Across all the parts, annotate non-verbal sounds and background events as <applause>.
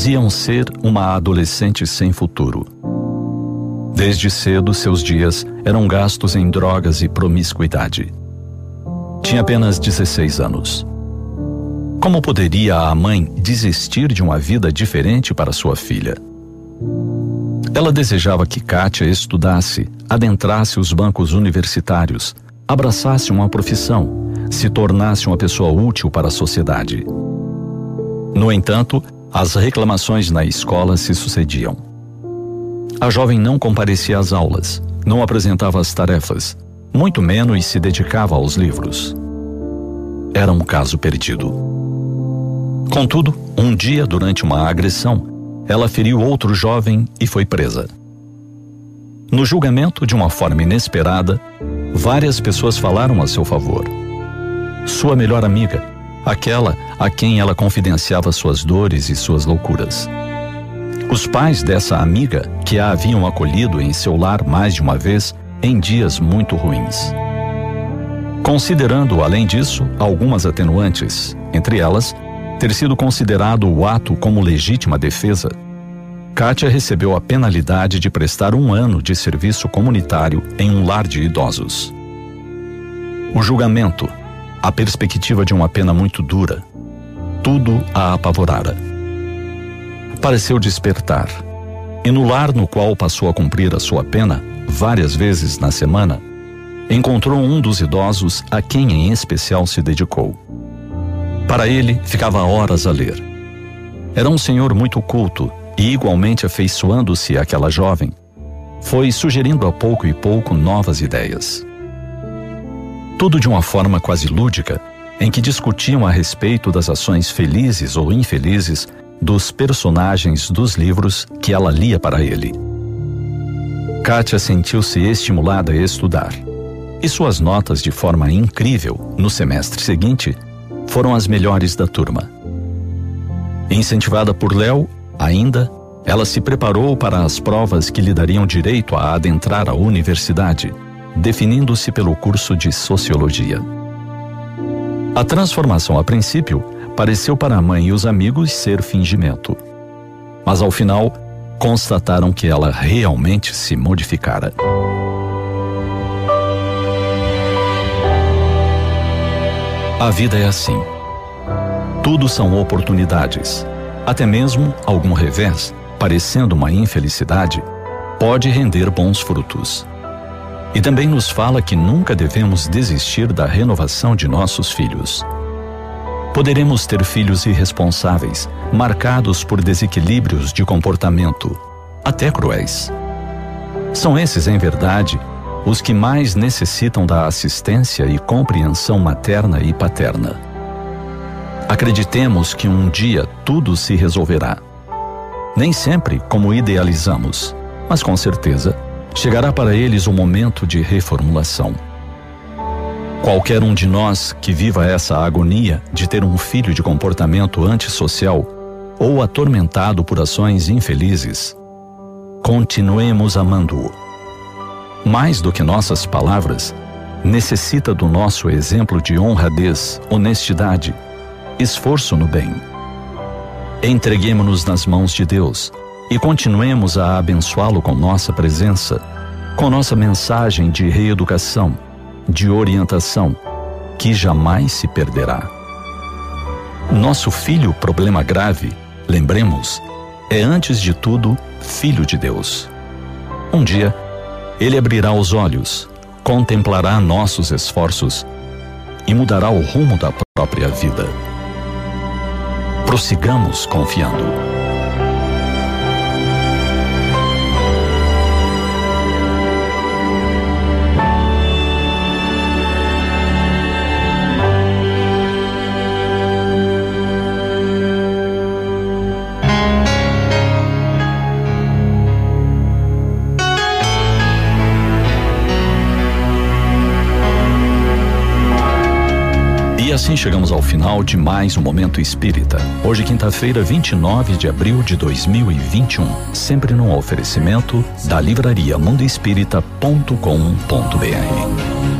Diziam ser uma adolescente sem futuro. Desde cedo, seus dias eram gastos em drogas e promiscuidade. Tinha apenas 16 anos. Como poderia a mãe desistir de uma vida diferente para sua filha? Ela desejava que Kátia estudasse, adentrasse os bancos universitários, abraçasse uma profissão, se tornasse uma pessoa útil para a sociedade. No entanto, as reclamações na escola se sucediam. A jovem não comparecia às aulas, não apresentava as tarefas, muito menos se dedicava aos livros. Era um caso perdido. Contudo, um dia, durante uma agressão, ela feriu outro jovem e foi presa. No julgamento, de uma forma inesperada, várias pessoas falaram a seu favor. Sua melhor amiga, aquela a quem ela confidenciava suas dores e suas loucuras. Os pais dessa amiga, que a haviam acolhido em seu lar mais de uma vez em dias muito ruins. Considerando, além disso, algumas atenuantes, entre elas, ter sido considerado o ato como legítima defesa, Kátia recebeu a penalidade de prestar um ano de serviço comunitário em um lar de idosos. O julgamento, a perspectiva de uma pena muito dura, tudo a apavorara. Pareceu despertar, e no lar no qual passou a cumprir a sua pena, várias vezes na semana, encontrou um dos idosos a quem em especial se dedicou. Para ele, ficava horas a ler. Era um senhor muito culto e igualmente afeiçoando-se àquela jovem, foi sugerindo a pouco e pouco novas ideias. Tudo de uma forma quase lúdica, em que discutiam a respeito das ações felizes ou infelizes dos personagens dos livros que ela lia para ele. Kátia sentiu-se estimulada a estudar, e suas notas, de forma incrível, no semestre seguinte, foram as melhores da turma. Incentivada por Léo, ainda, ela se preparou para as provas que lhe dariam direito a adentrar a universidade, definindo-se pelo curso de Sociologia. A transformação, a princípio, pareceu para a mãe e os amigos ser fingimento. Mas ao final, constataram que ela realmente se modificara. A vida é assim. Tudo são oportunidades. Até mesmo algum revés, parecendo uma infelicidade, pode render bons frutos. E também nos fala que nunca devemos desistir da renovação de nossos filhos. Poderemos ter filhos irresponsáveis, marcados por desequilíbrios de comportamento, até cruéis. São esses, em verdade, os que mais necessitam da assistência e compreensão materna e paterna. Acreditemos que um dia tudo se resolverá. Nem sempre como idealizamos, mas com certeza chegará para eles o momento de reformulação. Qualquer um de nós que viva essa agonia de ter um filho de comportamento antissocial ou atormentado por ações infelizes, continuemos amando-o mais do que nossas palavras, necessita do nosso exemplo de honradez, honestidade, esforço no bem. Entreguemos-nos nas mãos de Deus e continuemos a abençoá-lo com nossa presença, com nossa mensagem de reeducação, de orientação, que jamais se perderá. Nosso filho, problema grave, lembremos, é antes de tudo filho de Deus. Um dia, ele abrirá os olhos, contemplará nossos esforços e mudará o rumo da própria vida. Prossigamos confiando. Assim chegamos ao final de mais um Momento Espírita. Hoje, quinta-feira, 29 de abril de 2021. Sempre num oferecimento da livraria mundoespírita.com.br.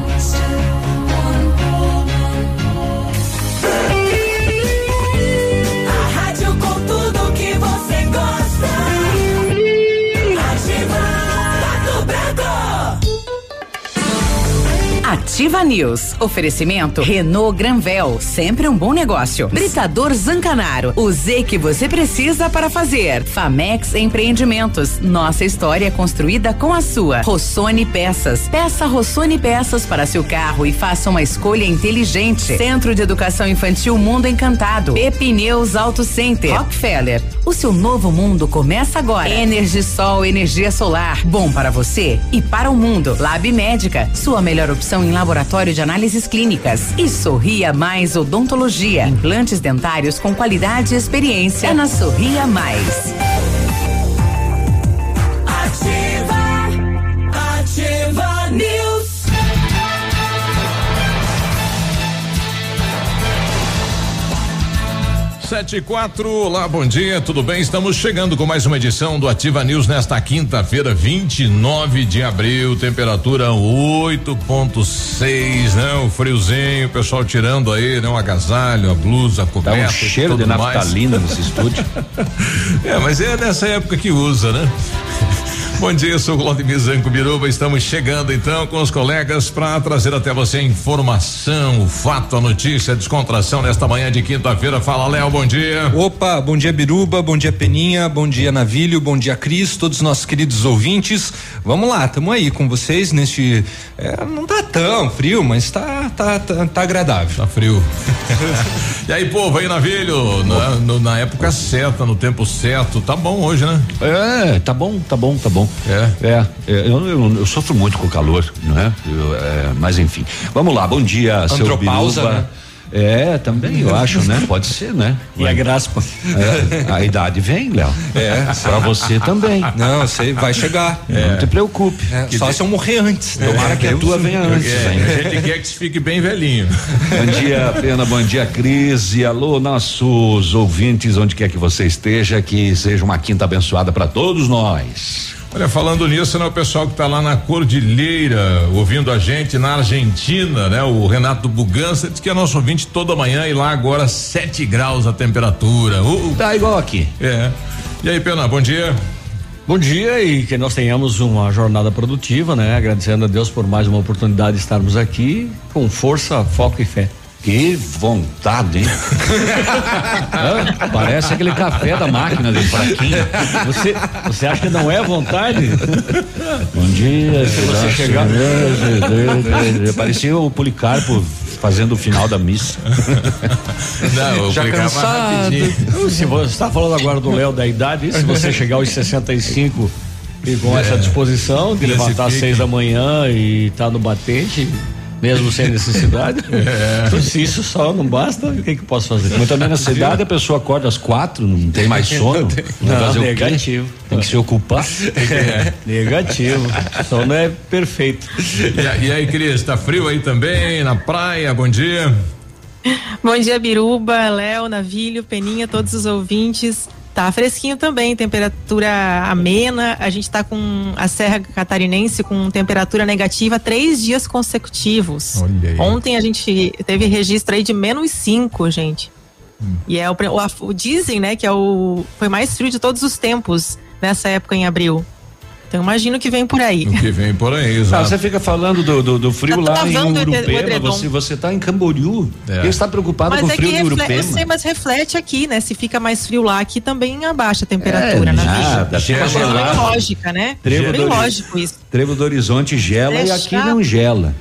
Ativa News. Oferecimento Renault Granvel, sempre um bom negócio. Britador Zancanaro, o Z que você precisa para fazer. Famex Empreendimentos, nossa história construída com a sua. Rossoni Peças, peça Rossoni Peças para seu carro e faça uma escolha inteligente. Centro de Educação Infantil Mundo Encantado. Epineus Auto Center. Rockefeller, o seu novo mundo começa agora. Energisol, energia solar, bom para você e para o mundo. Lab Médica, sua melhor opção em laboratório de análises clínicas. E Sorria Mais Odontologia. Implantes dentários com qualidade e experiência. É na Sorria Mais. Sete e quatro, olá, bom dia, tudo bem? Estamos chegando com mais uma edição do Ativa News nesta quinta-feira, 29 de abril, temperatura 8.6, né? O friozinho, o pessoal tirando aí, né? Um agasalho, a blusa, a coberta. Dá um cheiro de naftalina nesse <laughs> estúdio. é, mas é nessa época que usa, né? Bom dia, sou Claudio Zanco Biruba. Estamos chegando então com os colegas para trazer até você a informação, o fato, a notícia, a descontração nesta manhã de quinta-feira. Fala, Léo, bom dia. Opa, bom dia, Biruba, bom dia, Peninha, bom dia, Navilho, bom dia, Cris, todos os nossos queridos ouvintes. Vamos lá, estamos aí com vocês neste. É, não tá tão frio, mas tá, tá, tá, tá agradável. Tá frio. <laughs> e aí, povo, aí, Navilho, na, no, na época certa, no tempo certo, tá bom hoje, né? É, tá bom, tá bom, tá bom. É. É, é eu, eu, eu, sofro muito com o calor, não é? Eu, é? Mas enfim. Vamos lá, bom dia, seu Biruba. Né? É, também eu acho, né? Pode ser, né? E a graspa. É, a idade vem, Léo. É. Pra você também. Não, você vai chegar. É. Não te preocupe. É, só se eu morrer antes. Né? Tomara que a tua venha antes. É, a gente quer que você fique bem velhinho. Bom dia, Pena, bom dia, Cris. E alô, nossos ouvintes, onde quer que você esteja, que seja uma quinta abençoada para todos nós. Olha, falando nisso, né, o pessoal que está lá na Cordilheira, ouvindo a gente na Argentina, né? O Renato Bugança diz que é nosso ouvinte toda manhã e lá agora 7 graus a temperatura. Uh, tá igual aqui. É. E aí, Pena, bom dia. Bom dia e que nós tenhamos uma jornada produtiva, né? Agradecendo a Deus por mais uma oportunidade de estarmos aqui com força, foco e fé. Que vontade, hein? <laughs> Parece aquele café da máquina de fraquinho. Você, você acha que não é vontade? Bom dia. Se você chegar. Parecia o Policarpo fazendo o final da missa. Não, Já cansado. Se você está falando agora do Léo da idade, se você <laughs> chegar aos 65 e com é. essa disposição de levantar às seis da manhã e estar tá no batente, mesmo sem necessidade. <laughs> É. Se isso só não basta, o que que posso fazer? Mas também na cidade a pessoa acorda às quatro, não tem mais sono. Não, não negativo. Tem que se ocupar. É. Negativo. Sono é perfeito. E, e aí, Cris, tá frio aí também, na praia? Bom dia. Bom dia, Biruba, Léo, Navilho, Peninha, todos os ouvintes. Tá fresquinho também, temperatura amena. A gente tá com a Serra Catarinense com temperatura negativa três dias consecutivos. Ontem a gente teve registro aí de menos cinco, gente. Hum. E é o, o, o, dizem, né, que é o foi mais frio de todos os tempos nessa época em abril. Então imagino que vem por aí. O que vem por aí, exato. Ah, você fica falando do, do, do frio tá lá em Urupema, você, você tá em Camboriú. É. está preocupado mas com o é frio de Urupema. Eu sei, mas reflete aqui, né? Se fica mais frio lá, aqui também abaixa a temperatura, é, na ah, tá fica é lógica, né? Trevo é bem lógico isso. Trevo do Horizonte gela é e aqui não gela.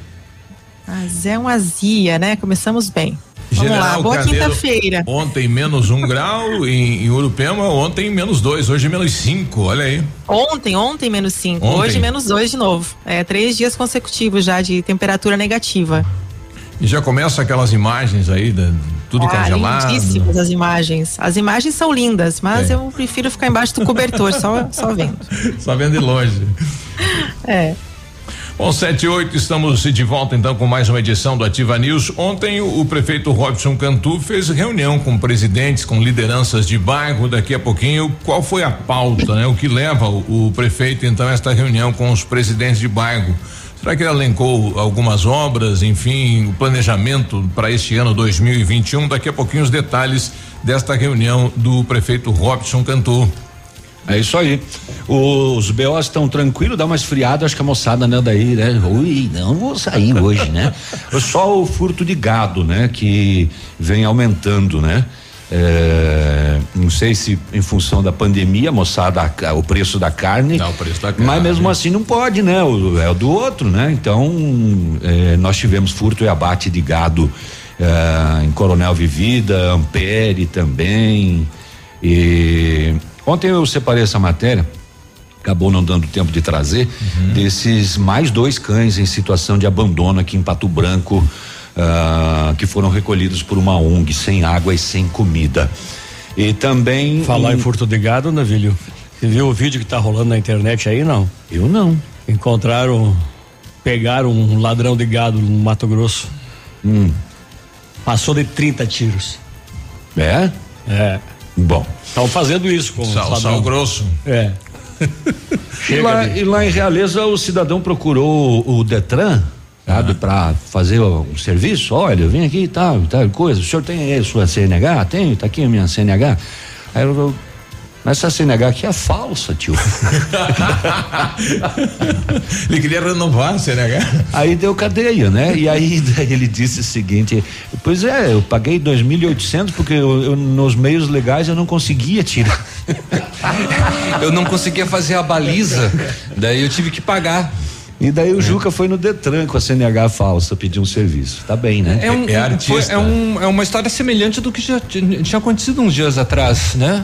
Mas é uma azia, né? Começamos bem. Vamos General lá, boa quinta-feira. Ontem menos um grau <laughs> em, em Urupema, ontem menos dois, hoje menos cinco, olha aí. Ontem, ontem menos cinco, ontem. hoje menos dois de novo. É três dias consecutivos já de temperatura negativa. E já começa aquelas imagens aí, da, tudo ah, congelado. Lindíssimas as imagens. As imagens são lindas, mas é. eu prefiro ficar embaixo do cobertor, só, só vendo. <laughs> Só vendo de longe. É. Bom, sete e oito, estamos de volta então com mais uma edição do Ativa News. Ontem o, o prefeito Robson Cantu fez reunião com presidentes, com lideranças de bairro. Daqui a pouquinho, qual foi a pauta, né? O que leva o, o prefeito então a esta reunião com os presidentes de bairro? Será que ele alencou algumas obras, enfim, o planejamento para este ano 2021? Daqui a pouquinho os detalhes desta reunião do prefeito Robson Cantu. É isso aí. Os BOs estão tranquilos, dá uma esfriada, acho que a moçada né daí, né? Ui, não vou sair hoje, né? <laughs> Só o furto de gado, né? Que vem aumentando, né? É, não sei se em função da pandemia, moçada, o preço da carne. Não, o preço da carne. Mas mesmo assim não pode, né? O, é o do outro, né? Então, é, nós tivemos furto e abate de gado é, em Coronel Vivida, Ampere também. E Ontem eu separei essa matéria, acabou não dando tempo de trazer, uhum. desses mais dois cães em situação de abandono aqui em Pato Branco, uh, que foram recolhidos por uma ONG, sem água e sem comida. E também. Falar um, em furto de gado, Navilho. Você viu o vídeo que está rolando na internet aí, não? Eu não. Encontraram, pegaram um ladrão de gado no Mato Grosso. Hum. Passou de 30 tiros. É? É. Bom. Estão fazendo isso com sal, sal grosso. É. <laughs> e, lá, e, lá, em Realeza o cidadão procurou o, o Detran, sabe, ah. para fazer o, o, serviço. Olha, eu vim aqui e tal, tal coisa. O senhor tem aí sua CNH? Tenho, tá aqui a minha CNH. Aí eu, mas essa CNH aqui é falsa, tio. ele queria renovar a CNH. Aí deu cadeia, né? E aí <laughs> ele disse o seguinte: Pois é, eu paguei 2.800 porque eu, eu, nos meios legais eu não conseguia tirar. <laughs> eu não conseguia fazer a baliza, daí eu tive que pagar. E daí o é. Juca foi no Detran com a CNH falsa pedir um serviço. Tá bem, né? É, um, é, é artista. é, um, é uma história semelhante do que já tinha acontecido uns dias atrás, né?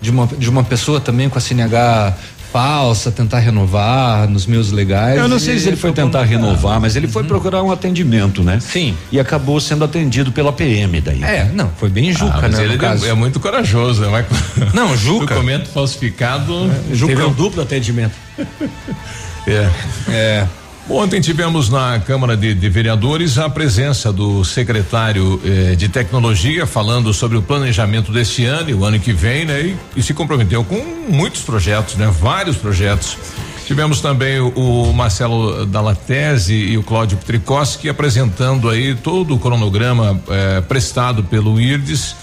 De uma, de uma pessoa também com a CNH falsa, tentar renovar nos meus legais. Eu não sei se ele foi tentar renovar, mas ele foi uhum. procurar um atendimento, né? Sim. E acabou sendo atendido pela PM daí. É, não, foi bem Juca, ah, né? Ele é muito corajoso, né? <laughs> Não, Juca. Documento falsificado. É, Juca. Teve um duplo atendimento. <laughs> é. É. Ontem tivemos na Câmara de, de, Vereadores a presença do secretário eh, de Tecnologia falando sobre o planejamento deste ano e o ano que vem, né? E, e se comprometeu com muitos projetos, né? Vários projetos. Tivemos também o, o Marcelo Dalatese e o Cláudio Trikoski apresentando aí todo o cronograma eh, prestado pelo IRDES.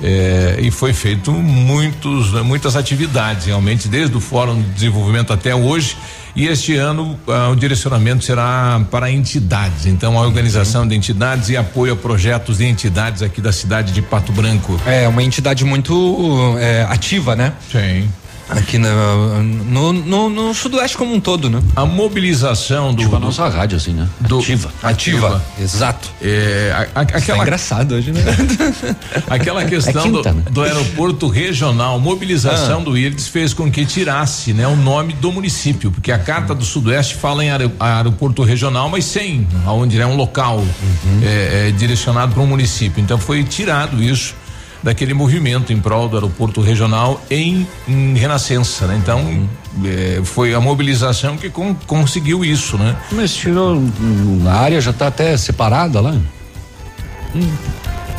Eh, e foi feito muitos, muitas atividades realmente, desde o Fórum de Desenvolvimento até hoje. E este ano ah, o direcionamento será para entidades. Então, a organização uhum. de entidades e apoio a projetos de entidades aqui da cidade de Pato Branco. É, uma entidade muito é, ativa, né? Sim. Aqui no, no, no, no, sudoeste como um todo, né? A mobilização do. Tipo a nossa rádio, assim, né? Do, ativa. ativa. Ativa. Exato. É, a, a, aquela. Tá engraçado hoje, né? <laughs> aquela questão é quinta, do, né? do, aeroporto regional, mobilização ah. do IRDES fez com que tirasse, né, o nome do município, porque a carta do sudoeste fala em aeroporto regional, mas sem aonde é um local uhum. é, é, direcionado para um município. Então foi tirado isso daquele movimento em prol do aeroporto regional em, em Renascença, né? Então uhum. é, foi a mobilização que com, conseguiu isso, né? Mas tirou a área já está até separada lá. Hum.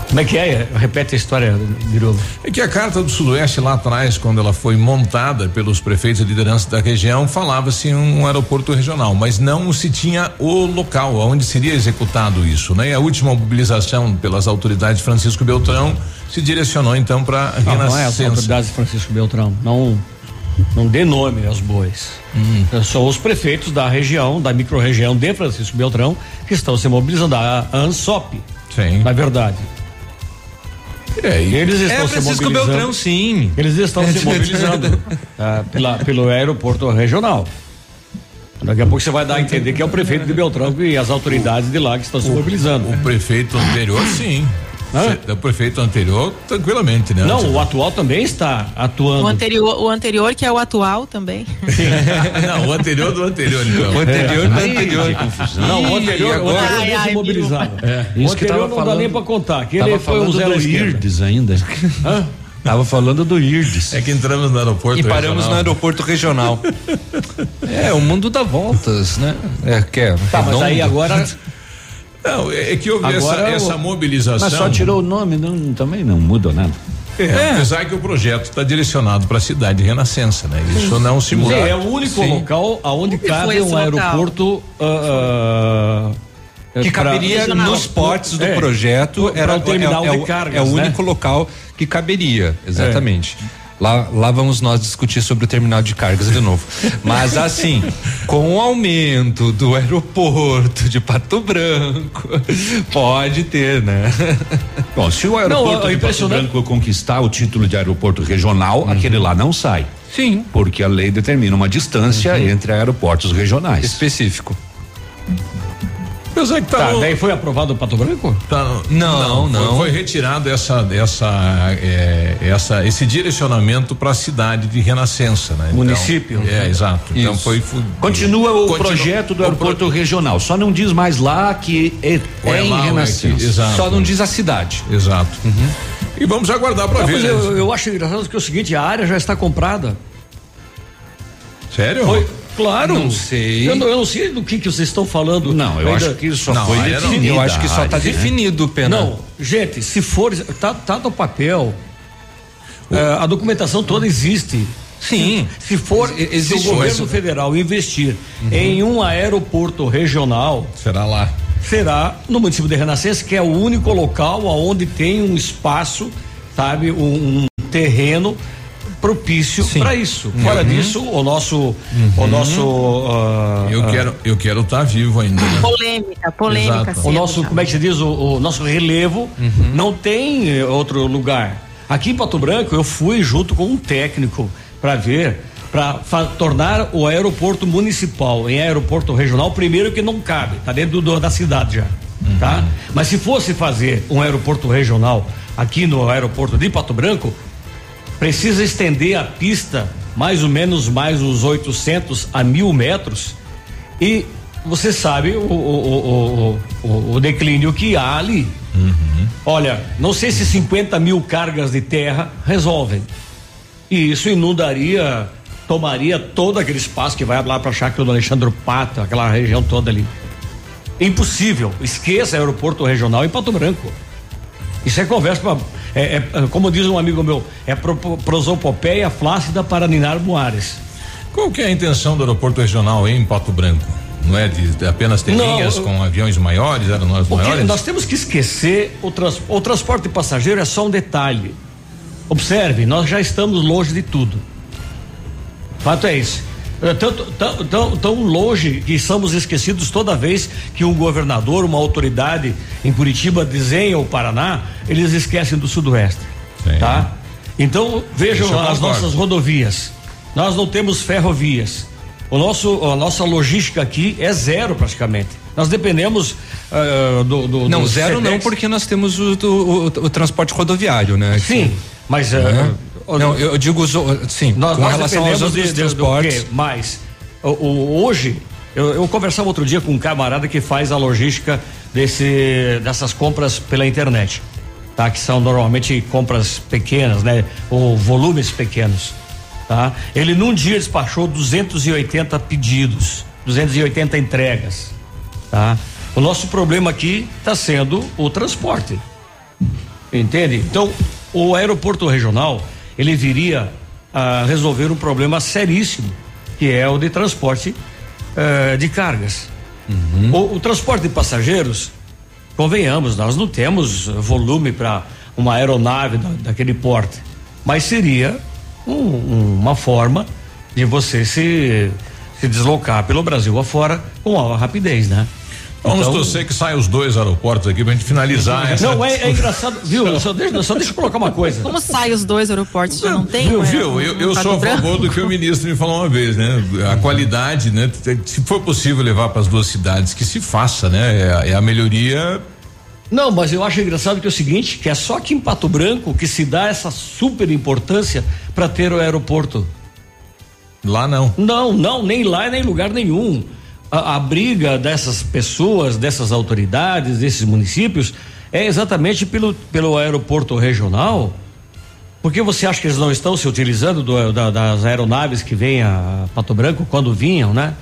Como é que é? Repete a história, Biruba. É que a Carta do Sudoeste lá atrás, quando ela foi montada pelos prefeitos e liderança da região, falava-se um aeroporto regional, mas não se tinha o local onde seria executado isso, né? E a última mobilização pelas autoridades de Francisco Beltrão se direcionou então para Renascença. Não é as autoridades de Francisco Beltrão, não não dê nome aos bois. Hum. São os prefeitos da região, da microrregião de Francisco Beltrão, que estão se mobilizando, a ANSOP. Sim. Na verdade. É, eles estão é se Francisco mobilizando. Beltrão, sim. Eles estão se mobilizando tá, pela, pelo aeroporto regional. Daqui a pouco você vai dar a entender que é o prefeito de Beltrão e as autoridades de lá que estão se mobilizando. O prefeito anterior, sim. O prefeito anterior, tranquilamente, né? Não, o atual também está atuando. O anterior, o anterior que é o atual também. <laughs> não, o anterior do anterior, então. O anterior do anterior. Não, o anterior, agora, o anterior ai, mobilizava. É. Isso o anterior não falando, dá nem pra contar, que ele foi o zero Irdes ainda. Hã? Tava falando do IRDES. É que entramos no aeroporto E paramos regional. no aeroporto regional. É, o mundo dá voltas, né? É, que é. Tá, redondo. mas aí agora. Não, é que houve essa, essa mobilização. Mas só tirou o nome, não, também não muda nada. É, é. Apesar que o projeto está direcionado para a cidade de Renascença, né? Isso não simula. Sim, é o único Sim. local aonde cabe um aeroporto. Uh, uh, que caberia pra, nos portes do é, projeto era o terminal é, de cargas, é, o né? único local que caberia, exatamente. É. Lá, lá vamos nós discutir sobre o terminal de cargas de novo. Mas assim, com o aumento do aeroporto de Pato Branco, pode ter, né? Bom, se o aeroporto não, de Pato Branco conquistar o título de aeroporto regional, uhum. aquele lá não sai. Sim. Porque a lei determina uma distância uhum. entre aeroportos regionais. Específico. Apesar que tá. tá no... Daí foi aprovado o Pato Branco? Tá, não, não. não. Foi, foi, retirado essa, essa, é, essa, esse direcionamento para a cidade de Renascença, né? Então, Município. Então, é, exato. Então Isso. Então foi. Continua o continua, projeto do aeroporto pro... regional. Só não diz mais lá que é, é em Renascença. É que, exato. Só não diz a cidade. Exato. Uhum. E vamos aguardar para ver. Eu, eu, acho engraçado que é o seguinte: a área já está comprada. Sério? Foi, Claro. Não sei. Eu não, eu não, sei do que, que vocês estão falando. Não, eu ainda. acho que só não, foi definido. Eu acho que só está definido, Pena. Não, gente, se for. Tá, tá no papel. É, a documentação toda existe. Sim. Se, for, existe se o governo federal investir uhum. em um aeroporto regional. Será lá. Será no município de Renascença, que é o único local onde tem um espaço, sabe, um, um terreno propício para isso. Uhum. Fora disso, o nosso, uhum. o nosso. Uh, eu quero, eu quero estar tá vivo ainda. Né? Polêmica, polêmica. O nosso, como é que se diz, o, o nosso relevo uhum. não tem outro lugar. Aqui em Pato Branco eu fui junto com um técnico para ver para tornar o aeroporto municipal em aeroporto regional primeiro que não cabe, tá dentro do, da cidade já, uhum. tá? Mas se fosse fazer um aeroporto regional aqui no aeroporto de Pato Branco, precisa estender a pista mais ou menos mais uns 800 a mil metros e você sabe o, o, o, o declínio que há ali. Uhum. Olha, não sei se 50 mil cargas de terra resolvem. E isso inundaria, tomaria todo aquele espaço que vai lá para a chácara do Alexandre Pato, aquela região toda ali. Impossível. Esqueça aeroporto regional em Pato Branco. Isso é conversa para é, é, como diz um amigo meu, é pro, prosopopeia flácida para ninar moares. Qual que é a intenção do aeroporto regional em Pato Branco? Não é de, de apenas ter Não, linhas com aviões maiores, aeronaves maiores? Nós temos que esquecer o, trans, o transporte de passageiro é só um detalhe. Observe, nós já estamos longe de tudo. Fato é isso. É, tanto, tão, tão, tão longe que somos esquecidos toda vez que um governador, uma autoridade em Curitiba desenha o Paraná, eles esquecem do Sudoeste. Sim. Tá? Então vejam as nossas rodovias. Nós não temos ferrovias. O nosso, a nossa logística aqui é zero praticamente. Nós dependemos uh, do, do, Não, do zero não, porque nós temos o, o, o, transporte rodoviário, né? Sim, mas uh, uhum. Não, eu digo sim, nós, com nós relação aos outros de, transportes. Mas o, o, hoje eu, eu, conversava outro dia com um camarada que faz a logística desse, dessas compras pela internet, tá? Que são normalmente compras pequenas, né? Ou volumes pequenos, tá? Ele num dia despachou 280 pedidos, 280 entregas, tá? O nosso problema aqui está sendo o transporte, entende? Então o aeroporto regional ele viria a resolver um problema seríssimo, que é o de transporte uh, de cargas. Uhum. O, o, transporte de passageiros, convenhamos, nós não temos volume para uma aeronave da, daquele porte, mas seria um, um, uma forma de você se, se deslocar pelo Brasil afora com maior rapidez, né? Vamos então, torcer que saiam os dois aeroportos aqui pra gente finalizar essa. Não, é, é engraçado, viu? Só deixa, só deixa eu colocar uma coisa. Como saem os dois aeroportos? Já não tem? Viu, viu? Eu, eu sou a favor do que o ministro me falou uma vez, né? A qualidade, né? Se for possível levar para as duas cidades, que se faça, né? É, é a melhoria não, mas eu acho engraçado que é o seguinte, que é só aqui em Pato Branco que se dá essa super importância para ter o aeroporto. Lá não. Não, não, nem lá nem lugar nenhum a, a briga dessas pessoas, dessas autoridades, desses municípios, é exatamente pelo, pelo aeroporto regional Por que você acha que eles não estão se utilizando do, da, das aeronaves que vêm a Pato Branco quando vinham, né?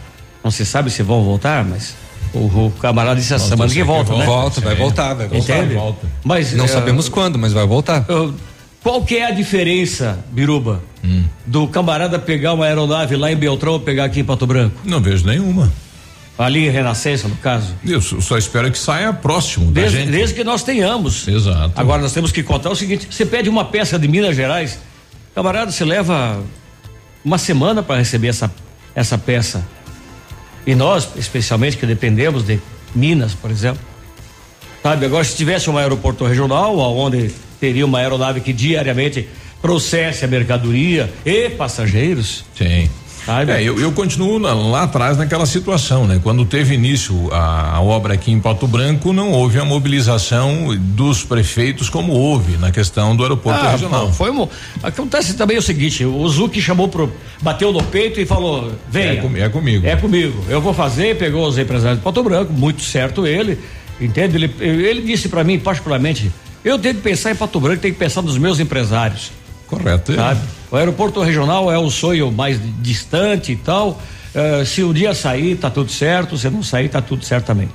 Não se sabe se vão voltar, mas o, o camarada disse essa semana que volta, né? Volta, vai voltar, vai voltar. Entende? Volta. Mas não é, sabemos quando, mas vai voltar. qual que é a diferença, Biruba, hum. do camarada pegar uma aeronave lá em Beltrão ou pegar aqui em Pato Branco? Não vejo nenhuma. Ali em Renascença, no caso? Eu só espero que saia próximo desde, da gente. Desde que nós tenhamos. Exato. Agora nós temos que contar o seguinte: você pede uma peça de Minas Gerais, camarada, você leva uma semana para receber essa, essa peça. E nós, especialmente, que dependemos de Minas, por exemplo. Sabe, agora se tivesse um aeroporto regional, onde teria uma aeronave que diariamente trouxesse a mercadoria e passageiros. Sim. É, eu, eu continuo na, lá atrás naquela situação, né? Quando teve início a, a, obra aqui em Pato Branco, não houve a mobilização dos prefeitos como houve na questão do aeroporto ah, regional. Pô, foi um, acontece também o seguinte, o Zuc chamou pro, bateu no peito e falou, vem. É, com, é, comigo. É comigo. Eu vou fazer, pegou os empresários de Pato Branco, muito certo ele, entende? Ele, ele disse para mim particularmente, eu tenho que pensar em Pato Branco, tenho que pensar nos meus empresários. Correto. Sabe? O aeroporto regional é o sonho mais distante e tal. Uh, se o dia sair, tá tudo certo. Se não sair, tá tudo certo também.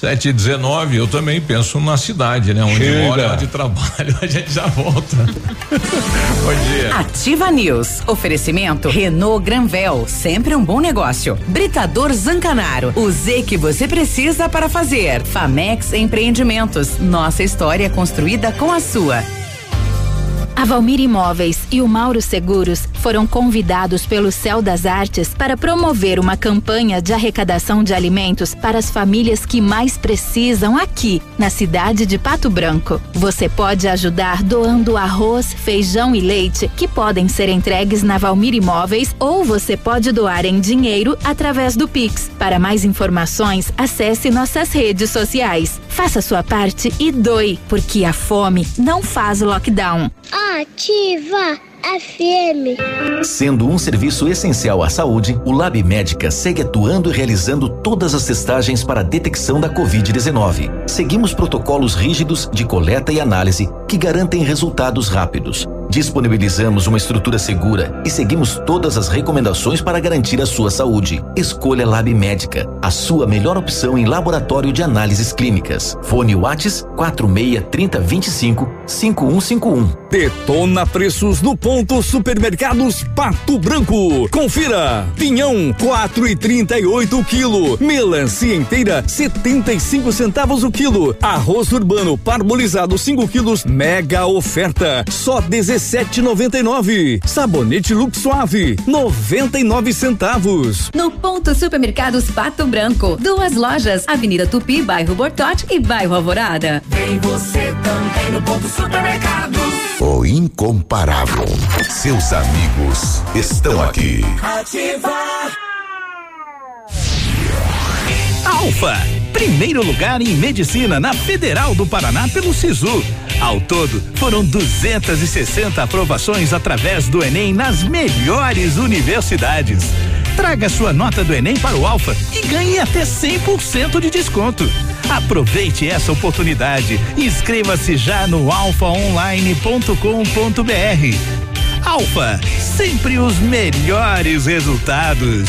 7 e 19 eu também penso na cidade, né? Onde Chega. mora, onde trabalho, <laughs> a gente já volta. <laughs> bom dia. Ativa News. Oferecimento Renault Granvel, sempre um bom negócio. Britador Zancanaro, o Z que você precisa para fazer. Famex Empreendimentos, nossa história construída com a sua. A Valmir Imóveis e o Mauro Seguros foram convidados pelo Céu das Artes para promover uma campanha de arrecadação de alimentos para as famílias que mais precisam aqui, na cidade de Pato Branco. Você pode ajudar doando arroz, feijão e leite, que podem ser entregues na Valmir Imóveis, ou você pode doar em dinheiro através do Pix. Para mais informações, acesse nossas redes sociais. Faça sua parte e doe, porque a fome não faz lockdown. Ativa FM. Sendo um serviço essencial à saúde, o Lab Médica segue atuando e realizando todas as testagens para a detecção da Covid-19. Seguimos protocolos rígidos de coleta e análise que garantem resultados rápidos Disponibilizamos uma estrutura segura e seguimos todas as recomendações para garantir a sua saúde. Escolha Lab Médica, a sua melhor opção em laboratório de análises clínicas. Fone Whats 46 30 25 5151. Detona preços no ponto Supermercados Pato Branco. Confira: pinhão 4 e 38 o quilo, melancia inteira 75 centavos o quilo, arroz urbano parbolizado 5 quilos, mega oferta, só 16 17,99. Sabonete Lux Suave, 99 centavos. No ponto Supermercados Pato Branco, duas lojas, Avenida Tupi, bairro Bortote e bairro Alvorada. Vem você também no ponto Supermercados. O incomparável. Seus amigos estão aqui. Ativar. Alfa, primeiro lugar em medicina na Federal do Paraná pelo SISU. Ao todo, foram 260 aprovações através do Enem nas melhores universidades. Traga sua nota do Enem para o Alfa e ganhe até 100% de desconto. Aproveite essa oportunidade. Inscreva-se já no alfaonline.com.br. Alfa, sempre os melhores resultados.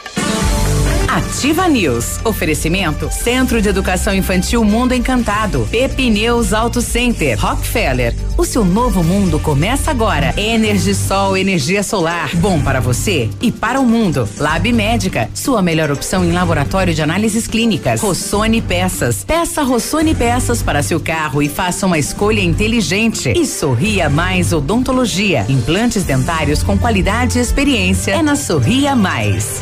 Ativa News. Oferecimento Centro de Educação Infantil Mundo Encantado. Pepineus Auto Center. Rockefeller. O seu novo mundo começa agora. Energisol, energia solar. Bom para você e para o mundo. Lab Médica. Sua melhor opção em laboratório de análises clínicas. Rossoni Peças. Peça Rossoni Peças para seu carro e faça uma escolha inteligente. E Sorria Mais Odontologia. Implantes dentários com qualidade e experiência. É na Sorria Mais.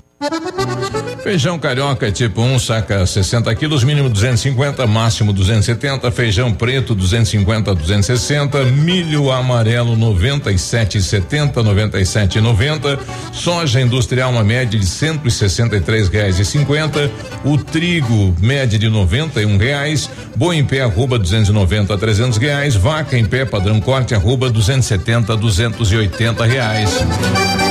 Feijão carioca tipo 1, um, saca 60 quilos, mínimo 250, máximo 270. Feijão preto 250, 260. Milho amarelo 97,70, 97,90. Soja industrial uma média de 163 reais e 50. O trigo média de 91 reais. Boi em pé arroba 290 a 300 reais. Vaca em pé padrão corte arroba 270 a 280 reais.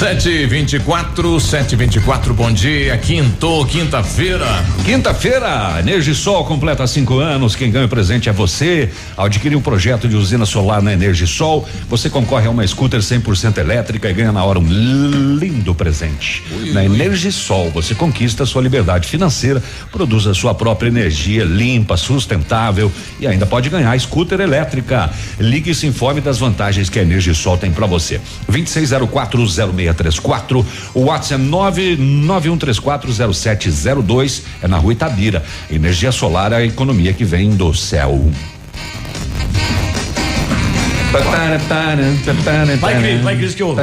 Sete vinte e quatro, sete vinte e quatro, bom dia, quinto, quinta-feira. Quinta-feira, Energisol completa cinco anos, quem ganha o presente é você. Ao adquirir um projeto de usina solar na Energisol, você concorre a uma scooter 100% elétrica e ganha na hora um lindo presente. Ui, na. Energisol, você conquista sua liberdade financeira, produz a sua própria energia limpa, sustentável e ainda pode ganhar scooter elétrica. Ligue e se informe das vantagens que a Energisol tem para você. 260406 3634. O WhatsApp é 991340702 é na rua Itabira. Energia solar é a economia que vem do céu. Vai, Cris, vai, Cris, que eu.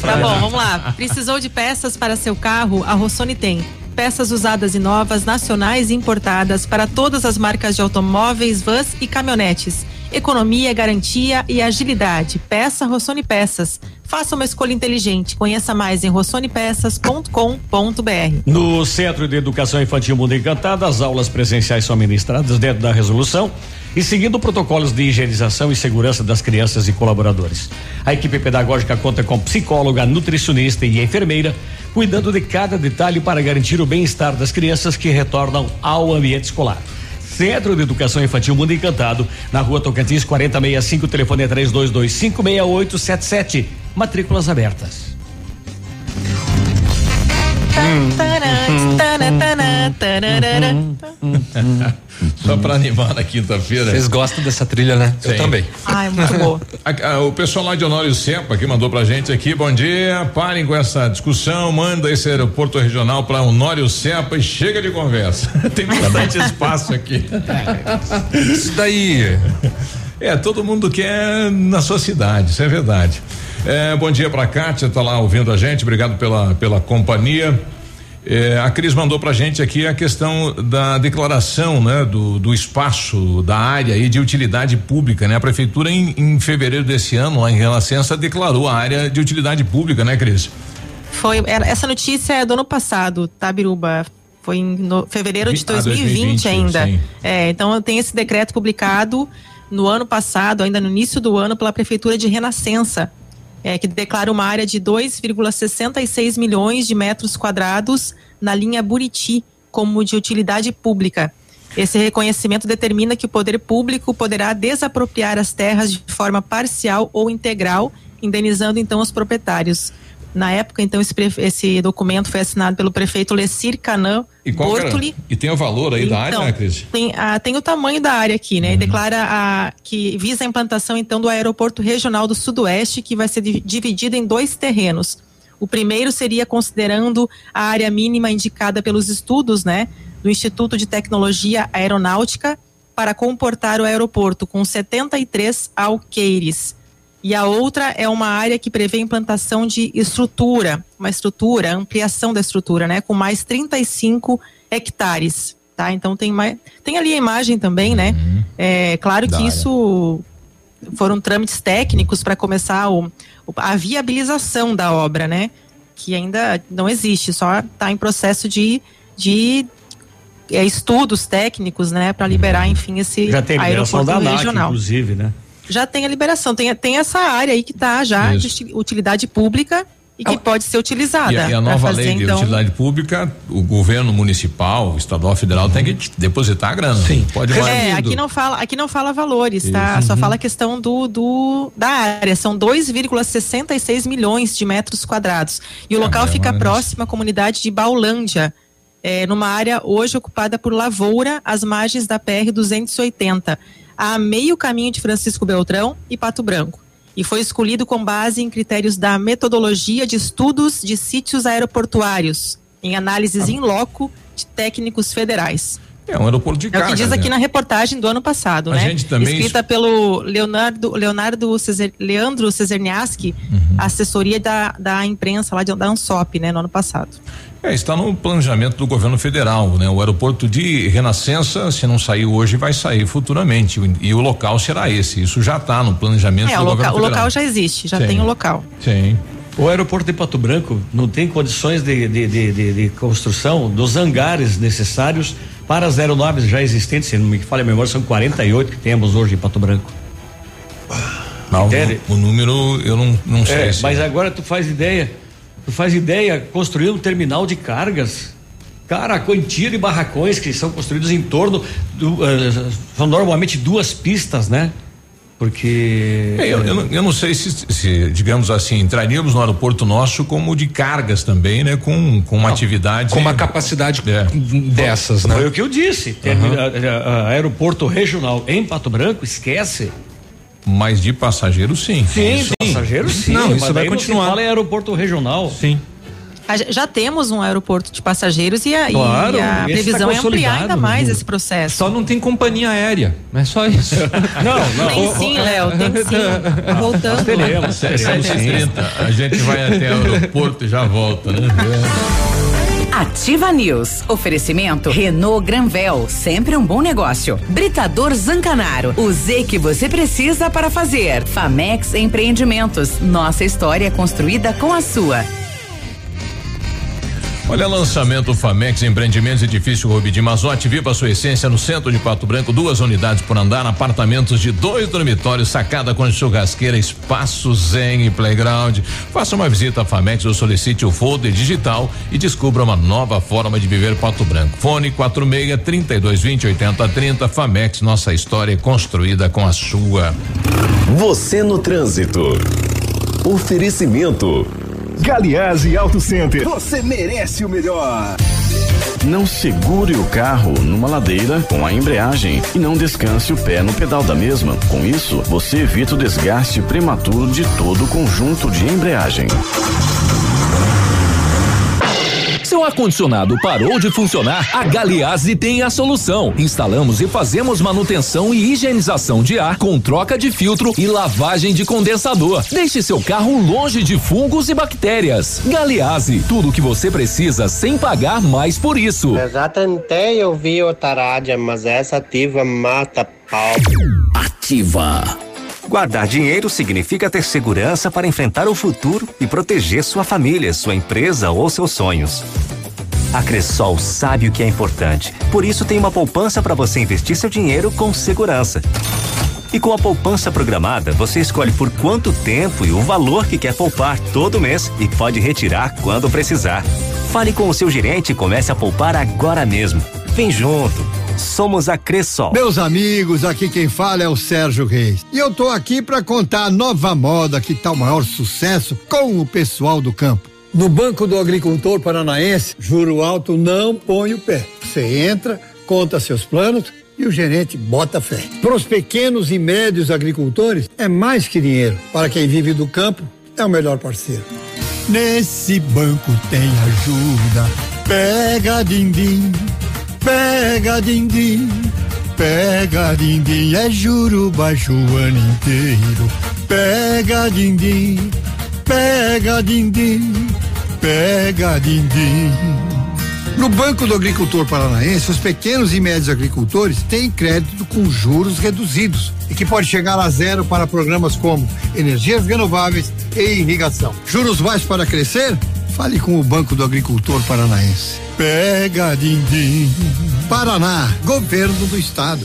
Tá bom, vamos lá. Precisou de peças para seu carro? A Rossoni tem peças usadas e novas, nacionais e importadas para todas as marcas de automóveis, vans e caminhonetes. Economia, garantia e agilidade. Peça Rossoni Peças. Faça uma escolha inteligente. Conheça mais em rossonepeças.com.br. No Centro de Educação Infantil Mundo Encantado, as aulas presenciais são ministradas dentro da resolução e seguindo protocolos de higienização e segurança das crianças e colaboradores. A equipe pedagógica conta com psicóloga, nutricionista e enfermeira, cuidando de cada detalhe para garantir o bem-estar das crianças que retornam ao ambiente escolar. Centro de Educação Infantil Mundo Encantado, na rua Tocantins 4065, telefone é 32256877. Matrículas abertas. Só para animar na quinta-feira. Vocês gostam dessa trilha, né? Sim. Eu também. Ai, muito boa. <laughs> o pessoal lá de Honório Sepa que mandou pra gente aqui, bom dia, parem com essa discussão, manda esse aeroporto regional para Honório Sepa e chega de conversa. <laughs> Tem bastante espaço aqui. Isso daí. É, todo mundo quer na sua cidade, isso é verdade. É, bom dia pra Kátia, tá lá ouvindo a gente, obrigado pela, pela companhia. É, a Cris mandou pra gente aqui a questão da declaração, né, do, do espaço, da área aí de utilidade pública, né? A prefeitura em, em fevereiro desse ano, lá em Renascença, declarou a área de utilidade pública, né, Cris? Foi, essa notícia é do ano passado, tá, Biruba? Foi em no, fevereiro de 2020, ah, 2020 ainda. É, então tem esse decreto publicado no ano passado, ainda no início do ano, pela prefeitura de Renascença é, que declara uma área de 2,66 milhões de metros quadrados na linha Buriti como de utilidade pública. Esse reconhecimento determina que o poder público poderá desapropriar as terras de forma parcial ou integral, indenizando então os proprietários. Na época, então, esse, esse documento foi assinado pelo prefeito Lecir Canã Bortoli. E tem o valor aí então, da área, né, Cris? Tem, ah, tem o tamanho da área aqui, né? Uhum. Declara a, que visa a implantação, então, do aeroporto regional do Sudoeste, que vai ser dividido em dois terrenos. O primeiro seria considerando a área mínima indicada pelos estudos, né? Do Instituto de Tecnologia Aeronáutica para comportar o aeroporto com 73 alqueires e a outra é uma área que prevê implantação de estrutura, uma estrutura, ampliação da estrutura, né, com mais 35 hectares, tá? Então tem mais, tem ali a imagem também, né? Uhum. É claro que isso foram trâmites técnicos para começar o, a viabilização da obra, né? Que ainda não existe, só está em processo de, de é, estudos técnicos, né, para liberar, uhum. enfim, esse Já tem aeroporto da regional. inclusive, né? Já tem a liberação, tem, tem essa área aí que está já Isso. de utilidade pública e que pode ser utilizada. E a, e a nova fazer, lei de então... utilidade pública, o governo municipal, estadual, federal tem que depositar a grana. Sim. Pode é, aqui não fala, aqui não fala valores, tá? Isso. tá? Só uhum. fala a questão do, do da área. São 2,66 milhões de metros quadrados. E o é, local é, fica próximo à comunidade de Baulândia. É, numa área hoje ocupada por lavoura, às margens da PR 280, a meio caminho de Francisco Beltrão e Pato Branco e foi escolhido com base em critérios da metodologia de estudos de sítios aeroportuários, em análises em loco de técnicos federais. É um aeroporto de carga. É o que diz aqui né? na reportagem do ano passado, a né? Gente também Escrita pelo Leonardo, Leonardo Cesar, Leandro Cesarniaski, uhum. assessoria da, da imprensa lá de, da ANSOP, né, no ano passado. É, está no planejamento do governo federal, né? O aeroporto de Renascença, se não saiu hoje, vai sair futuramente. E o local será esse. Isso já está no planejamento é, do local, governo federal. O local já existe, já Sim. tem o local. Sim. O aeroporto de Pato Branco não tem condições de, de, de, de, de construção dos hangares necessários para as aeronaves já existentes, se não me falha a memória, são 48 que temos hoje em Pato Branco. Não, o, o, número eu não, não sei. É, se mas agora tu faz ideia, tu faz ideia construir um terminal de cargas. Cara, a quantia de barracões que são construídos em torno do, uh, são normalmente duas pistas, né? Porque. É, eu, eu, não, eu, não, sei se, se, digamos assim, entraríamos no aeroporto nosso como de cargas também, né? Com, com uma não, atividade. Com uma capacidade é. dessas, né? Foi o que eu disse. Uhum. aeroporto regional em Pato Branco, esquece. Mas de passageiro, sim. Sim, sim. passageiro, sim. Não, isso vai continuar. Fala em aeroporto regional. Sim. Já temos um aeroporto de passageiros e a, claro, e a tá previsão tá é ampliar ainda mais esse processo. Só não tem companhia aérea, é só isso. <laughs> não, não. Tem sim, Léo, tem sim. <laughs> Voltando. Teremos, teremos. 30. A gente vai até o aeroporto e já volta, né? Ativa News. Oferecimento Renault Granvel, sempre um bom negócio. Britador Zancanaro, o Z que você precisa para fazer. Famex Empreendimentos, nossa história construída com a sua. Olha, lançamento Famex Empreendimentos Edifício Rubi de Mazote, viva a sua essência no centro de Pato Branco, duas unidades por andar, apartamentos de dois dormitórios, sacada com churrasqueira, espaço zen e playground. Faça uma visita à Famex ou solicite o folder digital e descubra uma nova forma de viver Pato Branco. Fone 46 3220 8030 Famex, nossa história construída com a sua. Você no trânsito. Oferecimento Galiase Auto Center. Você merece o melhor. Não segure o carro numa ladeira com a embreagem e não descanse o pé no pedal da mesma. Com isso, você evita o desgaste prematuro de todo o conjunto de embreagem. Ar-condicionado parou de funcionar? A Galiase tem a solução. Instalamos e fazemos manutenção e higienização de ar com troca de filtro e lavagem de condensador. Deixe seu carro longe de fungos e bactérias. Galiase, tudo o que você precisa sem pagar mais por isso. Eu já tentei ouvir outra rádio, mas essa ativa mata pau. Ativa. Guardar dinheiro significa ter segurança para enfrentar o futuro e proteger sua família, sua empresa ou seus sonhos. A Cressol sabe o que é importante, por isso tem uma poupança para você investir seu dinheiro com segurança. E com a poupança programada, você escolhe por quanto tempo e o valor que quer poupar todo mês e pode retirar quando precisar. Fale com o seu gerente e comece a poupar agora mesmo. Vem junto. Somos a Cressol. Meus amigos, aqui quem fala é o Sérgio Reis. E eu tô aqui para contar a nova moda que tá o maior sucesso com o pessoal do campo. No Banco do Agricultor Paranaense, juro alto não põe o pé. Você entra, conta seus planos e o gerente bota fé. Para os pequenos e médios agricultores, é mais que dinheiro. Para quem vive do campo, é o melhor parceiro. Nesse banco tem ajuda. Pega din-din Pega din-din, pega din-din, é juro baixo o ano inteiro. Pega din-din, pega din-din, pega din-din. No Banco do Agricultor Paranaense, os pequenos e médios agricultores têm crédito com juros reduzidos e que pode chegar a zero para programas como energias renováveis e irrigação. Juros baixos para crescer? Fale com o Banco do Agricultor Paranaense. Pega din-din. Paraná, Governo do Estado.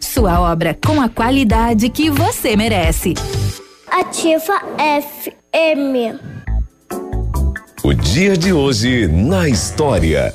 Sua obra com a qualidade que você merece. Ativa FM. O dia de hoje na história.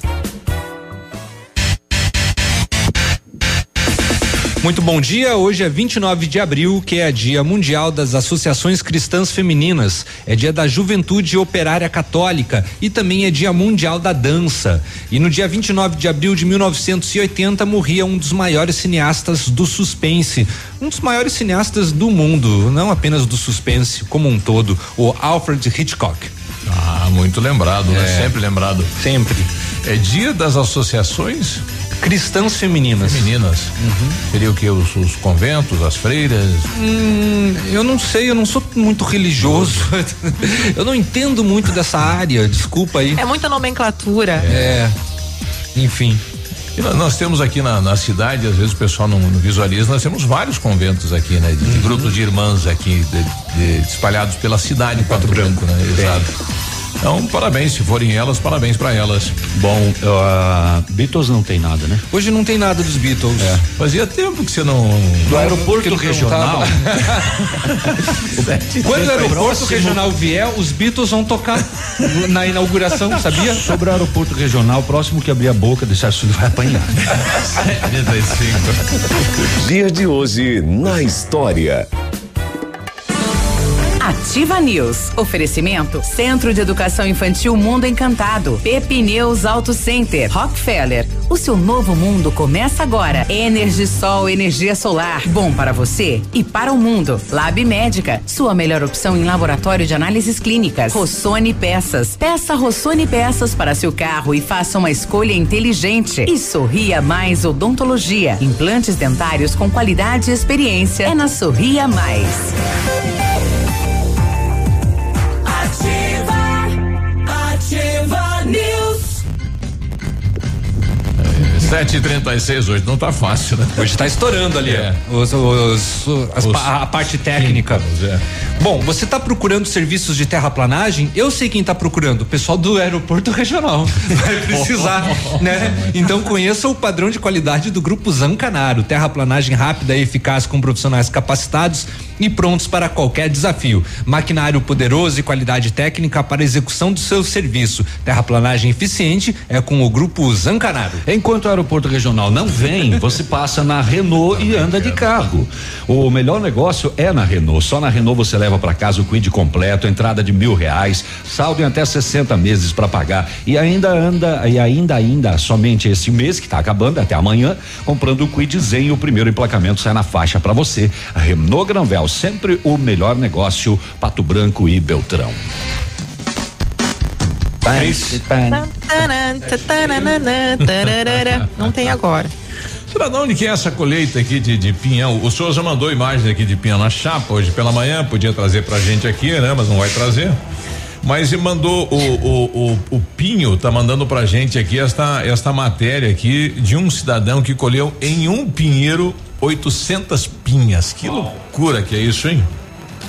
Muito bom dia. Hoje é 29 de abril, que é Dia Mundial das Associações Cristãs Femininas. É Dia da Juventude Operária Católica e também é Dia Mundial da Dança. E no dia 29 de abril de 1980 morria um dos maiores cineastas do suspense, um dos maiores cineastas do mundo, não apenas do suspense como um todo, o Alfred Hitchcock. Ah, muito lembrado, né? é. né? Sempre lembrado. Sempre. É Dia das Associações cristãs femininas. Femininas. Uhum. Seria o que? Os, os, conventos, as freiras? Hum, eu não sei, eu não sou muito religioso. <laughs> eu não entendo muito dessa área, desculpa aí. É muita nomenclatura. É. Enfim. E nós temos aqui na, na, cidade, às vezes o pessoal não, não, visualiza, nós temos vários conventos aqui, né? De, uhum. grupos de irmãs aqui, de, de, espalhados pela cidade de Pato Branco, né? Exato. Então, parabéns, se forem elas, parabéns para elas. Bom, uh, Beatles não tem nada, né? Hoje não tem nada dos Beatles. É. Fazia tempo que você não. Do aeroporto regional. <laughs> Quando o aeroporto regional vier, os Beatles vão tocar na inauguração, sabia? Sobre o aeroporto regional, próximo que abrir a boca, deixar isso vai apanhar. <laughs> 75. Dia de hoje na história. Ativa News. Oferecimento Centro de Educação Infantil Mundo Encantado. Pepineus Auto Center. Rockefeller. O seu novo mundo começa agora. Energisol, energia solar. Bom para você e para o mundo. Lab Médica. Sua melhor opção em laboratório de análises clínicas. Rossoni Peças. Peça Rossoni Peças para seu carro e faça uma escolha inteligente. E Sorria Mais Odontologia. Implantes dentários com qualidade e experiência. É na Sorria Mais. Sete e trinta e seis hoje não tá fácil, né? Hoje tá estourando ali, é. os, os, os, os, a, parte técnica. é. Bom, você tá procurando serviços de terraplanagem? Eu sei quem tá procurando, o pessoal do aeroporto <laughs> regional. Vai precisar, <laughs> né? Então conheça o padrão de qualidade do Grupo Zancanaro, terraplanagem rápida e eficaz com profissionais capacitados e prontos para qualquer desafio. Maquinário poderoso e qualidade técnica para execução do seu serviço. Terraplanagem eficiente é com o Grupo Zancanaro. Enquanto o aeroporto regional não vem, você passa na Renault e anda de carro. O melhor negócio é na Renault. Só na Renault você leva para casa o Quid completo, entrada de mil reais, saldo em até 60 meses para pagar e ainda anda e ainda ainda somente esse mês que está acabando até amanhã comprando o Quid Zen o primeiro emplacamento sai na faixa para você. Renault Granvel sempre o melhor negócio, Pato Branco e Beltrão. Não tem agora. Será de onde que é essa colheita aqui de, de pinhão? O senhor já mandou imagens aqui de pinhão na chapa hoje pela manhã, podia trazer pra gente aqui, né? Mas não vai trazer. Mas mandou o, o, o, o, Pinho tá mandando pra gente aqui esta esta matéria aqui de um cidadão que colheu em um pinheiro 800 pinhas. Que loucura que é isso, hein?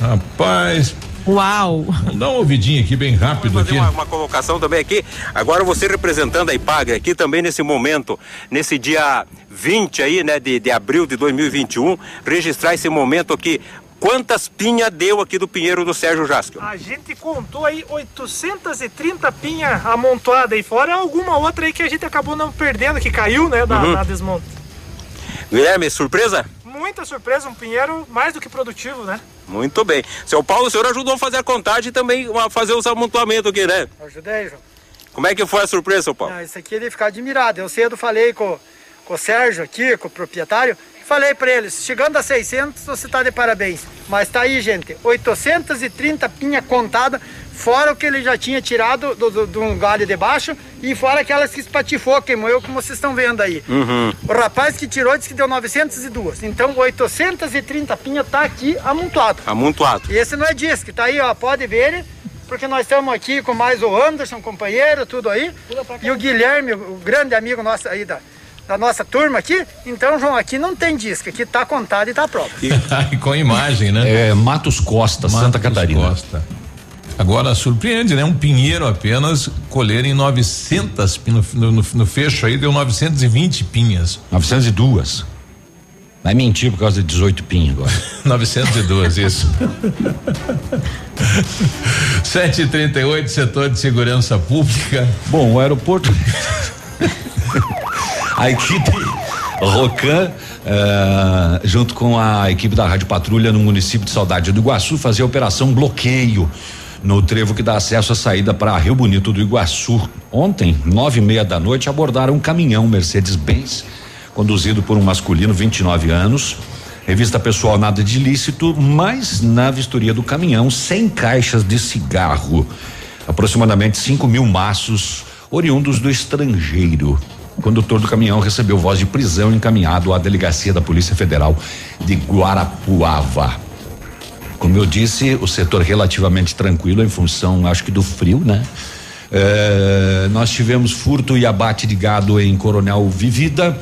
Rapaz, Uau! Vamos dar uma ouvidinha aqui bem rápido Vamos fazer aqui. Uma, uma colocação também aqui. Agora você representando a IPAG aqui também nesse momento, nesse dia 20 aí, né, de, de abril de 2021, registrar esse momento aqui. Quantas pinhas deu aqui do Pinheiro do Sérgio Jasco? A gente contou aí 830 pinhas amontoadas aí fora, alguma outra aí que a gente acabou não perdendo, que caiu, né, da, uhum. da desmonte. Guilherme, surpresa? Muita surpresa, um pinheiro mais do que produtivo, né? Muito bem. Seu Paulo, o senhor ajudou a fazer a contagem e também a fazer os amontoamentos aqui, né? Ajudei, João. Como é que foi a surpresa, seu Paulo? Ah, isso aqui ele ficar admirado. Eu cedo falei com, com o Sérgio aqui, com o proprietário, falei para eles, chegando a 600 você tá de parabéns. Mas tá aí, gente, 830 pinha contada, fora o que ele já tinha tirado do, do, do galho de baixo e fora aquelas que espatifou, que moeu, como vocês estão vendo aí. Uhum. O rapaz que tirou disse que deu 902. Então 830 pinhas tá aqui amontoado. Amontoado. E esse não é disco, tá aí, ó, pode ver porque nós estamos aqui com mais o Anderson, companheiro, tudo aí. E o Guilherme, o grande amigo nosso aí da, da nossa turma aqui. Então, João, aqui não tem disco, aqui tá contado e tá pronto. E, <laughs> com imagem, né? É, Matos Costa, Matos Santa Catarina. Costa. Agora surpreende, né? Um pinheiro apenas colher em 900 no, no, no fecho aí deu 920 pinhas. 902. Vai mentir por causa de 18 pinhas agora. <laughs> 902, isso. <laughs> 738, setor de segurança pública. Bom, o aeroporto. <laughs> a equipe Rocan, uh, junto com a equipe da Rádio Patrulha no município de Saudade do Iguaçu, fazia a operação bloqueio no trevo que dá acesso à saída para Rio Bonito do Iguaçu. Ontem, nove e meia da noite, abordaram um caminhão Mercedes-Benz conduzido por um masculino, 29 anos. Revista pessoal nada de ilícito, mas na vistoria do caminhão, 100 caixas de cigarro, aproximadamente 5 mil maços oriundos do estrangeiro. O condutor do caminhão recebeu voz de prisão encaminhado à delegacia da Polícia Federal de Guarapuava. Como eu disse, o setor relativamente tranquilo em função, acho que do frio, né? É, nós tivemos furto e abate de gado em Coronel Vivida.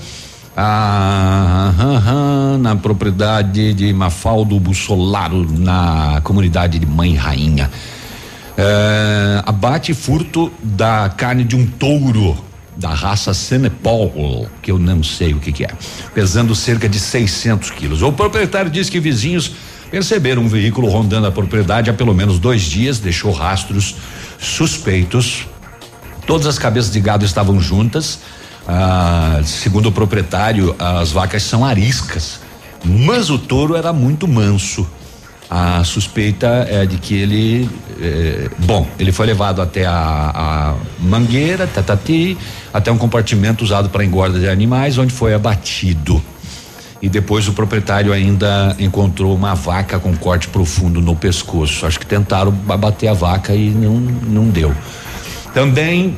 Ah, na propriedade de Mafaldo Bussolaro, na comunidade de Mãe Rainha. É, abate e furto da carne de um touro da raça Senepol, que eu não sei o que, que é, pesando cerca de 600 quilos. O proprietário diz que vizinhos perceberam um veículo rondando a propriedade há pelo menos dois dias, deixou rastros suspeitos. Todas as cabeças de gado estavam juntas. Ah, segundo o proprietário, as vacas são ariscas, mas o touro era muito manso. A suspeita é de que ele, eh, bom, ele foi levado até a, a mangueira, tatati, até um compartimento usado para engorda de animais, onde foi abatido. E depois o proprietário ainda encontrou uma vaca com corte profundo no pescoço. Acho que tentaram abater a vaca e não, não deu. Também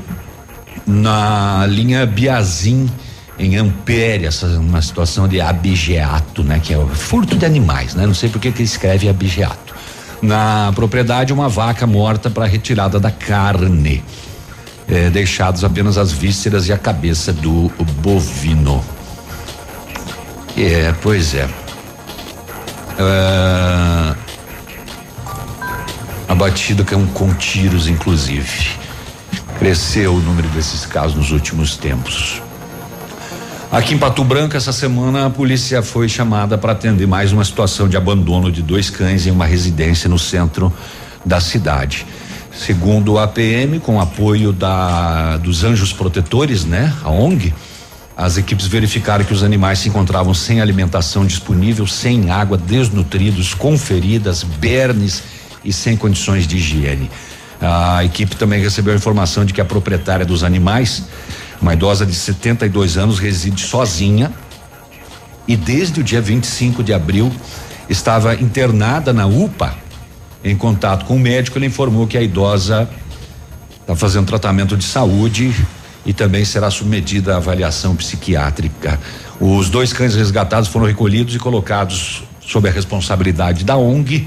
na linha Biazin em Ampere, essa uma situação de abigeato, né, que é o furto de animais, né? Não sei por que que escreve abigeato. Na propriedade uma vaca morta para retirada da carne. É, deixados apenas as vísceras e a cabeça do bovino. É, pois é. Uh, abatido com, com tiros, inclusive. Cresceu o número desses casos nos últimos tempos. Aqui em Pato Branco, essa semana, a polícia foi chamada para atender mais uma situação de abandono de dois cães em uma residência no centro da cidade. Segundo a PM, com apoio da dos Anjos Protetores, né, a ONG, as equipes verificaram que os animais se encontravam sem alimentação disponível, sem água, desnutridos, com feridas, bernes e sem condições de higiene. A equipe também recebeu a informação de que a proprietária dos animais, uma idosa de 72 anos, reside sozinha e desde o dia 25 de abril estava internada na UPA. Em contato com o médico, ele informou que a idosa está fazendo tratamento de saúde e também será submetida à avaliação psiquiátrica. Os dois cães resgatados foram recolhidos e colocados sob a responsabilidade da ONG.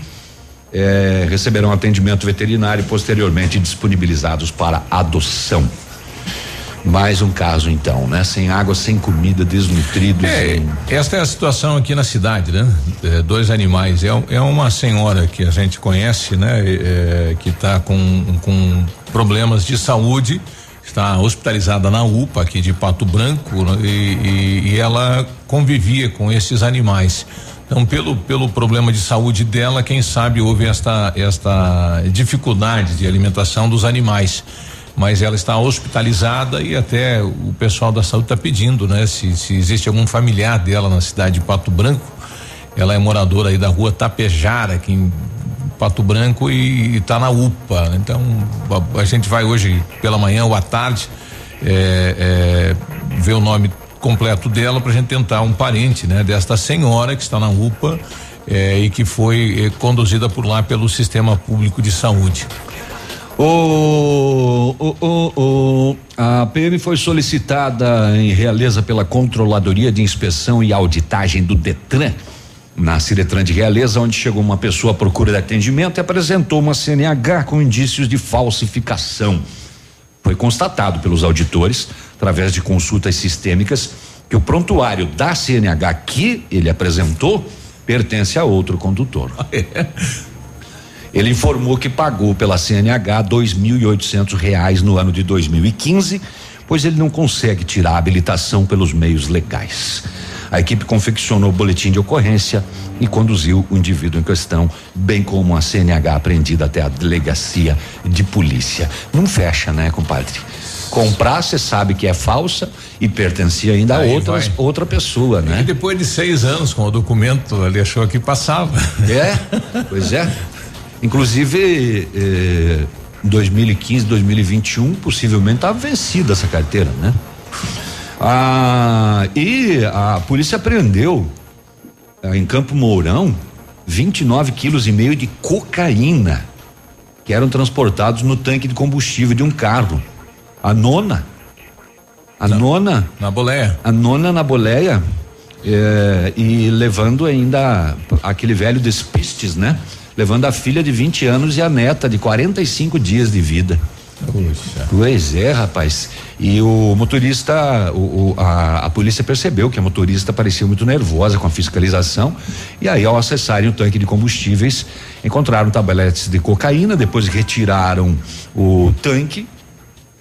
Eh, receberão atendimento veterinário e posteriormente disponibilizados para adoção. Mais um caso então, né? Sem água, sem comida, desnutridos. É, sem... Esta é a situação aqui na cidade, né? É, dois animais. É, é, uma senhora que a gente conhece, né? É, que está com, com problemas de saúde está hospitalizada na UPA aqui de Pato Branco né, e, e, e, ela convivia com esses animais. Então, pelo, pelo problema de saúde dela, quem sabe houve esta, esta dificuldade de alimentação dos animais. Mas ela está hospitalizada e até o pessoal da saúde está pedindo, né? Se, se existe algum familiar dela na cidade de Pato Branco, ela é moradora aí da rua Tapejara, aqui em Pato Branco e está na UPA. Então a, a, gente vai hoje pela manhã ou à tarde é, é, ver o nome completo dela para a gente tentar um parente, né, desta senhora que está na UPA é, e que foi é, conduzida por lá pelo sistema público de saúde. O, o, o, o, a PM foi solicitada em Realeza pela Controladoria de Inspeção e Auditagem do Detran, na Ciretran de Realeza, onde chegou uma pessoa à procura de atendimento e apresentou uma CNH com indícios de falsificação. Foi constatado pelos auditores, através de consultas sistêmicas, que o prontuário da CNH que ele apresentou pertence a outro condutor. <laughs> Ele informou que pagou pela CNH dois mil e oitocentos reais no ano de 2015, pois ele não consegue tirar a habilitação pelos meios legais. A equipe confeccionou o boletim de ocorrência e conduziu o indivíduo em questão, bem como a CNH apreendida até a delegacia de polícia. Não fecha, né, compadre? Comprar, você sabe que é falsa e pertencia ainda Aí a outras, outra pessoa, né? E depois de seis anos com o documento, ele achou que passava. É, pois é. Inclusive, eh, 2015, 2021, possivelmente estava vencida essa carteira, né? Ah, e a polícia apreendeu ah, em Campo Mourão 29 quilos e meio de cocaína que eram transportados no tanque de combustível de um carro. A nona. A na, nona. Na boleia. A nona na boleia. É, e levando ainda aquele velho despistes, né? Levando a filha de 20 anos e a neta de 45 dias de vida. Puxa. Pois é, rapaz. E o motorista, o, o, a, a, polícia percebeu que a motorista parecia muito nervosa com a fiscalização. E aí, ao acessarem o tanque de combustíveis, encontraram tabletes de cocaína, depois retiraram o tanque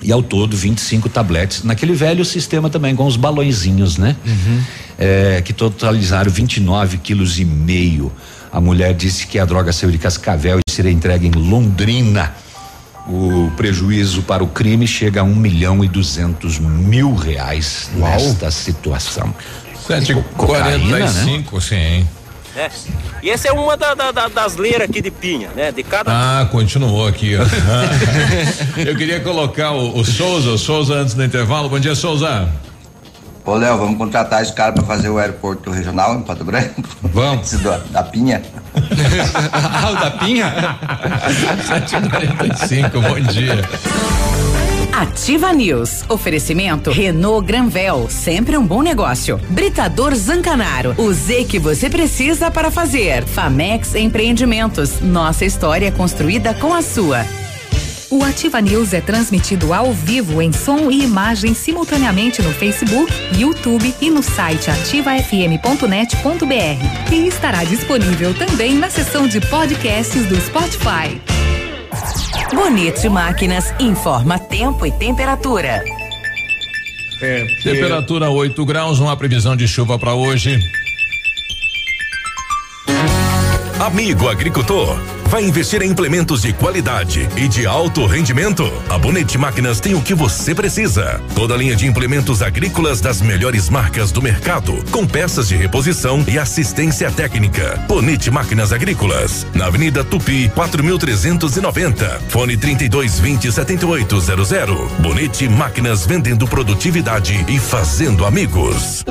e ao todo 25 tabletes naquele velho sistema também com os balõezinhos, né? Uhum. É, que totalizaram 29 quilos e meio. A mulher disse que a droga saiu de Cascavel e seria entregue em Londrina. O prejuízo para o crime chega a um milhão e duzentos mil reais Uau. nesta situação. Sete quarenta e cinco, né? sim. É. E essa é uma da, da, das leiras aqui de pinha, né? De cada. Ah, continuou aqui, ó. <laughs> Eu queria colocar o, o Souza, o Souza antes do intervalo. Bom dia, Souza. Ô, Léo, vamos contratar esse cara para fazer o aeroporto regional em Pato Branco? Vamos. <laughs> da, da Pinha. Ah, o da Pinha? 745, bom dia. Ativa News. Oferecimento Renault Granvel, sempre um bom negócio. Britador Zancanaro, o Z que você precisa para fazer. Famex Empreendimentos, nossa história construída com a sua. O Ativa News é transmitido ao vivo em som e imagem simultaneamente no Facebook, YouTube e no site ativafm.net.br. E estará disponível também na seção de podcasts do Spotify. Bonito Máquinas informa tempo e temperatura. É, temperatura 8 graus, uma previsão de chuva para hoje. Amigo agricultor, vai investir em implementos de qualidade e de alto rendimento? A Bonete Máquinas tem o que você precisa. Toda a linha de implementos agrícolas das melhores marcas do mercado, com peças de reposição e assistência técnica. Bonete Máquinas Agrícolas, na Avenida Tupi, 4390. Fone 3220 7800. Bonete Máquinas vendendo produtividade e fazendo amigos.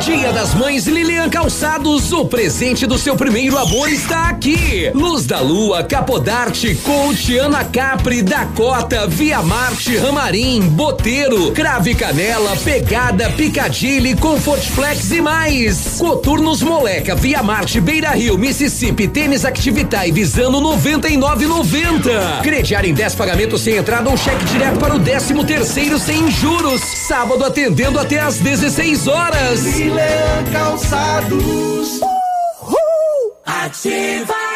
Dia das Mães Lilian Calçados, o presente do seu primeiro amor está aqui. Da Lua, Capodarte, Coach, Ana Capri, Dakota, Via Marte, Ramarim, Boteiro, Crave Canela, Pegada, Picadilly, Comfortflex e mais. Coturnos Moleca, Via Marte, Beira Rio, Mississippi, Tênis Activitai, Visano 99,90. Crediar em 10 pagamentos sem entrada ou cheque direto para o 13 terceiro sem juros. Sábado atendendo até às 16 horas. Milan Calçados. Uhul. Ativa.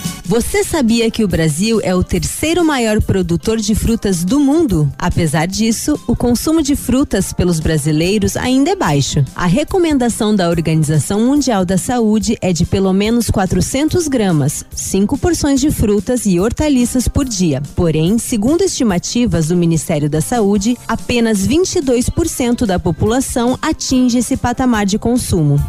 Você sabia que o Brasil é o terceiro maior produtor de frutas do mundo? Apesar disso, o consumo de frutas pelos brasileiros ainda é baixo. A recomendação da Organização Mundial da Saúde é de pelo menos 400 gramas, 5 porções de frutas e hortaliças por dia. Porém, segundo estimativas do Ministério da Saúde, apenas 22% da população atinge esse patamar de consumo.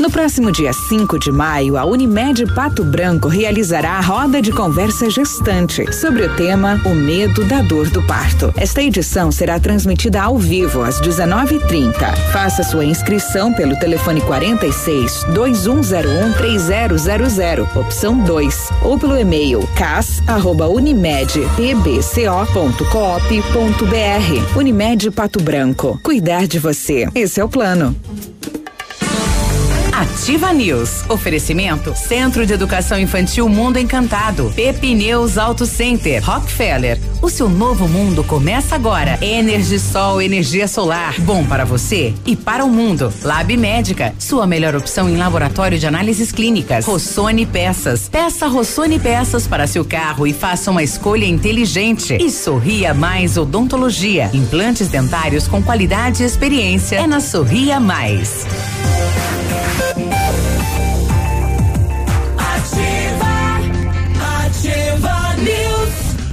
No próximo dia 5 de maio, a Unimed Pato Branco realizará a roda de conversa gestante sobre o tema O Medo da Dor do Parto. Esta edição será transmitida ao vivo às 19h30. Faça sua inscrição pelo telefone 46 2101 3000, opção 2, ou pelo e-mail cas@unimedpbco.coop.br. Unimed Pato Branco. Cuidar de você. Esse é o plano. Ativa News. Oferecimento Centro de Educação Infantil Mundo Encantado. Pepineus Auto Center. Rockefeller. O seu novo mundo começa agora. Energisol, energia solar. Bom para você e para o mundo. Lab Médica. Sua melhor opção em laboratório de análises clínicas. Rossoni Peças. Peça Rossoni Peças para seu carro e faça uma escolha inteligente. E Sorria Mais Odontologia. Implantes dentários com qualidade e experiência. É na Sorria Mais.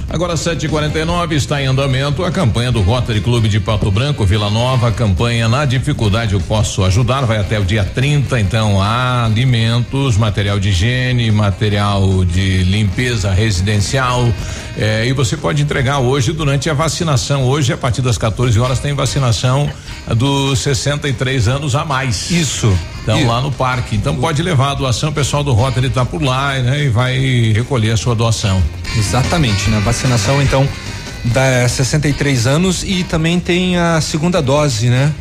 Agora 7:49 está em andamento a campanha do Rotary Clube de Pato Branco, Vila Nova, campanha na dificuldade eu posso ajudar, vai até o dia 30, então há alimentos, material de higiene, material de limpeza residencial, eh, e você pode entregar hoje durante a vacinação. Hoje a partir das 14 horas tem vacinação dos 63 anos a mais. Isso. Então, lá no parque. Então, pode levar a doação, o pessoal do Rotary está por lá, né? E vai recolher a sua doação. Exatamente, né? Vacinação, então, da 63 anos e também tem a segunda dose, né?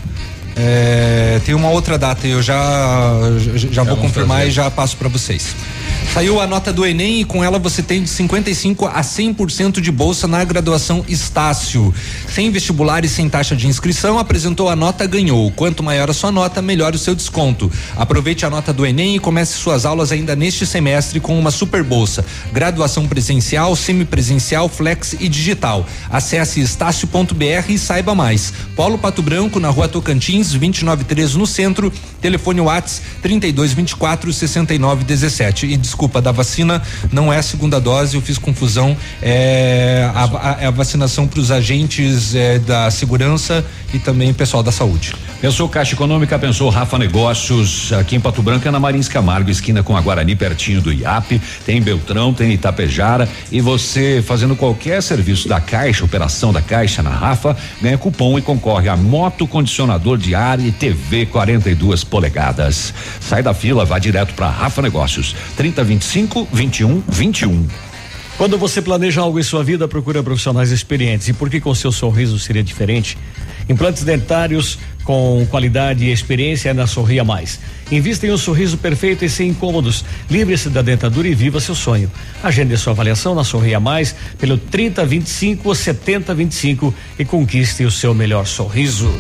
É, tem uma outra data, eu já já, já vou confirmar e já passo para vocês. Saiu a nota do Enem e com ela você tem de 55 a 100% de bolsa na graduação Estácio. Sem vestibular e sem taxa de inscrição, apresentou a nota, ganhou. Quanto maior a sua nota, melhor o seu desconto. Aproveite a nota do Enem e comece suas aulas ainda neste semestre com uma super bolsa. Graduação presencial, semipresencial, flex e digital. Acesse estácio.br e saiba mais. Polo Pato Branco, na rua Tocantins, 293 no centro. Telefone Whats 3224 6917. E desculpa da vacina não é segunda dose, eu fiz confusão. É a, a, a vacinação para os agentes é, da segurança e também pessoal da saúde. Pensou Caixa Econômica, pensou Rafa Negócios, aqui em Pato Branco, é na Marins Camargo, esquina com a Guarani, pertinho do IAP, tem Beltrão, tem Itapejara, e você fazendo qualquer serviço da Caixa, operação da Caixa na Rafa, ganha cupom e concorre a moto condicionador de ar e TV 42 polegadas. Sai da fila, vá direto para Rafa Negócios, 3025 21 21. Quando você planeja algo em sua vida, procura profissionais experientes. E por que com seu sorriso seria diferente? Implantes dentários com qualidade e experiência na Sorria Mais. Invista em um sorriso perfeito e sem incômodos. Livre-se da dentadura e viva seu sonho. Agende sua avaliação na Sorria Mais pelo 3025 ou 7025 e conquiste o seu melhor sorriso.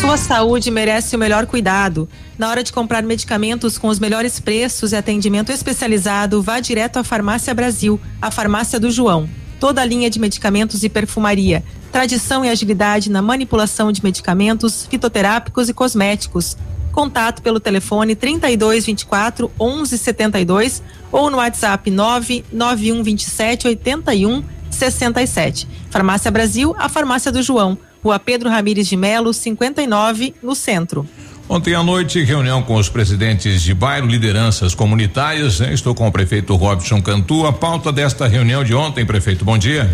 Sua saúde merece o melhor cuidado. Na hora de comprar medicamentos com os melhores preços e atendimento especializado, vá direto à Farmácia Brasil, a farmácia do João. Toda a linha de medicamentos e perfumaria tradição e agilidade na manipulação de medicamentos, fitoterápicos e cosméticos. Contato pelo telefone 3224 1172 ou no WhatsApp 99127 81 67. Farmácia Brasil, a farmácia do João. Rua Pedro Ramires de Melo, 59, no centro. Ontem à noite, reunião com os presidentes de bairro, lideranças comunitárias. Né? Estou com o prefeito Robson Cantu. A pauta desta reunião de ontem, prefeito, bom dia.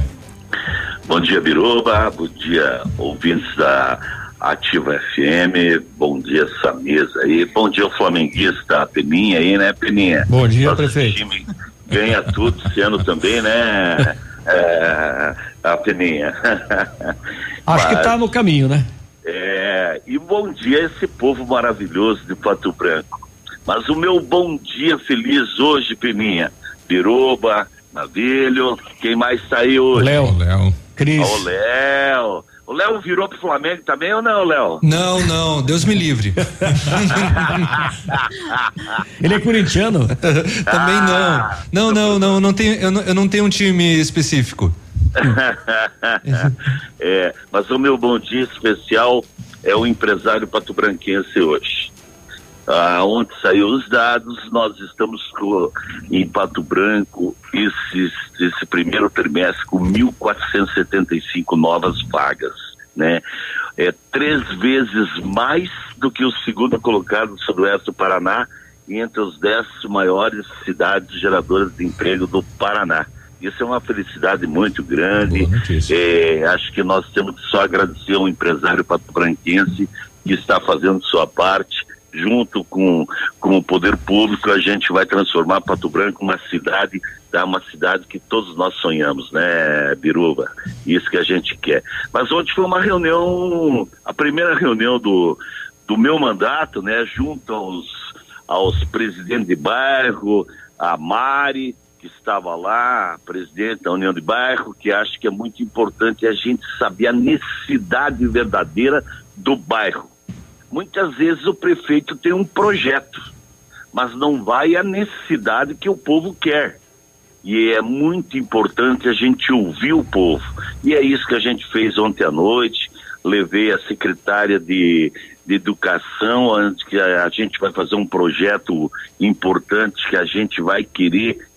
Bom dia, Biruba. Bom dia, ouvintes da Ativa FM. Bom dia, essa mesa aí. Bom dia, o flamenguista Peninha aí, né, Peninha? Bom dia, Nosso prefeito. time ganha tudo sendo também, né? É, a Peninha. Acho Mas, que está no caminho, né? É, e bom dia a esse povo maravilhoso de Pato Branco. Mas o meu bom dia feliz hoje, Peninha, Biruba, Navilho, quem mais saiu hoje? Léo, Léo. Cris. O Léo, O Léo virou pro Flamengo também ou não, Léo? Não, não, Deus me livre. <laughs> Ele é corintiano? <laughs> também ah, não. Não, não, não, não tenho, eu não, eu não tenho um time específico. É, mas o meu bom dia especial é o empresário pato-branquense hoje. Ah, onde saiu os dados, nós estamos com, em Pato Branco esse, esse primeiro trimestre com 1.475 novas vagas, né? É três vezes mais do que o segundo colocado do sudoeste do Paraná e entre os dez maiores cidades geradoras de emprego do Paraná. Isso é uma felicidade muito grande. É, acho que nós temos que só agradecer ao empresário pato-branquense que está fazendo sua parte junto com, com o poder público, a gente vai transformar Pato Branco uma cidade, tá? uma cidade que todos nós sonhamos, né, Biruba? Isso que a gente quer. Mas ontem foi uma reunião, a primeira reunião do, do meu mandato, né, junto aos, aos presidentes de bairro, a Mari, que estava lá, presidente da União de Bairro, que acho que é muito importante a gente saber a necessidade verdadeira do bairro Muitas vezes o prefeito tem um projeto, mas não vai à necessidade que o povo quer. E é muito importante a gente ouvir o povo. E é isso que a gente fez ontem à noite. Levei a secretária de, de Educação, antes que a, a gente vai fazer um projeto importante que a gente vai querer que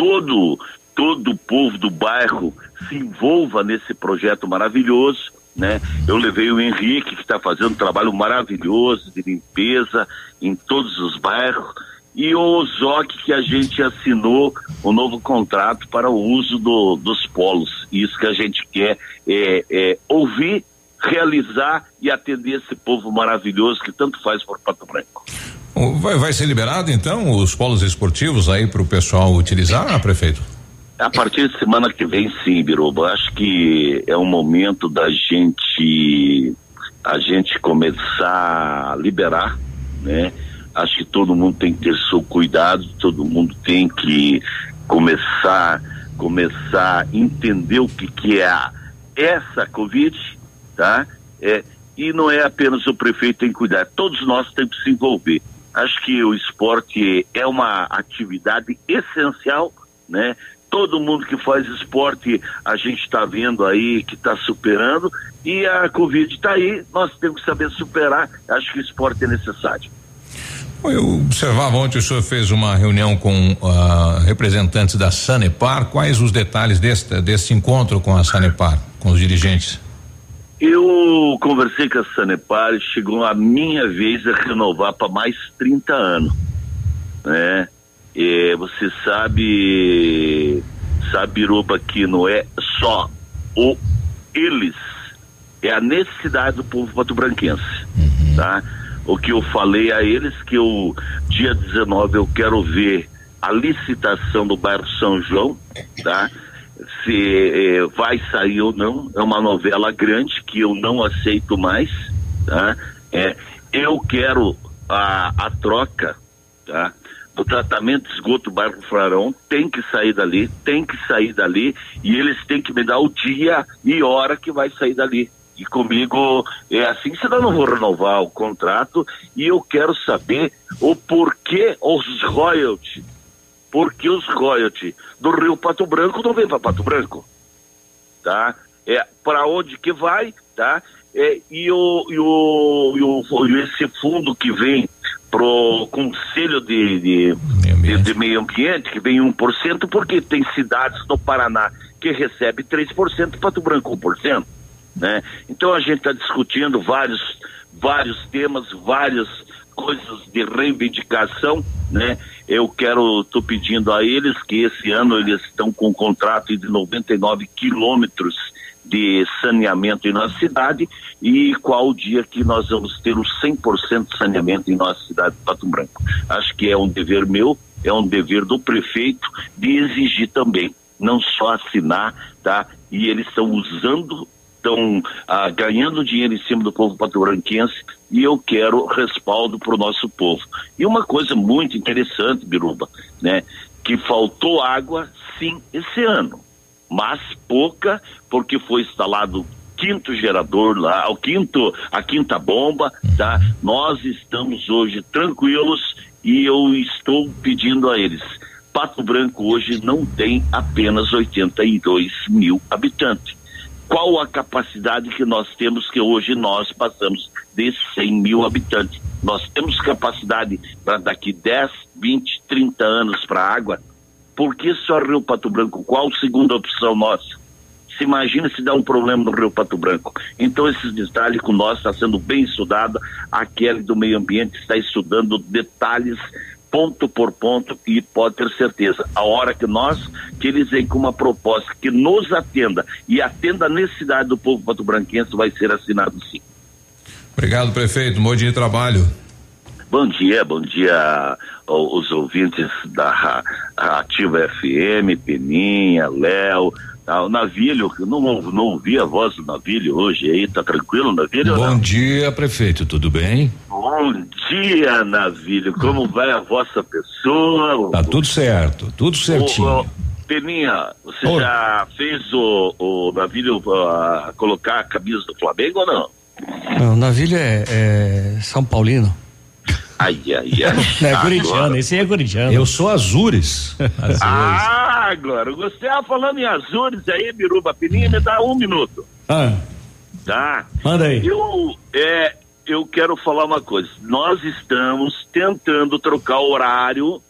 todo todo o povo do bairro se envolva nesse projeto maravilhoso né? Eu levei o Henrique, que está fazendo um trabalho maravilhoso de limpeza em todos os bairros, e o ZOC, que a gente assinou o um novo contrato para o uso do, dos polos. Isso que a gente quer é, é ouvir, realizar e atender esse povo maravilhoso que tanto faz por Pato Branco. Vai, vai ser liberado então os polos esportivos aí para o pessoal utilizar, prefeito? A partir de semana que vem, sim, Biruba. Acho que é o momento da gente a gente começar a liberar, né? Acho que todo mundo tem que ter seu cuidado, todo mundo tem que começar começar a entender o que que é a, essa Covid, tá? É, e não é apenas o prefeito tem que cuidar, todos nós temos que se envolver. Acho que o esporte é uma atividade essencial, né? todo mundo que faz esporte a gente está vendo aí que está superando e a Covid está aí, nós temos que saber superar. Acho que o esporte é necessário. Eu observava ontem o senhor fez uma reunião com uh, representantes da Sanepar. Quais os detalhes desse, desse encontro com a Sanepar, com os dirigentes? Eu conversei com a Sanepar chegou a minha vez a renovar para mais 30 anos. Né? É, você sabe, sabe, Biruba, que não é só o eles, é a necessidade do povo pato-branquense, uhum. tá? O que eu falei a eles que o dia 19 eu quero ver a licitação do bairro São João, tá? Se eh, vai sair ou não, é uma novela grande que eu não aceito mais, tá? É, eu quero a, a troca, tá? o tratamento de esgoto do bairro Frarão tem que sair dali, tem que sair dali e eles têm que me dar o dia e hora que vai sair dali. E comigo é assim, senão eu não vou renovar o contrato e eu quero saber o porquê os royalties, porque os royalties do Rio Pato Branco não vem para Pato Branco, tá? É para onde que vai, tá? É, e, o, e, o, e, o, esse fundo que vem pro Conselho de, de, meio de, de, Meio Ambiente, que vem 1%, porque tem cidades no Paraná que recebe 3%, Pato Branco 1%. Né? Então a gente está discutindo vários, vários temas, várias coisas de reivindicação, né? Eu quero, estou pedindo a eles que esse ano eles estão com um contrato de 99 quilômetros de saneamento em nossa cidade e qual o dia que nós vamos ter o 100% de saneamento em nossa cidade de Pato Branco. Acho que é um dever meu, é um dever do prefeito de exigir também, não só assinar, tá? E eles estão usando, estão ah, ganhando dinheiro em cima do povo patobranquense e eu quero respaldo para o nosso povo. E uma coisa muito interessante, Biruba, né? Que faltou água, sim, esse ano mas pouca, porque foi instalado quinto gerador lá, o quinto, a quinta bomba, tá? Nós estamos hoje tranquilos e eu estou pedindo a eles. Pato Branco hoje não tem apenas 82 mil habitantes. Qual a capacidade que nós temos que hoje nós passamos de 100 mil habitantes? Nós temos capacidade para daqui 10, 20, 30 anos para água? Por que só Rio Pato Branco? Qual a segunda opção nossa? Se imagina se dá um problema no Rio Pato Branco. Então, esses detalhes com nós está sendo bem estudado. A Kelly do Meio Ambiente está estudando detalhes ponto por ponto e pode ter certeza, a hora que nós, que eles vêm com uma proposta que nos atenda e atenda a necessidade do povo pato-branquense, vai ser assinado sim. Obrigado, prefeito. Bom dia de trabalho. Bom dia, bom dia aos ouvintes da Ativa FM, Peninha, Léo, ah, o Navilho, não, não ouvi a voz do Navilho hoje aí, tá tranquilo, Navilho? Bom dia, prefeito, tudo bem? Bom dia, Navilho, como vai a vossa pessoa? Tá tudo certo, tudo certinho. O, o, Peninha, você Oi. já fez o, o Navilho uh, colocar a camisa do Flamengo ou não? Não, o Navilho é, é São Paulino. Ai, ai, ai. é corintiano, esse aí é corintiano. Eu sou Azures. Azures. Ah, agora, você estava falando em Azures aí, Biruba Pininha, me dá um minuto. Ah. Tá? Manda aí. Eu, é, eu quero falar uma coisa. Nós estamos tentando trocar o horário,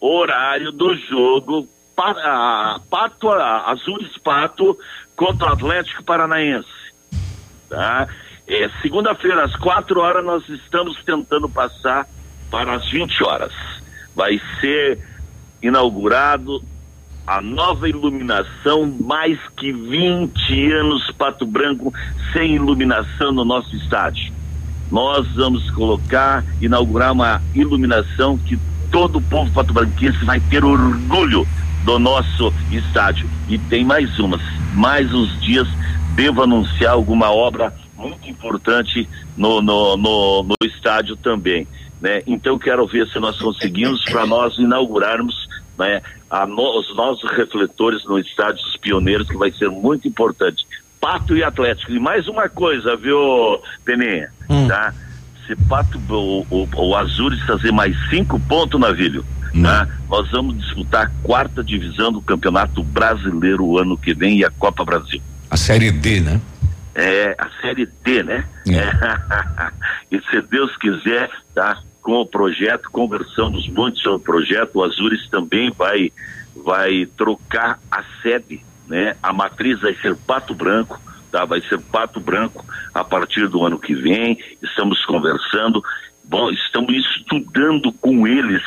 horário do jogo para Pato, Azures Pato contra o Atlético Paranaense. Tá? É, Segunda-feira, às 4 horas, nós estamos tentando passar para as 20 horas. Vai ser inaugurado a nova iluminação, mais que 20 anos Pato Branco sem iluminação no nosso estádio. Nós vamos colocar, inaugurar uma iluminação que todo o povo pato-branquense vai ter orgulho do nosso estádio. E tem mais umas, mais uns dias devo anunciar alguma obra muito importante no, no, no, no estádio também. Né? Então quero ver se nós conseguimos para nós inaugurarmos né, a no, os nossos refletores no estádio dos pioneiros, que vai ser muito importante. Pato e Atlético. E mais uma coisa, viu, Peninha? Hum. Tá? Se Pato, o, o, o Azures fazer mais cinco pontos, Navilho, hum. tá? nós vamos disputar a quarta divisão do Campeonato Brasileiro o ano que vem e a Copa Brasil. A Série D, né? É, a série D, né? É. <laughs> e se Deus quiser, tá? Com o projeto, conversão dos montes sobre o projeto, o Azures também vai, vai trocar a sede, né? A matriz vai ser Pato Branco, tá? Vai ser Pato Branco a partir do ano que vem. Estamos conversando, bom, estamos estudando com eles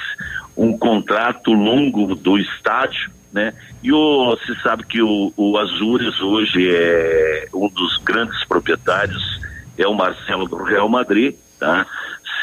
contrato longo do estádio, né? E o, sabe que o, o Azures hoje é um dos grandes proprietários, é o Marcelo do Real Madrid, tá?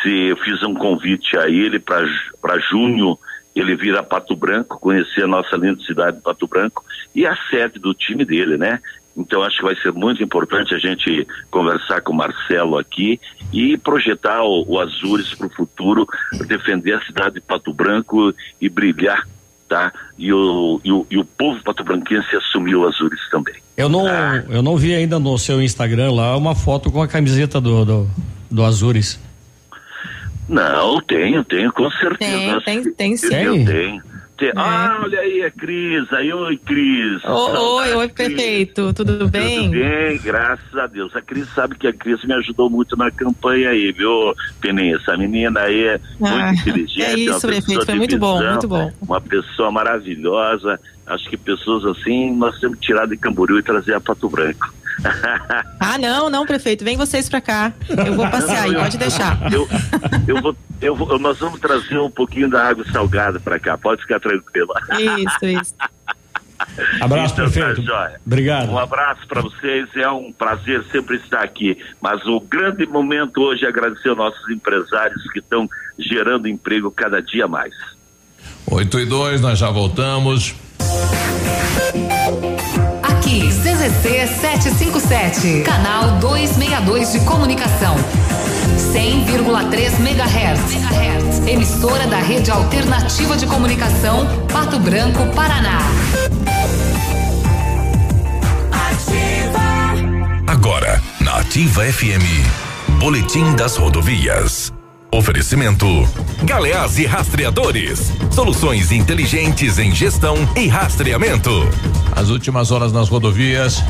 Se fiz um convite a ele para junho ele vir Pato Branco, conhecer a nossa linda cidade de Pato Branco e a sede do time dele, né? Então acho que vai ser muito importante a gente conversar com o Marcelo aqui e projetar o, o Azures para o futuro, defender a cidade de Pato Branco e brilhar tá? E o, e o, e o povo patobranquense assumiu Azures também. Eu não, ah. eu não vi ainda no seu Instagram lá uma foto com a camiseta do, do, do Azures. Não, tenho, tenho, com certeza. Tem, tem, tem sim. Eu tenho. É. Ah, olha aí, é Cris. Aí, oi, Cris. oi, oi, prefeito. Tudo bem? Tudo bem, graças a Deus. A Cris sabe que a Cris me ajudou muito na campanha aí, viu, Peninha? Essa menina aí é ah, muito inteligente. É isso, prefeito. Foi muito bom, muito bom. Uma pessoa maravilhosa. Acho que pessoas assim nós temos que tirar de Camboriú e trazer a Pato Branco. <laughs> ah, não, não, prefeito. Vem vocês pra cá. Eu vou passear aí, pode deixar. Eu, eu, vou, eu vou, nós vamos trazer um pouquinho da água salgada pra cá. Pode ficar tranquilo. Isso, isso. <laughs> Abraço, então, prefeito. Tá, Obrigado. Um abraço para vocês. É um prazer sempre estar aqui. Mas o grande momento hoje é agradecer aos nossos empresários que estão gerando emprego cada dia mais. 8 e 2, nós já voltamos. Aqui, CZC 757, canal 262 de comunicação. 100,3 MHz. Emissora da Rede Alternativa de Comunicação, Pato Branco, Paraná. Agora, na Ativa FM, Boletim das Rodovias. Oferecimento: Galeás e Rastreadores. Soluções inteligentes em gestão e rastreamento. As últimas horas nas rodovias.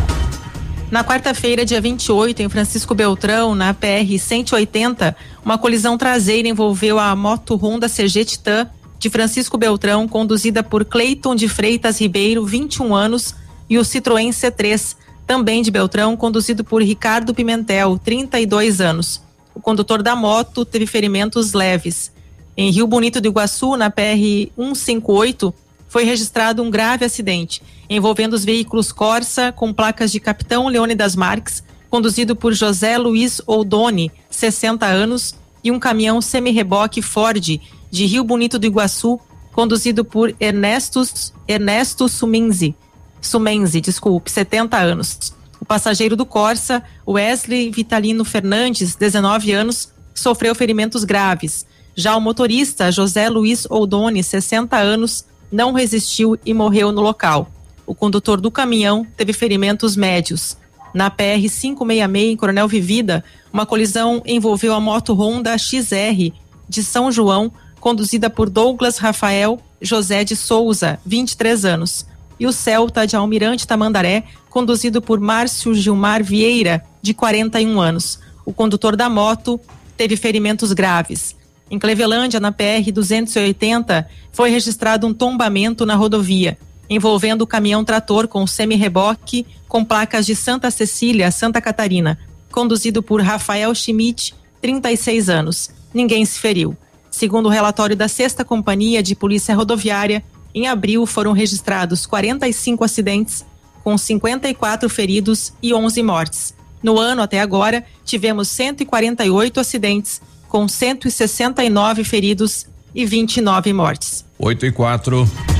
Na quarta-feira, dia 28, em Francisco Beltrão, na PR 180, uma colisão traseira envolveu a moto Honda CG Titan de Francisco Beltrão, conduzida por Cleiton de Freitas Ribeiro, 21 anos, e o Citroën C3, também de Beltrão, conduzido por Ricardo Pimentel, 32 anos. O condutor da moto teve ferimentos leves. Em Rio Bonito do Iguaçu, na PR 158, foi registrado um grave acidente envolvendo os veículos Corsa com placas de Capitão Leônidas Marques, conduzido por José Luiz Oldoni, 60 anos, e um caminhão semi-reboque Ford de Rio Bonito do Iguaçu, conduzido por Ernestus, Ernesto Sumenzi, Sumenzi, desculpe, 70 anos. O passageiro do Corsa, Wesley Vitalino Fernandes, 19 anos, sofreu ferimentos graves. Já o motorista, José Luiz Oldoni, 60 anos, não resistiu e morreu no local. O condutor do caminhão teve ferimentos médios. Na PR 566, em Coronel Vivida, uma colisão envolveu a moto Honda XR de São João, conduzida por Douglas Rafael José de Souza, 23 anos, e o Celta de Almirante Tamandaré, conduzido por Márcio Gilmar Vieira, de 41 anos. O condutor da moto teve ferimentos graves. Em Clevelândia, na PR 280, foi registrado um tombamento na rodovia envolvendo o caminhão trator com semi-reboque com placas de Santa Cecília, Santa Catarina, conduzido por Rafael Schmidt, 36 anos. Ninguém se feriu. Segundo o relatório da Sexta Companhia de Polícia Rodoviária, em abril foram registrados 45 acidentes, com 54 feridos e 11 mortes. No ano até agora, tivemos 148 acidentes, com 169 feridos e 29 mortes. 8 e 4.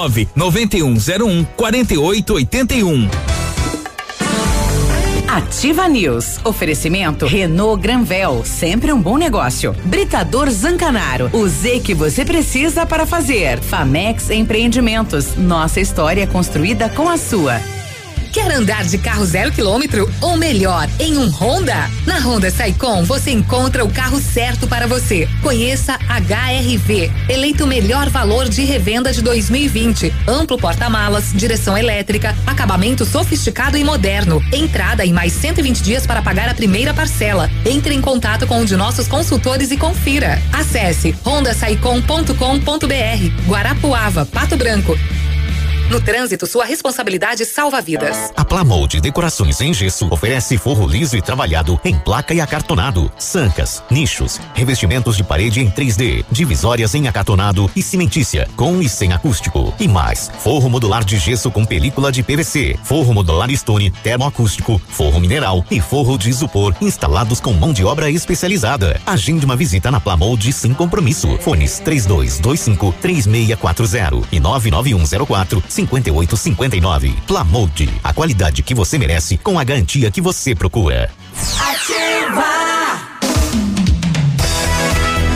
nove noventa e um zero um quarenta e oito oitenta e um. Ativa News. Oferecimento Renault Granvel, sempre um bom negócio. Britador Zancanaro, o Z que você precisa para fazer. Famex Empreendimentos, nossa história construída com a sua. Quer andar de carro zero quilômetro ou melhor, em um Honda? Na Honda Saicom você encontra o carro certo para você. Conheça HRV, eleito o melhor valor de revenda de 2020. Amplo porta-malas, direção elétrica, acabamento sofisticado e moderno. Entrada e mais 120 dias para pagar a primeira parcela. Entre em contato com um de nossos consultores e confira. Acesse hondasaicom.com.br. Guarapuava, Pato Branco. No trânsito, sua responsabilidade salva vidas. A Plamold Decorações em Gesso oferece forro liso e trabalhado em placa e acartonado, sancas, nichos, revestimentos de parede em 3D, divisórias em acartonado e cimentícia, com e sem acústico. E mais, forro modular de gesso com película de PVC, forro modular stone, termoacústico, forro mineral e forro de isopor instalados com mão de obra especializada. Agende uma visita na Plamold sem compromisso. Fones 3225 3640 e 99104 5859. Plamold, a qualidade que você merece com a garantia que você procura. Ativa!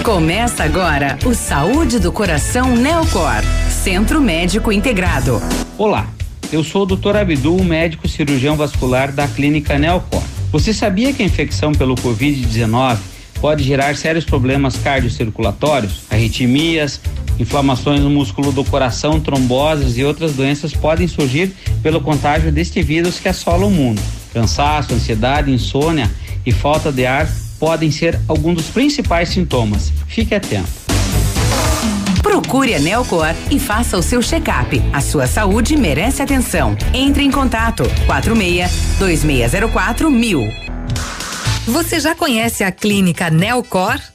Começa agora o Saúde do Coração Neocor, Centro Médico Integrado. Olá, eu sou o Dr. Abdul, médico cirurgião vascular da Clínica Neocor. Você sabia que a infecção pelo Covid-19 pode gerar sérios problemas cardiocirculatórios, arritmias, Inflamações no músculo do coração, tromboses e outras doenças podem surgir pelo contágio deste vírus que assola o mundo. Cansaço, ansiedade, insônia e falta de ar podem ser alguns dos principais sintomas. Fique atento. Procure a Neocor e faça o seu check-up. A sua saúde merece atenção. Entre em contato 46 2604 mil. Você já conhece a clínica Neocor?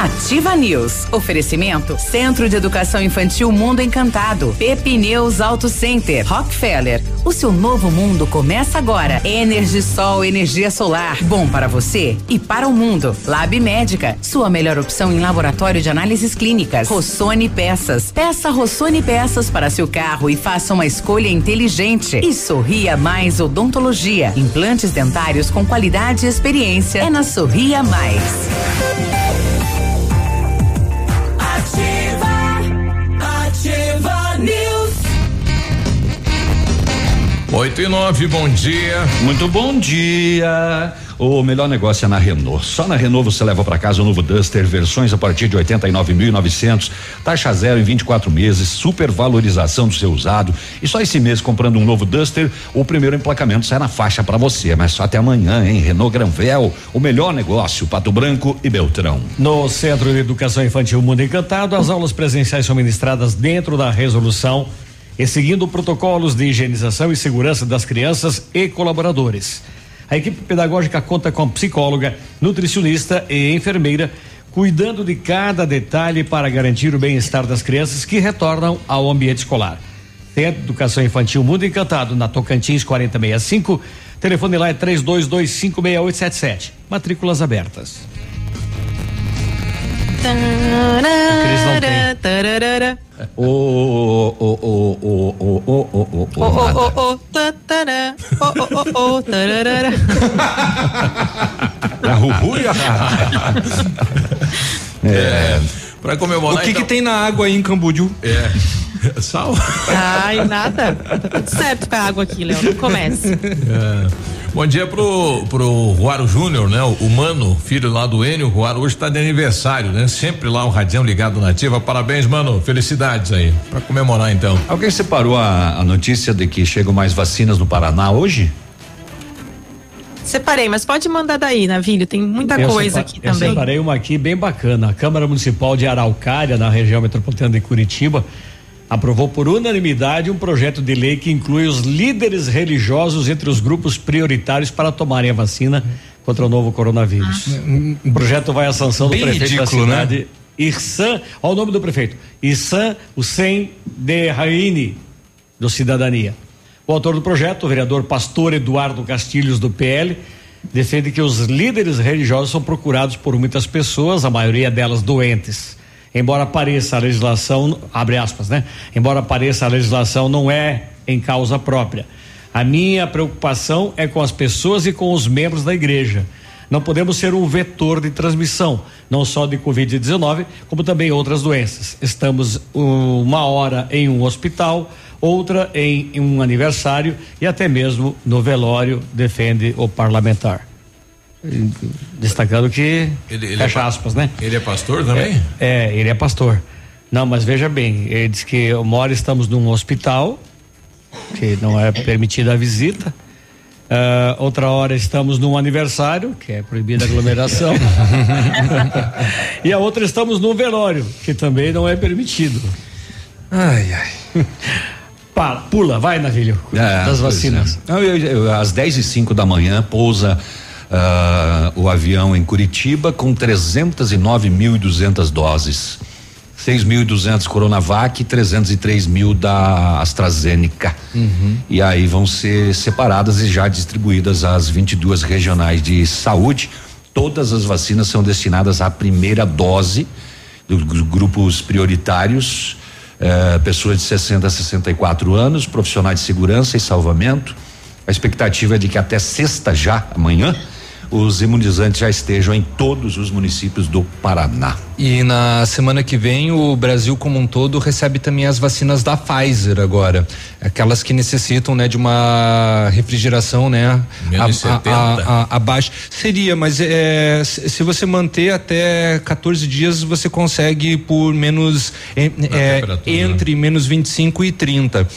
Ativa News. Oferecimento Centro de Educação Infantil Mundo Encantado. Pepineus Auto Center. Rockefeller. O seu novo mundo começa agora. Energisol, energia solar. Bom para você e para o mundo. Lab Médica. Sua melhor opção em laboratório de análises clínicas. Rossoni Peças. Peça Rossoni Peças para seu carro e faça uma escolha inteligente. E Sorria Mais Odontologia. Implantes dentários com qualidade e experiência. É na Sorria Mais. 8 e 9, bom dia. Muito bom dia. O melhor negócio é na Renault. Só na Renault você leva para casa o novo Duster, versões a partir de 89.900, taxa zero em 24 meses, super valorização do seu usado. E só esse mês comprando um novo Duster, o primeiro emplacamento sai na faixa para você. Mas só até amanhã, hein? Renault Granvel, o melhor negócio, Pato Branco e Beltrão. No Centro de Educação Infantil Mundo Encantado, as aulas presenciais são ministradas dentro da resolução e seguindo protocolos de higienização e segurança das crianças e colaboradores. A equipe pedagógica conta com psicóloga, nutricionista e enfermeira, cuidando de cada detalhe para garantir o bem-estar das crianças que retornam ao ambiente escolar. Centro Educação Infantil Mundo Encantado, na Tocantins 4065. Telefone lá é 32256877. Matrículas abertas. Cris não tem. O o o o o o o o o o o o o o o tararara A Ruhu e a É. Pra comemorar. O que então, que tem na água aí em Cambúdio? É. Sal? Ai, nada. Tá tudo certo com a água aqui, Léo. Não comece. É. Bom dia pro, pro Ruaro Júnior, né? O, o Mano, filho lá do Enio, o Ruaro hoje está de aniversário, né? Sempre lá o Radião ligado na ativa. Parabéns, mano. Felicidades aí. Para comemorar então. Alguém separou a, a notícia de que chegam mais vacinas no Paraná hoje? Separei, mas pode mandar daí, Navilho. Tem muita Eu coisa sepa- aqui eu também. separei uma aqui bem bacana. A Câmara Municipal de Araucária, na região metropolitana de Curitiba, aprovou por unanimidade um projeto de lei que inclui os líderes religiosos entre os grupos prioritários para tomarem a vacina contra o novo coronavírus. O projeto vai à sanção do Bem prefeito ridículo, da né? cidade, Irsan, olha o nome do prefeito, Irsan Hussein de Raini, do Cidadania. O autor do projeto, o vereador pastor Eduardo Castilhos, do PL, defende que os líderes religiosos são procurados por muitas pessoas, a maioria delas doentes. Embora pareça a legislação, abre aspas, né? Embora pareça a legislação não é em causa própria. A minha preocupação é com as pessoas e com os membros da igreja. Não podemos ser um vetor de transmissão, não só de Covid-19, como também outras doenças. Estamos um, uma hora em um hospital, outra em um aniversário e até mesmo no velório, defende o parlamentar. Destacando que. Ele- ele fecha é pa- aspas, né? Ele é pastor também? É, é, ele é pastor. Não, mas veja bem, ele diz que uma hora estamos num hospital, que não é permitida a visita. Ah, outra hora estamos num aniversário, que é proibida a aglomeração. <laughs> e a outra estamos num velório, que também não é permitido. Ai, ai. <laughs> Pá, pula, vai, Navilho. É, das vacinas. É. Eu, eu, às 10 e 5 da manhã pousa uh, o avião em Curitiba com 309.200 doses. 6.200 Coronavac e 303 mil da AstraZeneca. Uhum. E aí vão ser separadas e já distribuídas às 22 regionais de saúde. Todas as vacinas são destinadas à primeira dose dos grupos prioritários, eh, pessoas de 60 a 64 anos, profissionais de segurança e salvamento. A expectativa é de que até sexta já, amanhã, os imunizantes já estejam em todos os municípios do Paraná. E na semana que vem o Brasil como um todo recebe também as vacinas da Pfizer agora, aquelas que necessitam né de uma refrigeração né Menos a, a, a, abaixo seria, mas é, se você manter até 14 dias você consegue por menos é, é, entre né? menos 25 e 30.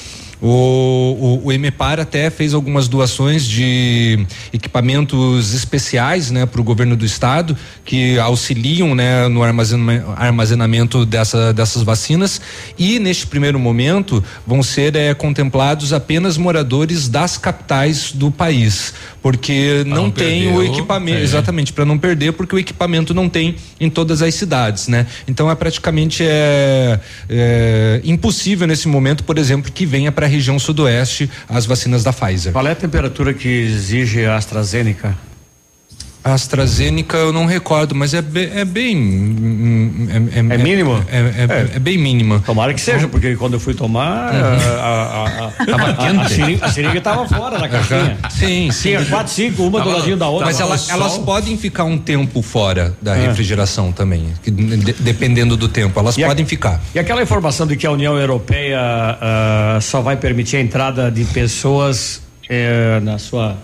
O, o, o Emepar até fez algumas doações de equipamentos especiais, né, para o governo do estado que auxiliam, né, no armazenamento, dessa, dessas vacinas. E neste primeiro momento vão ser é, contemplados apenas moradores das capitais do país, porque não, não, tem o equipamento, é. exatamente para não perder, porque o equipamento não tem em todas as cidades, né? Então é praticamente é, é impossível nesse momento, por exemplo, que venha para região sudoeste as vacinas da Pfizer. Qual é a temperatura que exige a AstraZeneca? A AstraZeneca eu não recordo, mas é, be, é bem. É, é, é mínimo? É, é, é, bem mínima. Tomara que seja, porque quando eu fui tomar. Uhum. A, a, <laughs> seringa, a seringa tava fora da caixinha. Sim, sim. Tinha quatro, cinco, uma do ladinho da outra. Mas ela, elas podem ficar um tempo fora da refrigeração também, dependendo do tempo. Elas e podem ficar. E aquela informação de que a União Europeia uh, só vai permitir a entrada de pessoas uh, na sua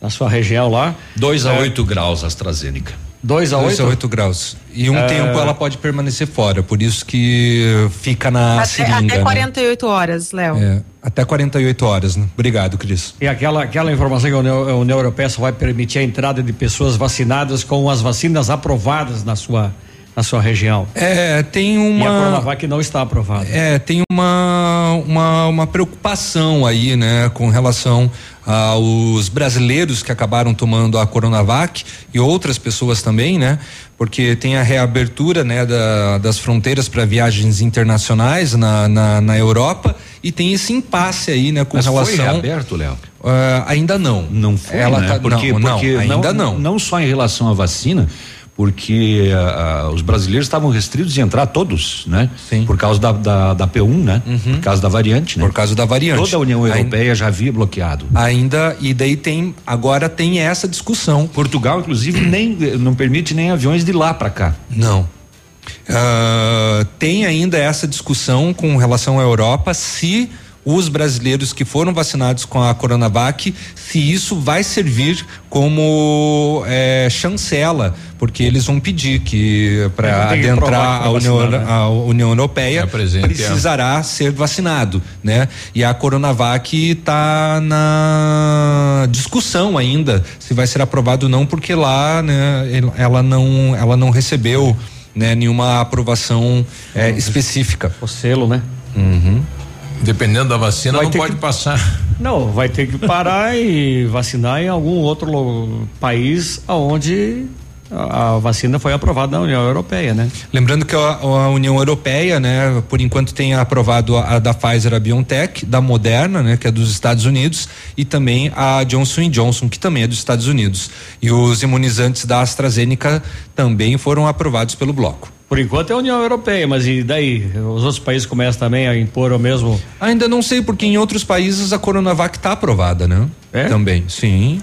na sua região lá. 2 a 8 é, graus AstraZeneca. 2 a 8? 2 a 8 graus. E um é... tempo ela pode permanecer fora, por isso que fica na até, seringa. Até 48 né? horas, Léo. É, até 48 horas, né? Obrigado, Cris. E aquela, aquela informação que a União, a União Europeia só vai permitir a entrada de pessoas vacinadas com as vacinas aprovadas na sua na sua região. É, tem uma. E a Coronavac não está aprovada. É, tem uma, uma, uma preocupação aí, né, com relação aos brasileiros que acabaram tomando a Coronavac e outras pessoas também, né? Porque tem a reabertura, né, da, das fronteiras para viagens internacionais na, na, na, Europa e tem esse impasse aí, né, com Mas relação. Foi reaberto, Léo? Uh, ainda não. Não foi, Ela né? tá, porque, não, porque não, ainda não, não. Não só em relação à vacina, porque uh, os brasileiros estavam restritos de entrar todos, né? Sim. Por causa da, da, da P1, né? Uhum. Por causa da variante, né? Por causa da variante. Toda a União Europeia ainda, já havia bloqueado. Ainda, e daí tem, agora tem essa discussão. Portugal, inclusive, nem, não permite nem aviões de lá para cá. Não. Uh, tem ainda essa discussão com relação à Europa se os brasileiros que foram vacinados com a Coronavac, se isso vai servir como é, chancela, porque eles vão pedir que para adentrar a União, vacinar, né? a União Europeia precisará é. ser vacinado, né? E a Coronavac está na discussão ainda se vai ser aprovado ou não, porque lá, né, ela não, ela não recebeu né, nenhuma aprovação é, específica. O selo, né? Uhum. Dependendo da vacina, vai não pode que, passar. Não, vai ter que parar e vacinar em algum outro país onde a vacina foi aprovada na União Europeia, né? Lembrando que a, a, União Europeia, né, por enquanto tem aprovado a, a, da Pfizer, a BioNTech, da Moderna, né, que é dos Estados Unidos, e também a Johnson Johnson, que também é dos Estados Unidos. E os imunizantes da AstraZeneca também foram aprovados pelo bloco. Por enquanto é a União Europeia, mas e daí? Os outros países começam também a impor o mesmo? Ainda não sei, porque em outros países a Coronavac está aprovada, né? É? Também, sim.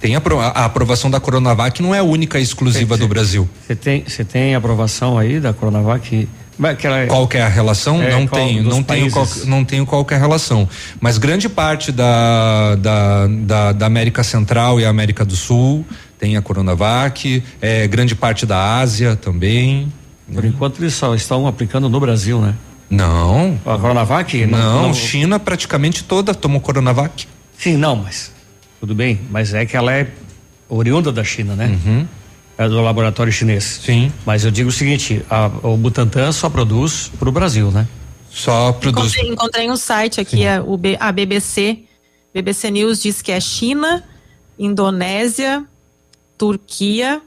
Tem a, a, aprovação da Coronavac não é única e exclusiva cê, do Brasil. Você tem, você tem aprovação aí da Coronavac? É- qual que é a relação? É, não tenho, não tenho, qual, não tenho qualquer relação. Mas grande parte da, da, da, da América Central e América do Sul tem a Coronavac, é, grande parte da Ásia também. Por enquanto eles só estão aplicando no Brasil, né? Não. A Coronavac? Não, não, não, China praticamente toda tomou Coronavac. Sim, não, mas tudo bem, mas é que ela é oriunda da China, né? Uhum. É do laboratório chinês. Sim. Mas eu digo o seguinte, a, o Butantan só produz para o Brasil, né? Só produz. Encontrei, encontrei um site aqui, é o B, a BBC. BBC News diz que é China, Indonésia, Turquia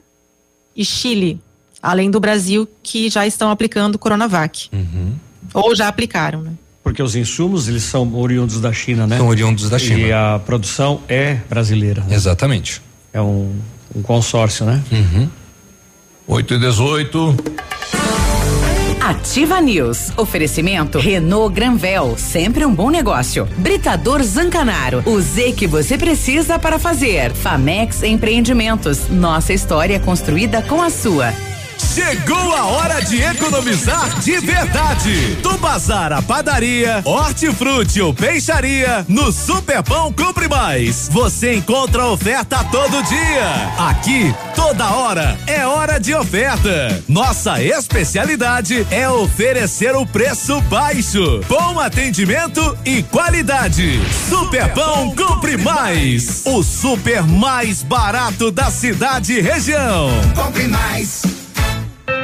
e Chile, além do Brasil, que já estão aplicando Coronavac. Uhum. Ou já aplicaram, né? Porque os insumos, eles são oriundos da China, né? São oriundos da China. E a produção é brasileira. Né? Exatamente. É um, um consórcio, né? Uhum. 8 e 18. Ativa News. Oferecimento Renault Granvel, sempre um bom negócio. Britador Zancanaro, o Z que você precisa para fazer. Famex Empreendimentos, nossa história construída com a sua. Chegou a hora de economizar de verdade. Do bazar à padaria, hortifruti ou peixaria, no Superpão Compre Mais. Você encontra oferta todo dia. Aqui, toda hora, é hora de oferta. Nossa especialidade é oferecer o preço baixo, bom atendimento e qualidade. Superpão Compre Mais. O super mais barato da cidade e região. Compre mais.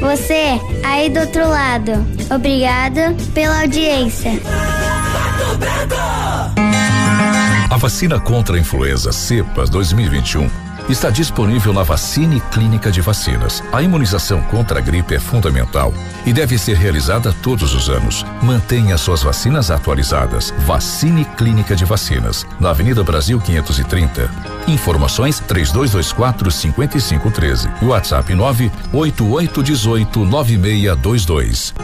você aí do outro lado. Obrigada pela audiência. A vacina contra a influenza cepas 2021 está disponível na Vacine Clínica de Vacinas. A imunização contra a gripe é fundamental e deve ser realizada todos os anos. Mantenha suas vacinas atualizadas. Vacine Clínica de Vacinas, na Avenida Brasil 530. Informações 3224 5513 e WhatsApp 98818 9622.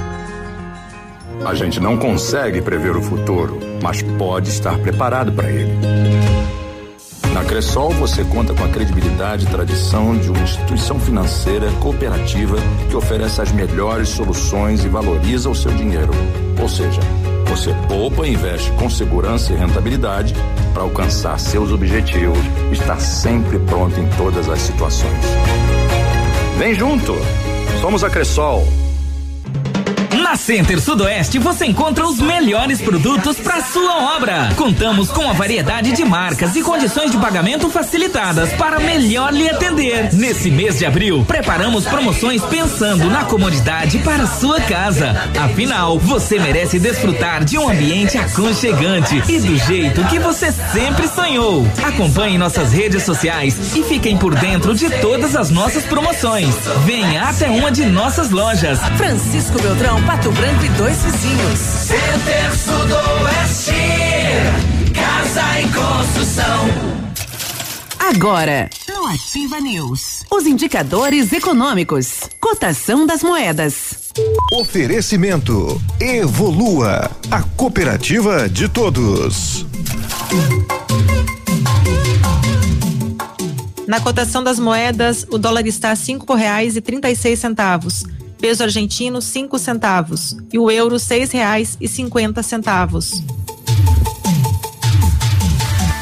A gente não consegue prever o futuro, mas pode estar preparado para ele. Na Cressol você conta com a credibilidade e tradição de uma instituição financeira cooperativa que oferece as melhores soluções e valoriza o seu dinheiro. Ou seja, você poupa e investe com segurança e rentabilidade para alcançar seus objetivos e estar sempre pronto em todas as situações. Vem junto! Somos a Cressol. Na Center Sudoeste você encontra os melhores produtos para sua obra. Contamos com a variedade de marcas e condições de pagamento facilitadas para melhor lhe atender. Nesse mês de abril, preparamos promoções pensando na comodidade para sua casa. Afinal, você merece desfrutar de um ambiente aconchegante e do jeito que você sempre sonhou. Acompanhe nossas redes sociais e fiquem por dentro de todas as nossas promoções. Venha até uma de nossas lojas. Francisco Beltrão, Pato Branco e dois vizinhos. Center Sudoeste. Casa em construção. Agora, no Ativa News, os indicadores econômicos, cotação das moedas. Oferecimento Evolua, a cooperativa de todos. Na cotação das moedas, o dólar está a cinco reais e trinta e seis centavos. Peso argentino, cinco centavos. E o euro, cinquenta centavos.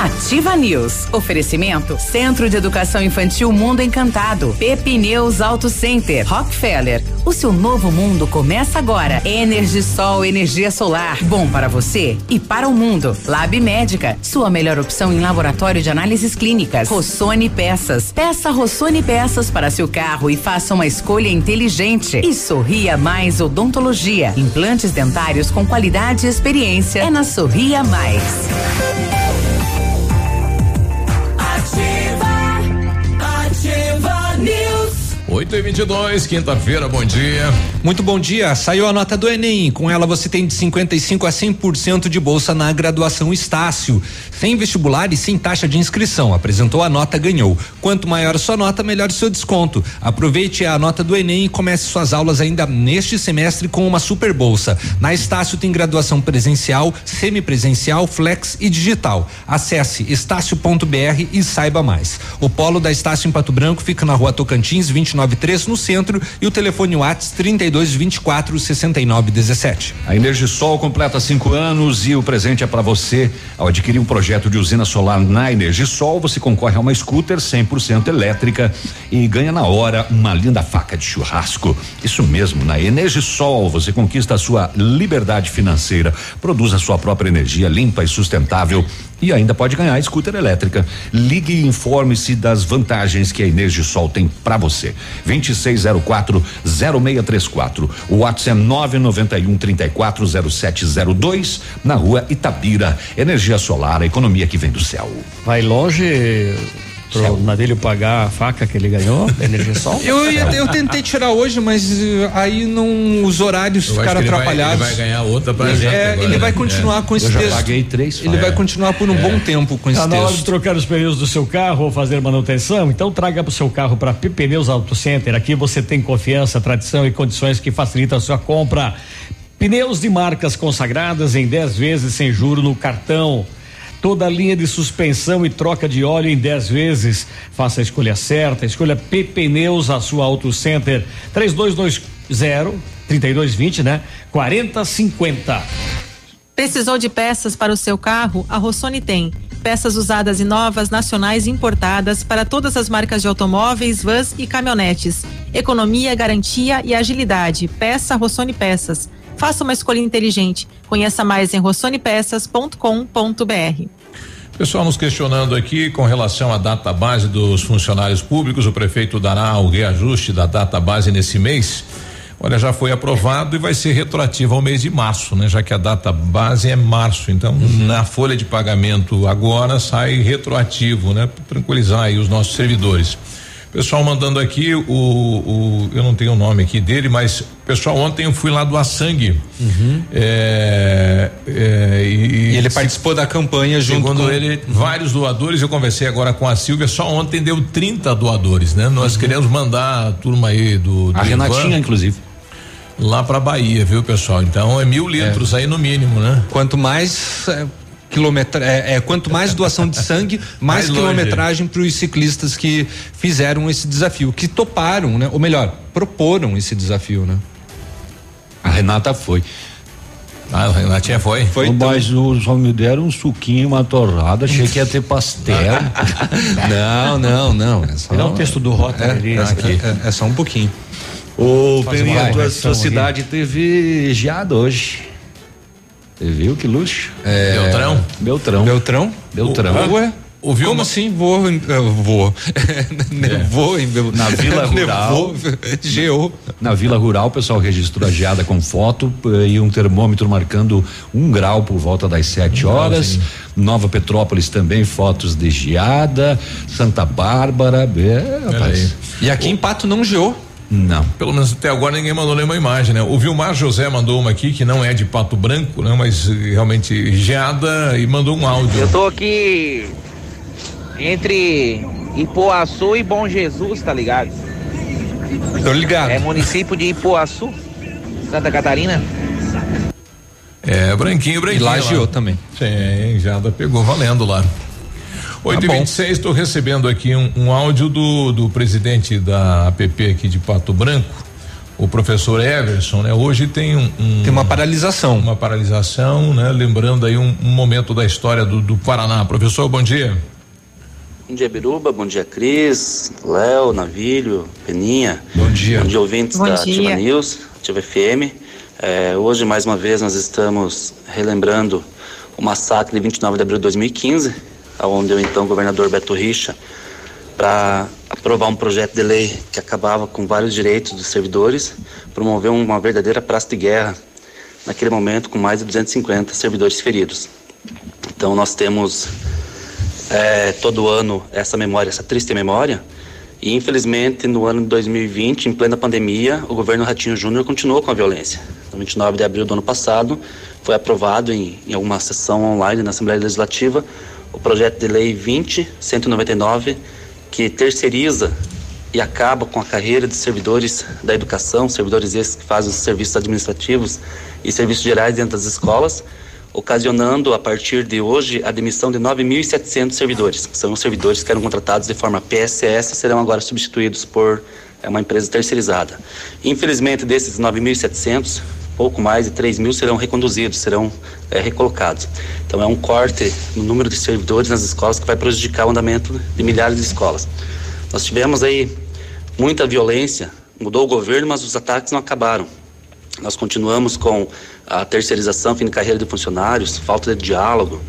Ativa News. Oferecimento Centro de Educação Infantil Mundo Encantado. Pepineus Auto Center. Rockefeller. O seu novo mundo começa agora. Energisol, energia solar. Bom para você e para o mundo. Lab Médica. Sua melhor opção em laboratório de análises clínicas. Rossoni Peças. Peça Rossoni Peças para seu carro e faça uma escolha inteligente. E Sorria Mais Odontologia. Implantes dentários com qualidade e experiência. É na Sorria Mais. 8 8 e 22 quinta-feira, bom dia. Muito bom dia. Saiu a nota do Enem. Com ela você tem de 55 a 100% de bolsa na graduação Estácio. Sem vestibular e sem taxa de inscrição. Apresentou a nota, ganhou. Quanto maior a sua nota, melhor o seu desconto. Aproveite a nota do Enem e comece suas aulas ainda neste semestre com uma super bolsa. Na Estácio tem graduação presencial, semipresencial, flex e digital. Acesse estácio.br e saiba mais. O polo da Estácio em Pato Branco fica na rua Tocantins, 293 no centro e o telefone WhatsApp 32 24 69 17. A Energisol completa cinco anos e o presente é para você. Ao adquirir um projeto de usina solar na Energisol, você concorre a uma scooter 100% elétrica e ganha na hora uma linda faca de churrasco. Isso mesmo, na Energisol você conquista a sua liberdade financeira, produz a sua própria energia limpa e sustentável e ainda pode ganhar scooter elétrica. Ligue e informe-se das vantagens que a Energisol tem para você. 2604 0634. O WhatsApp é 991 340702 na rua Itabira. Energia solar, a economia que vem do céu. Vai longe pro Nadelho pagar a faca que ele ganhou, <laughs> energia sol? Eu, ia, eu tentei tirar hoje, mas uh, aí não os horários eu ficaram atrapalhados. Ele vai, ele vai ganhar outra pra ele, gente. É, agora, ele vai né? continuar é. com esse Eu já texto. paguei três Ele é. vai continuar por um bom tempo com esse Tá na hora de texto. trocar os pneus do seu carro ou fazer manutenção? Então traga para o seu carro para Pneus Auto Center. Aqui você tem confiança, tradição e condições que facilitam a sua compra. Pneus de marcas consagradas em 10 vezes sem juro no cartão. Toda a linha de suspensão e troca de óleo em 10 vezes. Faça a escolha certa. Escolha P Pneus, a sua Auto Center. 3220 3220, né? 4050. Precisou de peças para o seu carro? A Rossoni tem. Peças usadas e novas, nacionais e importadas para todas as marcas de automóveis, vans e caminhonetes. Economia, garantia e agilidade. Peça Rossoni Peças. Faça uma escolha inteligente. Conheça mais em rossonepeças.com.br. Pessoal nos questionando aqui com relação à data base dos funcionários públicos, o prefeito dará o reajuste da data base nesse mês. Olha, já foi aprovado e vai ser retroativo ao mês de março, né? Já que a data base é março. Então, na folha de pagamento agora sai retroativo, né? Pra tranquilizar aí os nossos servidores. Pessoal mandando aqui o, o eu não tenho o nome aqui dele, mas pessoal ontem eu fui lá doar sangue. É, é, e, E ele participou da campanha junto Segundo com ele, vários doadores. Eu conversei agora com a Silvia. Só ontem deu 30 doadores, né? Nós queremos mandar a turma aí do. do A Renatinha, Ivan inclusive. Lá pra Bahia, viu, pessoal? Então é mil litros aí no mínimo, né? Quanto mais é, quilometra, é, é, quanto mais doação de sangue, <laughs> mais, Mais quilometragem para os ciclistas que fizeram esse desafio, que toparam, né? Ou melhor, proporam esse desafio, né? A Renata foi. Ah, a Renatinha foi? Foi Ô, então. Mas o- só me deram um suquinho, uma torrada, achei que ia ter pastel. <laughs> Não, não, não. É só, Dá o texto do Rota é, ali. é, aqui. é- é só um pouquinho. Ô, Peninha, tua, tua ali. cidade teve geada hoje. Você viu que luxo? É, Beltrão? Beltrão. Beltrão? Beltrão. Ué? Ouviu Como uma- assim? Vou, em- eu vou. <laughs> Nevou em Bel- Na Vila <laughs> Rural. Nevou, geou. Na Vila Rural, o pessoal registrou a geada com foto eh, e um termômetro marcando um grau por volta das sete horas. Nova Petrópolis também, fotos de geada. Santa Bárbara. É, rapaz. E aqui em Pato não geou. Não. Pelo menos até agora ninguém mandou nenhuma imagem, né? O Vilmar José mandou uma aqui que não é de pato branco, né? Mas eh, realmente geada e mandou um áudio. Eu tô aqui entre Ipoaçu e Bom Jesus, tá ligado? Tô ligado. É município de Ipoaçu, Santa Catarina. É, branquinho, branquinho. E lá lá. geou também. Sim, Jada pegou valendo lá. 8 e bom. 26 estou recebendo aqui um, um áudio do, do presidente da APP aqui de Pato Branco, o professor Everson, né? Hoje tem um, um- Tem uma paralisação. uma paralisação, né? Lembrando aí um, um momento da história do, do Paraná. Professor, bom dia. Bom dia, Biruba. Bom dia, Cris, Léo, Navilho, Peninha. Bom dia. Bom dia, ouvintes Bom da dia. Ativa News, Ativa FM. É, hoje, mais uma vez, nós estamos relembrando o massacre de 29 de abril de 2015, onde o então governador Beto Richa, para aprovar um projeto de lei que acabava com vários direitos dos servidores, promoveu uma verdadeira praça de guerra, naquele momento, com mais de 250 servidores feridos. Então, nós temos é, todo ano essa memória, essa triste memória, E infelizmente, no ano de 2020, em plena pandemia, o governo Ratinho Júnior continuou com a violência. No 29 de abril do ano passado, foi aprovado em, em alguma sessão online na Assembleia Legislativa o projeto de lei 20199, que terceiriza e acaba com a carreira de servidores da educação, servidores esses que fazem os serviços administrativos e serviços gerais dentro das escolas, ocasionando a partir de hoje a demissão de 9.700 servidores, que são os servidores que eram contratados de forma PSS serão agora substituídos por é, uma empresa terceirizada. Infelizmente, desses 9.700, pouco mais de 3 mil serão reconduzidos, serão é, recolocados. Então, é um corte no número de servidores nas escolas que vai prejudicar o andamento de milhares de escolas. Nós tivemos aí muita violência, mudou o governo, mas os ataques não acabaram. Nós continuamos com a terceirização, fim de carreira de funcionários, falta de diálogo.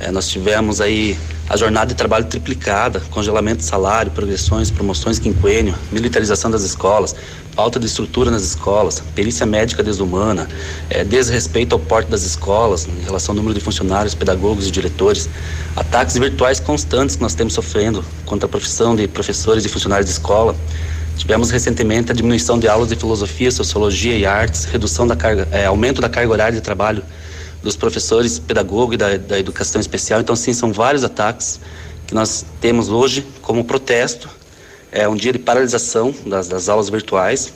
É, nós tivemos aí a jornada de trabalho triplicada, congelamento de salário, progressões, promoções quinquênio, militarização das escolas, falta de estrutura nas escolas, perícia médica desumana, é, desrespeito ao porte das escolas em relação ao número de funcionários, pedagogos e diretores, ataques virtuais constantes que nós temos sofrendo contra a profissão de professores e funcionários de escola. Tivemos recentemente a diminuição de aulas de filosofia, sociologia e artes, redução da carga, é, aumento da carga horária de trabalho dos professores, pedagogos e da, da educação especial. Então, sim, são vários ataques que nós temos hoje como protesto. É um dia de paralisação das, das aulas virtuais.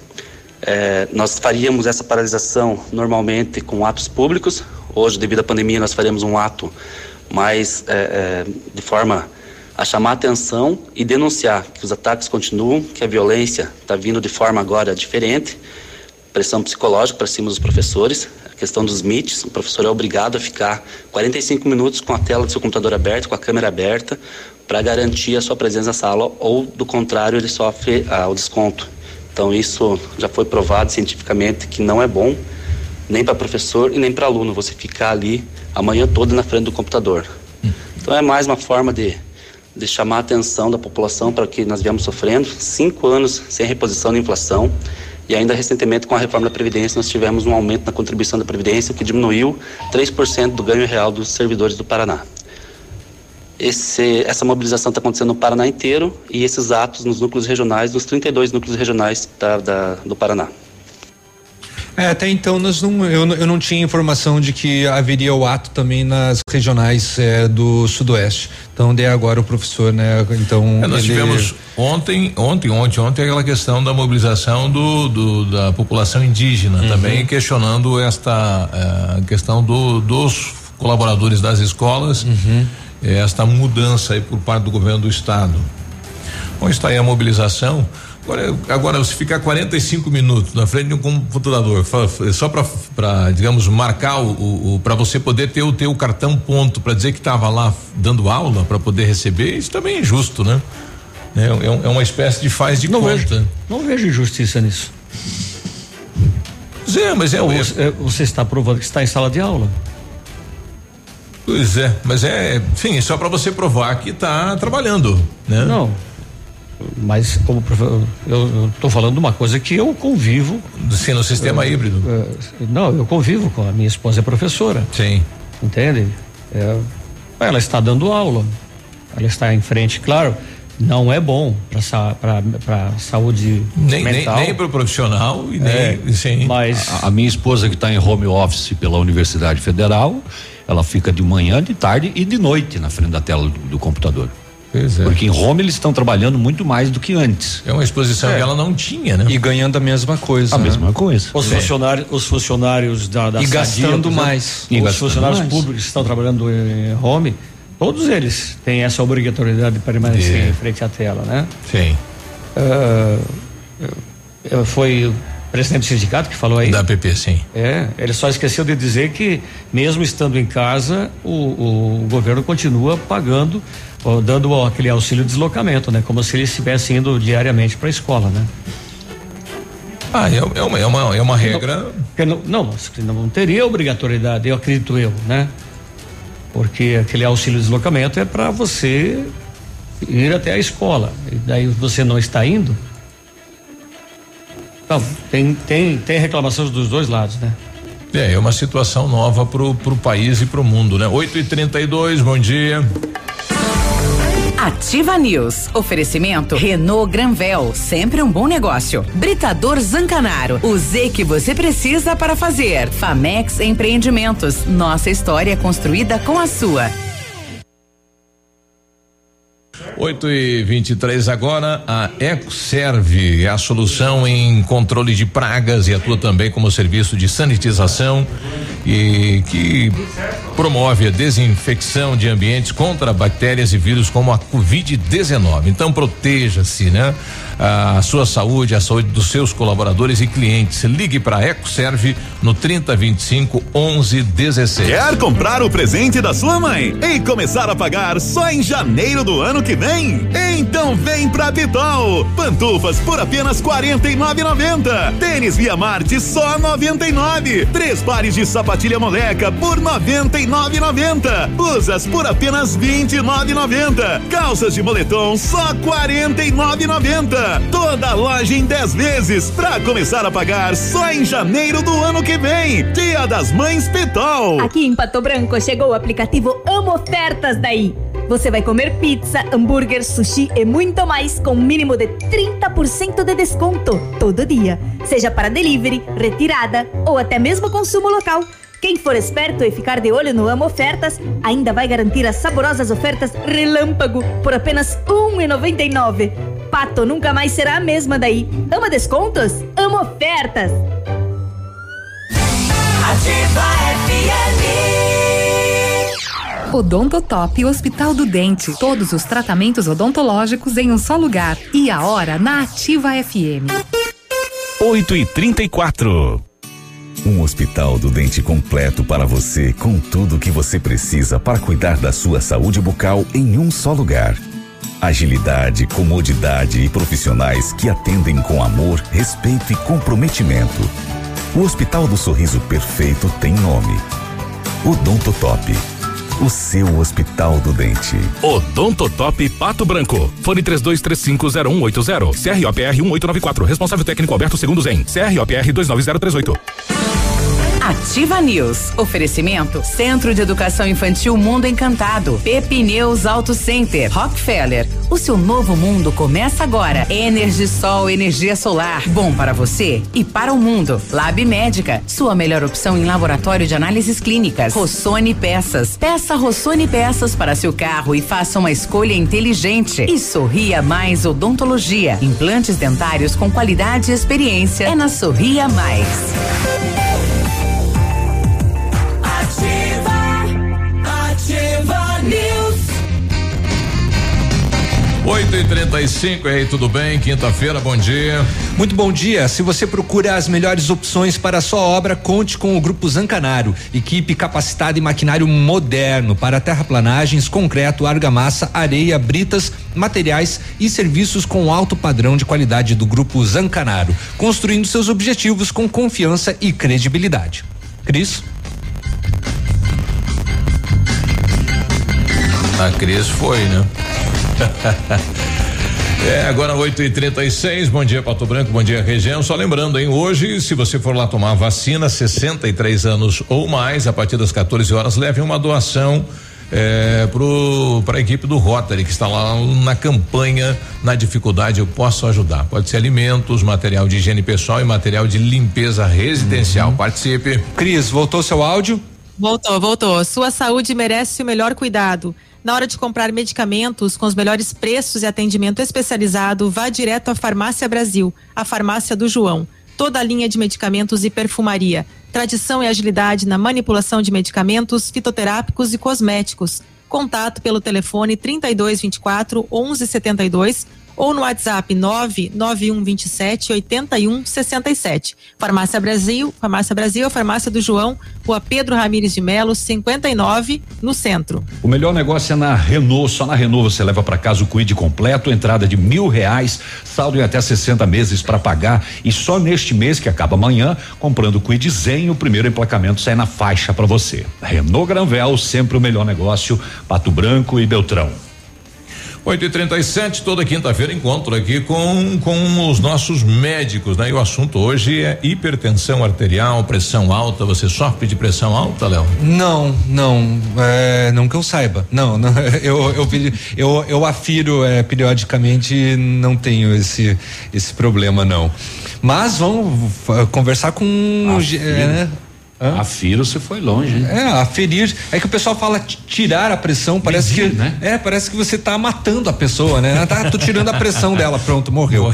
É, nós faríamos essa paralisação normalmente com atos públicos. Hoje, devido à pandemia, nós faremos um ato mais é, é, de forma a chamar atenção e denunciar que os ataques continuam, que a violência está vindo de forma agora diferente, pressão psicológica para cima dos professores, a questão dos MITs, o professor é obrigado a ficar 45 minutos com a tela do seu computador aberta, com a câmera aberta, para garantir a sua presença na sala, ou do contrário, ele sofre ah, o desconto. Então isso já foi provado cientificamente que não é bom, nem para professor e nem para aluno, você ficar ali a manhã toda na frente do computador. Então é mais uma forma de de chamar a atenção da população para o que nós viemos sofrendo, cinco anos sem reposição da inflação, e ainda recentemente com a reforma da Previdência nós tivemos um aumento na contribuição da Previdência que diminuiu 3% do ganho real dos servidores do Paraná. Esse, essa mobilização está acontecendo no Paraná inteiro e esses atos nos núcleos regionais, nos 32 núcleos regionais da, da, do Paraná. É, até então nós não, eu, eu não tinha informação de que haveria o ato também nas regionais é, do Sudoeste. Então, de agora o professor, né? Então. É, nós ele... tivemos ontem, ontem, ontem, ontem aquela questão da mobilização do, do da população indígena uhum. também questionando esta uh, questão do, dos colaboradores das escolas, uhum. esta mudança aí por parte do governo do estado. Bom, está aí a mobilização. Agora, agora você ficar 45 minutos na frente de um computador, só para, digamos, marcar o, o para você poder ter o teu cartão ponto para dizer que estava lá dando aula para poder receber, isso também é injusto, né? É, é, é, uma espécie de faz de não conta. Vejo, não vejo injustiça nisso. É, mas é, você, é, você está provando que está em sala de aula. Pois é, mas é, enfim, só para você provar que está trabalhando, né? Não, mas como eu estou falando de uma coisa que eu convivo. Sim, no sistema eu, híbrido. Eu, não, eu convivo com a minha esposa é professora. Sim. Entende? É, ela está dando aula. Ela está em frente, claro. Não é bom para a saúde nem, mental. Nem, nem para o profissional e nem. É, sim. Mas a, a minha esposa que está em home office pela Universidade Federal, ela fica de manhã, de tarde e de noite na frente da tela do, do computador. Pois é. Porque em Roma eles estão trabalhando muito mais do que antes. É uma exposição é. que ela não tinha, né? E ganhando a mesma coisa. A né? mesma coisa. Os é. funcionários, os funcionários da, da e gastando mais. E os gastando funcionários mais. públicos que estão trabalhando em home, todos eles têm essa obrigatoriedade de permanecer é. em frente à tela, né? Sim. Uh, foi o presidente do sindicato que falou aí. Da PP, sim. É, ele só esqueceu de dizer que mesmo estando em casa, o, o governo continua pagando dando aquele auxílio de deslocamento, né? Como se eles estivessem indo diariamente para a escola, né? Ah, é, é, uma, é, uma, é uma regra. Não, não, não teria obrigatoriedade, eu acredito eu, né? Porque aquele auxílio de deslocamento é para você ir até a escola. E daí você não está indo. Então, tem, tem, tem reclamações dos dois lados, né? É, é uma situação nova pro, pro país e pro mundo, né? 8 e 32 bom dia. Ativa News. Oferecimento Renault Granvel, sempre um bom negócio. Britador Zancanaro, o Z que você precisa para fazer. Famex Empreendimentos, nossa história construída com a sua. 8 e 23 agora, a EcoServe é a solução em controle de pragas e atua também como serviço de sanitização e que promove a desinfecção de ambientes contra bactérias e vírus como a Covid-19. Então proteja-se, né? A sua saúde, a saúde dos seus colaboradores e clientes. Ligue para EcoServe no 3025 1116. Quer comprar o presente da sua mãe e começar a pagar só em janeiro do ano que vem? Então vem pra Pitol. Pantufas por apenas 49,90. Tênis Via Marte só 99. Três pares de sapatilha moleca por 99,90. Blusas por apenas 29,90. Calças de moletom só 49,90. Toda loja em 10 vezes pra começar a pagar só em janeiro do ano que vem. Dia das Mães Pitol. Aqui em Pato Branco chegou o aplicativo Amo Ofertas daí. Você vai comer pizza, hambúrguer, sushi e muito mais com mínimo de 30% de desconto todo dia, seja para delivery, retirada ou até mesmo consumo local. Quem for esperto e ficar de olho no Amo Ofertas ainda vai garantir as saborosas ofertas Relâmpago por apenas R$ 1,99. Pato nunca mais será a mesma daí. Ama descontos? Amo ofertas! Ativa FM. Odontotop Hospital do Dente. Todos os tratamentos odontológicos em um só lugar. E a hora na Ativa FM. 8 e 34 um hospital do dente completo para você, com tudo o que você precisa para cuidar da sua saúde bucal em um só lugar. Agilidade, comodidade e profissionais que atendem com amor, respeito e comprometimento. O Hospital do Sorriso Perfeito tem nome. Odontotop. O seu Hospital do Dente. Odontotop Pato Branco. Fone 32350180. CROPR 1894. Responsável técnico Alberto Segundos em CROPR 29038. Ativa News. Oferecimento Centro de Educação Infantil Mundo Encantado. Pepineus Auto Center. Rockefeller. O seu novo mundo começa agora. Energisol, energia solar. Bom para você e para o mundo. Lab Médica. Sua melhor opção em laboratório de análises clínicas. Rossoni Peças. Peça Rossoni Peças para seu carro e faça uma escolha inteligente. E Sorria Mais Odontologia. Implantes dentários com qualidade e experiência. É na Sorria Mais. 8 e 35 e aí, tudo bem? Quinta-feira, bom dia. Muito bom dia. Se você procura as melhores opções para a sua obra, conte com o Grupo Zancanaro. Equipe capacitada e maquinário moderno para terraplanagens, concreto, argamassa, areia, britas, materiais e serviços com alto padrão de qualidade do Grupo Zancanaro. Construindo seus objetivos com confiança e credibilidade. Cris? A Cris foi, né? <laughs> É, agora 8 e 36 bom dia Pato Branco, bom dia região. Só lembrando, hein, hoje, se você for lá tomar vacina, 63 anos ou mais, a partir das 14 horas, leve uma doação é, para a equipe do Rotary, que está lá na campanha, na dificuldade, eu posso ajudar. Pode ser alimentos, material de higiene pessoal e material de limpeza residencial. Uhum. Participe. Cris, voltou seu áudio? Voltou, voltou. Sua saúde merece o melhor cuidado. Na hora de comprar medicamentos com os melhores preços e atendimento especializado, vá direto à Farmácia Brasil, a farmácia do João. Toda a linha de medicamentos e perfumaria. Tradição e agilidade na manipulação de medicamentos, fitoterápicos e cosméticos. Contato pelo telefone 3224 1172 ou no WhatsApp 99127 8167. Farmácia Brasil, Farmácia Brasil, Farmácia do João, Rua Pedro Ramires de Melo, 59, no centro. O melhor negócio é na Renault. Só na Renault você leva para casa o Quid completo, entrada de mil reais, saldo em até 60 meses para pagar. E só neste mês, que acaba amanhã, comprando o Quid Zen, o primeiro emplacamento sai na faixa para você. Renault Granvel, sempre o melhor negócio, Pato Branco e Beltrão. 8 e 37 toda quinta-feira encontro aqui com, com os nossos médicos, né? E o assunto hoje é hipertensão arterial, pressão alta. Você sofre de pressão alta, Léo? Não, não, é, não que eu saiba. Não, não <laughs> eu, eu, eu, eu afiro é, periodicamente, não tenho esse, esse problema, não. Mas vamos conversar com. Afiro. É? Hã? Afiro você foi longe, hein? É, aferir. É que o pessoal fala tirar a pressão, parece que. Né? É, parece que você tá matando a pessoa, né? Tá, tô tirando a pressão dela, pronto, morreu.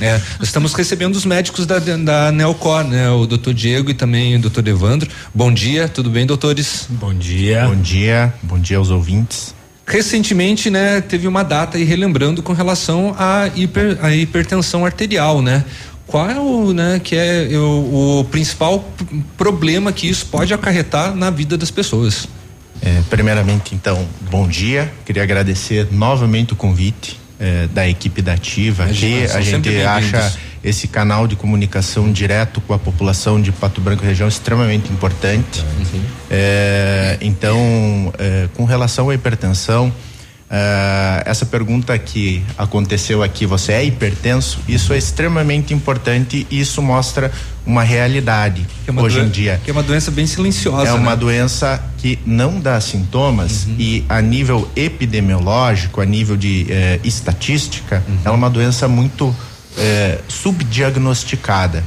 é, estamos recebendo os médicos da, da Neocor, né? O doutor Diego e também o doutor Evandro. Bom dia, tudo bem, doutores? Bom dia. Bom dia, bom dia aos ouvintes. Recentemente, né, teve uma data aí relembrando com relação à hiper, à hipertensão arterial, né? Qual é o, né, que é o, o principal problema que isso pode acarretar na vida das pessoas? É, primeiramente, então, bom dia. Queria agradecer novamente o convite é, da equipe da Ativa. Aqui a gente acha esse canal de comunicação direto com a população de Pato Branco região extremamente importante. Uhum. É, então, é, com relação à hipertensão, Uh, essa pergunta que aconteceu aqui, você é hipertenso? Isso é extremamente importante e isso mostra uma realidade é uma hoje em dia. Que é uma doença bem silenciosa. É uma né? doença que não dá sintomas uhum. e a nível epidemiológico, a nível de eh, estatística, uhum. é uma doença muito eh, subdiagnosticada.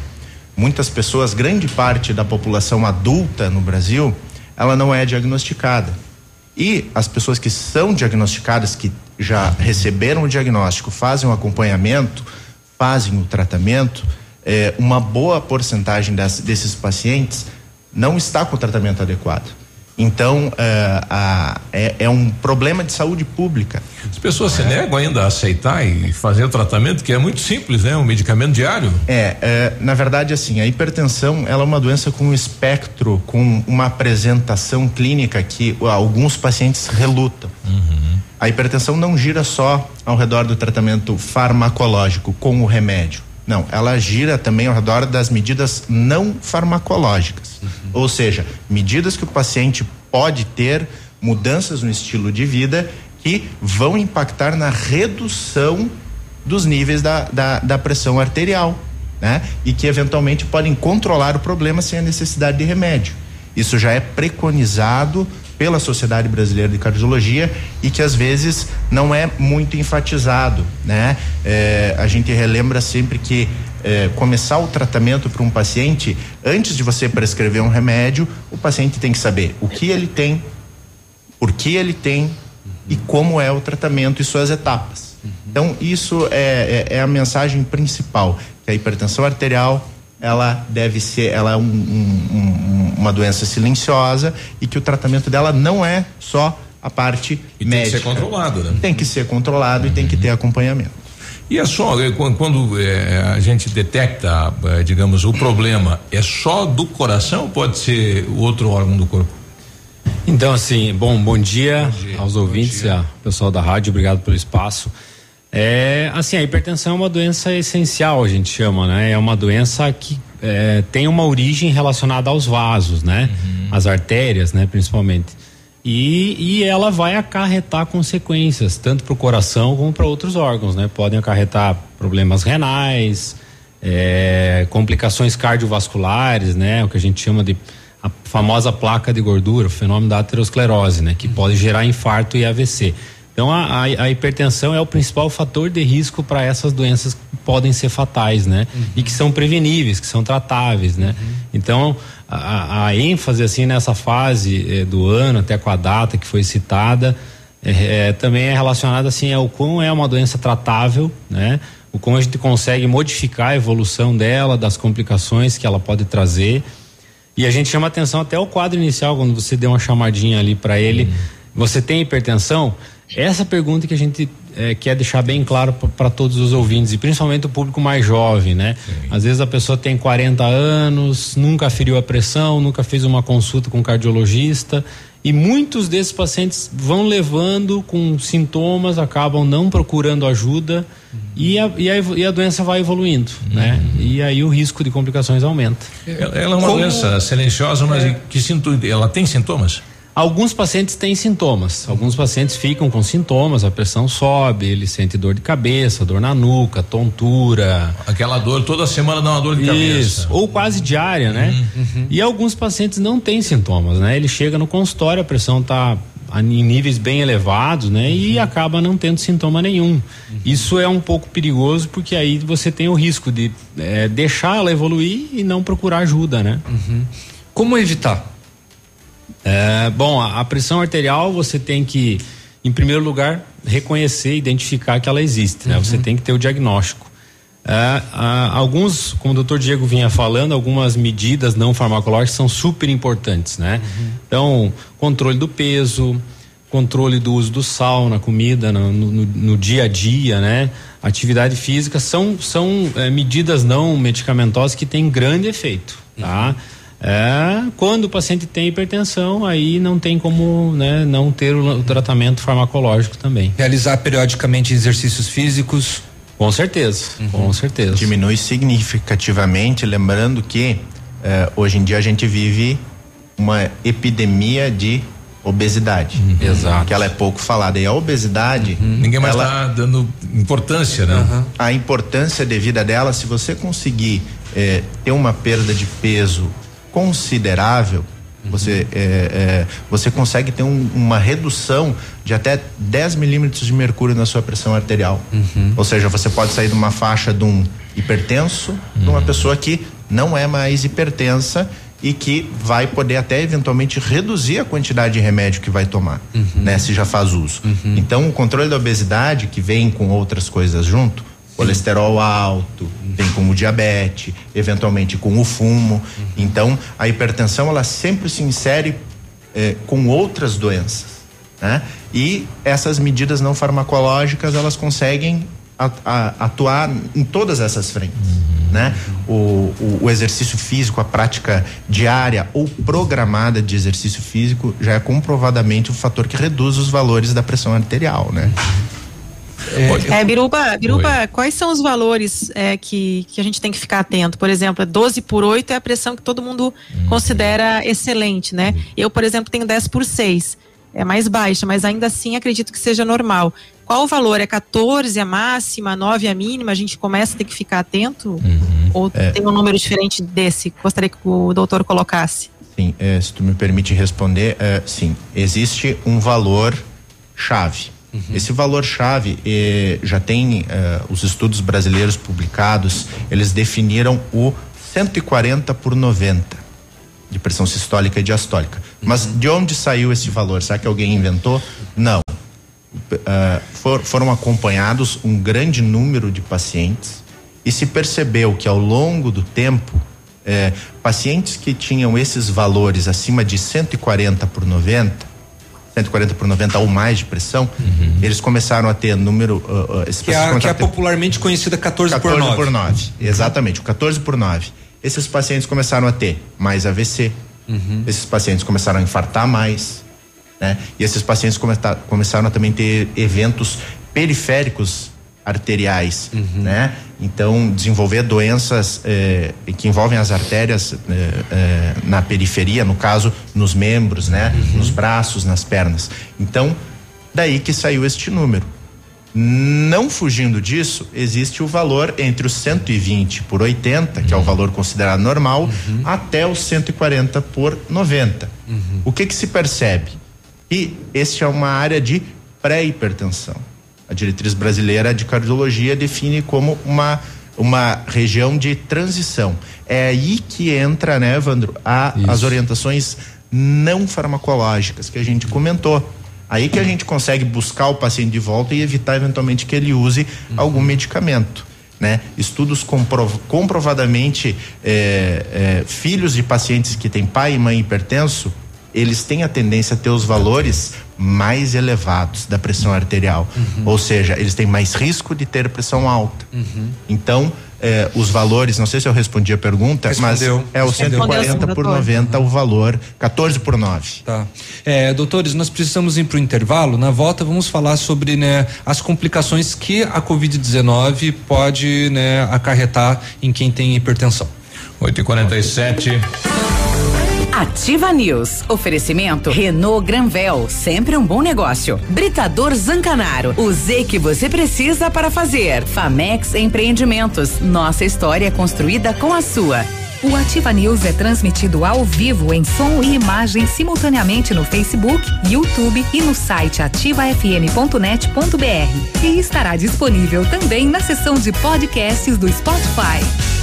Muitas pessoas, grande parte da população adulta no Brasil, ela não é diagnosticada e as pessoas que são diagnosticadas, que já receberam o diagnóstico, fazem o acompanhamento, fazem o tratamento, é, uma boa porcentagem das, desses pacientes não está com o tratamento adequado. Então, é, a, é, é, um problema de saúde pública. As pessoas se negam ainda a aceitar e fazer o tratamento, que é muito simples, né? Um medicamento diário. É, é, na verdade, assim, a hipertensão ela é uma doença com um espectro, com uma apresentação clínica que alguns pacientes relutam. Uhum. A hipertensão não gira só ao redor do tratamento farmacológico com o remédio. Não, ela gira também ao redor das medidas não farmacológicas. Uhum. Ou seja, medidas que o paciente pode ter, mudanças no estilo de vida que vão impactar na redução dos níveis da, da, da pressão arterial, né? E que eventualmente podem controlar o problema sem a necessidade de remédio. Isso já é preconizado pela Sociedade Brasileira de Cardiologia e que às vezes não é muito enfatizado, né? É, a gente relembra sempre que é, começar o tratamento para um paciente, antes de você prescrever um remédio, o paciente tem que saber o que ele tem, por que ele tem e como é o tratamento e suas etapas. Então, isso é, é, é a mensagem principal, que a hipertensão arterial ela deve ser, ela é um, um, uma doença silenciosa e que o tratamento dela não é só a parte e médica. Tem que ser controlado, né? Tem que ser controlado uhum. e tem que ter acompanhamento. E é só é, quando é, a gente detecta, é, digamos, o problema, é só do coração ou pode ser outro órgão do corpo? Então, assim, bom, bom dia, bom dia aos ouvintes, dia. pessoal da rádio, obrigado pelo espaço. É, assim, a hipertensão é uma doença essencial, a gente chama, né? É uma doença que é, tem uma origem relacionada aos vasos, né? Uhum. As artérias, né? Principalmente. E, e ela vai acarretar consequências, tanto para o coração como para outros órgãos, né? Podem acarretar problemas renais, é, complicações cardiovasculares, né? O que a gente chama de a famosa placa de gordura, o fenômeno da aterosclerose, né? Que uhum. pode gerar infarto e AVC. Então a, a, a, hipertensão é o principal fator de risco para essas doenças que podem ser fatais, né? Uhum. E que são preveníveis, que são tratáveis, né? Uhum. Então a, a, ênfase assim nessa fase eh, do ano até com a data que foi citada é, é, também é relacionada assim ao quão é uma doença tratável, né? O como a gente consegue modificar a evolução dela, das complicações que ela pode trazer. E a gente chama atenção até o quadro inicial quando você deu uma chamadinha ali para ele. Uhum. Você tem hipertensão? Essa pergunta que a gente é, quer deixar bem claro para todos os ouvintes, e principalmente o público mais jovem, né? Sim. Às vezes a pessoa tem 40 anos, nunca feriu a pressão, nunca fez uma consulta com um cardiologista, e muitos desses pacientes vão levando com sintomas, acabam não procurando ajuda uhum. e, a, e, a, e, a, doença vai evoluindo, uhum. né? E aí o risco de complicações aumenta. Ela, ela é uma Como... doença silenciosa, mas é. que sinto, ela tem sintomas? Alguns pacientes têm sintomas, alguns pacientes ficam com sintomas, a pressão sobe, ele sente dor de cabeça, dor na nuca, tontura. Aquela dor, toda semana dá uma dor de Isso, cabeça. ou quase diária, né? Uhum. E alguns pacientes não têm sintomas, né? Ele chega no consultório, a pressão tá a- em níveis bem elevados, né? E Uhum. acaba não tendo sintoma nenhum. Isso é um pouco perigoso porque aí você tem o risco de eh, deixar ela evoluir e não procurar ajuda, né? Como evitar? É, bom, a, a pressão arterial você tem que, em primeiro lugar, reconhecer, identificar que ela existe, né? Você tem que ter o diagnóstico. É, alguns, como o doutor Diego vinha falando, algumas medidas não farmacológicas são super importantes, né? Então, controle do peso, controle do uso do sal na comida, no, no- no dia a dia, né? Atividade física são, são é, medidas não medicamentosas que têm grande efeito, tá? É, quando o paciente tem hipertensão, aí não tem como né, não ter o, o tratamento farmacológico também. Realizar periodicamente exercícios físicos. Com certeza, com certeza. Diminui significativamente, lembrando que eh, hoje em dia a gente vive uma epidemia de obesidade. Exato. Que ela é pouco falada. E a obesidade. Ninguém mais está dando importância, né? a importância devida dela, se você conseguir eh, ter uma perda de peso considerável, você, eh, eh, você consegue ter um- uma redução de até 10 milímetros de mercúrio na sua pressão arterial. Ou seja, você pode sair de uma faixa de um hipertenso de uma pessoa que não é mais hipertensa e que vai poder até eventualmente reduzir a quantidade de remédio que vai tomar, né? Se já faz uso. Então, o controle da obesidade, que vem com outras coisas junto, colesterol alto, vem com o diabetes, eventualmente com o fumo. Então, a hipertensão ela sempre se insere eh, com outras doenças, né? E essas medidas não farmacológicas elas conseguem atuar em todas essas frentes, né? O, o, o exercício físico, a prática diária ou programada de exercício físico já é comprovadamente um fator que reduz os valores da pressão arterial, né? É, Biruba, Biruba quais são os valores é, que, que a gente tem que ficar atento? Por exemplo, 12 por 8 é a pressão que todo mundo considera excelente, né? Eu, por exemplo, tenho 10 por 6. É mais baixa, mas ainda assim acredito que seja normal. Qual o valor? É 14 a máxima, 9 a mínima? A gente começa a ter que ficar atento? Ou É. tem um número diferente desse? Gostaria que o doutor colocasse. Sim, eh, se tu me permite responder, sim, existe um valor chave. Esse valor chave eh, já tem eh, os estudos brasileiros publicados, eles definiram o 140 por 90 de pressão sistólica e diastólica. Mas de onde saiu esse valor? Será que alguém inventou? Não. Ah, for- foram acompanhados um grande número de pacientes e se percebeu que ao longo do tempo, eh, pacientes que tinham esses valores acima de 140 por 90, 140 por 90 ou mais de pressão, eles começaram a ter número. ah, esses Que é, a- que é popularmente conhecida 14, por 9. por 9. Exatamente, o 14 por 9. Esses pacientes começaram a ter mais AVC. Esses pacientes começaram a infartar mais. Né? E esses pacientes cometa- começaram a também ter eventos periféricos arteriais, né? Então, desenvolver doenças eh, que envolvem as artérias eh, eh, na periferia, no caso, nos membros, né? Nos braços, nas pernas. Então, daí que saiu este número. Não fugindo disso, existe o valor entre os 120 por 80, que é o valor considerado normal, até os 140 por 90. O que que se percebe? E este é uma área de pré-hipertensão. A diretriz brasileira de cardiologia define como uma uma região de transição. É aí que entra, né, Evandro, a, as orientações não farmacológicas que a gente comentou. Aí que a gente consegue buscar o paciente de volta e evitar eventualmente que ele use algum medicamento. Né? Estudos comprov comprovadamente eh, eh, filhos de pacientes que têm pai e mãe hipertenso, eles têm a tendência a ter os valores mais elevados da pressão arterial. Ou seja, eles têm mais risco de ter pressão alta. Então, eh, os valores, não sei se eu respondi a pergunta, Respondeu. mas é o Respondeu. 140 por Respondeu. 90 o valor, 14 por 9. Tá. É, doutores, nós precisamos ir para o intervalo. Na volta, vamos falar sobre né, as complicações que a Covid-19 pode né, acarretar em quem tem hipertensão. 8 e 47 Ativa News. Oferecimento Renault Granvel, sempre um bom negócio. Britador Zancanaro, o Z que você precisa para fazer. Famex Empreendimentos, nossa história construída com a sua. O Ativa News é transmitido ao vivo em som e imagem simultaneamente no Facebook, YouTube e no site ativafm.net.br. E estará disponível também na seção de podcasts do Spotify.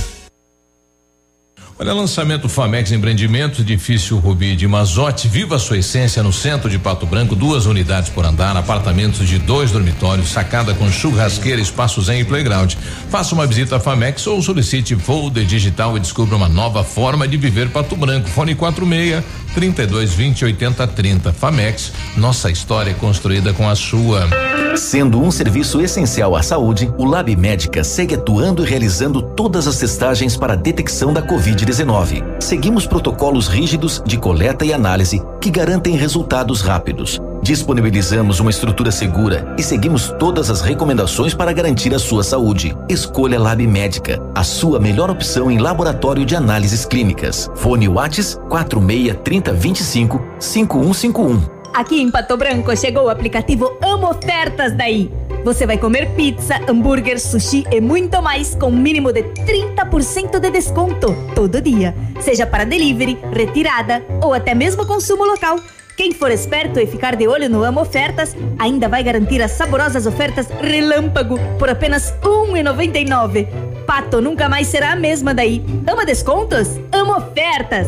Olha, lançamento Famex Empreendimentos, edifício Rubi de Mazote, viva sua essência no centro de Pato Branco, duas unidades por andar, apartamentos de dois dormitórios, sacada com churrasqueira, espaço zen e playground. Faça uma visita à Famex ou solicite folder digital e descubra uma nova forma de viver Pato Branco. Fone 46 32 20 80 30. Famex, nossa história é construída com a sua. Sendo um serviço essencial à saúde, o Lab Médica segue atuando e realizando todas as testagens para a detecção da Covid-19. Seguimos protocolos rígidos de coleta e análise que garantem resultados rápidos. Disponibilizamos uma estrutura segura e seguimos todas as recomendações para garantir a sua saúde. Escolha Lab Médica, a sua melhor opção em laboratório de análises clínicas. Fone Whats 46 30 25 5151. Aqui em Pato Branco chegou o aplicativo Amo Ofertas daí. Você vai comer pizza, hambúrguer, sushi e muito mais com mínimo de 30% de desconto todo dia. Seja para delivery, retirada ou até mesmo consumo local. Quem for esperto e ficar de olho no Amo Ofertas ainda vai garantir as saborosas ofertas Relâmpago por apenas R$ 1,99. Pato nunca mais será a mesma daí. Ama descontos? Amo Ofertas!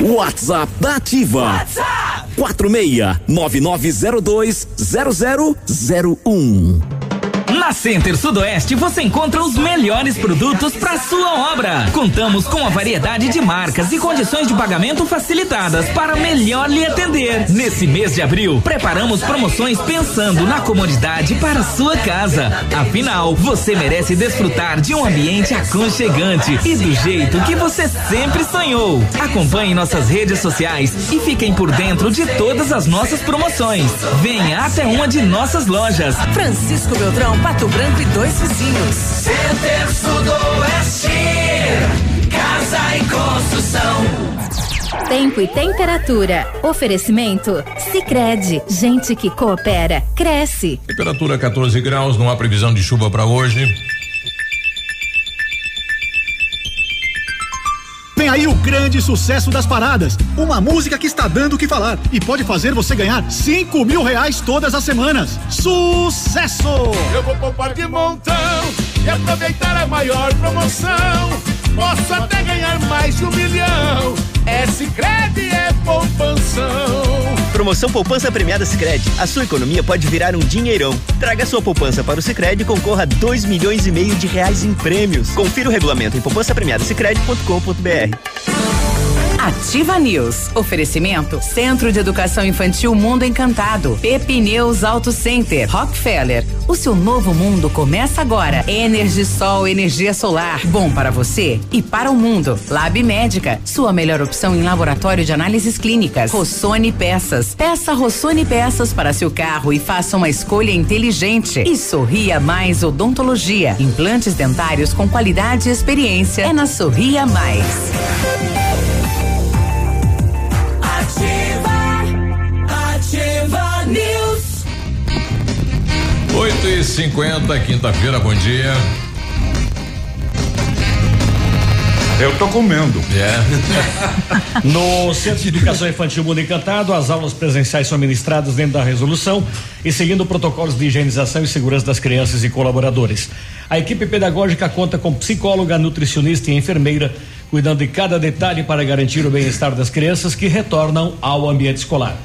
WhatsApp da Ativa. WhatsApp 46 9902 0001. Na Center Sudoeste você encontra os melhores produtos para sua obra. Contamos com a variedade de marcas e condições de pagamento facilitadas para melhor lhe atender. Nesse mês de abril, preparamos promoções pensando na comodidade para sua casa. Afinal, você merece desfrutar de um ambiente aconchegante e do jeito que você sempre sonhou. Acompanhe nossas redes sociais e fiquem por dentro de todas as nossas promoções. Venha até uma de nossas lojas. Francisco Beltrão, Pato Branco e dois vizinhos. Center Sudoeste, casa e construção. Tempo e temperatura. Oferecimento? Sicredi Gente que coopera, cresce. Temperatura 14 graus, não há previsão de chuva para hoje. Vem aí o grande sucesso das paradas. Uma música que está dando o que falar e pode fazer você ganhar cinco mil reais todas as semanas. Sucesso! Eu vou poupar de montão e aproveitar a maior promoção. Posso até ganhar mais de um milhão. É Sicredi é poupanção. Promoção Poupança Premiada Sicredi. A sua economia pode virar um dinheirão. Traga sua poupança para o Sicredi e concorra a dois milhões e meio de reais em prêmios. Confira o regulamento em poupançapremiadasicredi.com.br. Ativa News. Oferecimento Centro de Educação Infantil Mundo Encantado. Pepineus Auto Center. Rockefeller. O seu novo mundo começa agora. Energisol, energia solar. Bom para você e para o mundo. Lab Médica. Sua melhor opção em laboratório de análises clínicas. Rossoni Peças. Peça Rossoni Peças para seu carro e faça uma escolha inteligente. E Sorria Mais Odontologia. Implantes dentários com qualidade e experiência. É na Sorria Mais. 8 e 50 quinta-feira, bom dia. Eu tô comendo. É. <laughs> No Centro de Educação Infantil Mundo Encantado, as aulas presenciais são ministradas dentro da resolução e seguindo protocolos de higienização e segurança das crianças e colaboradores. A equipe pedagógica conta com psicóloga, nutricionista e enfermeira, cuidando de cada detalhe para garantir o bem-estar das crianças que retornam ao ambiente escolar.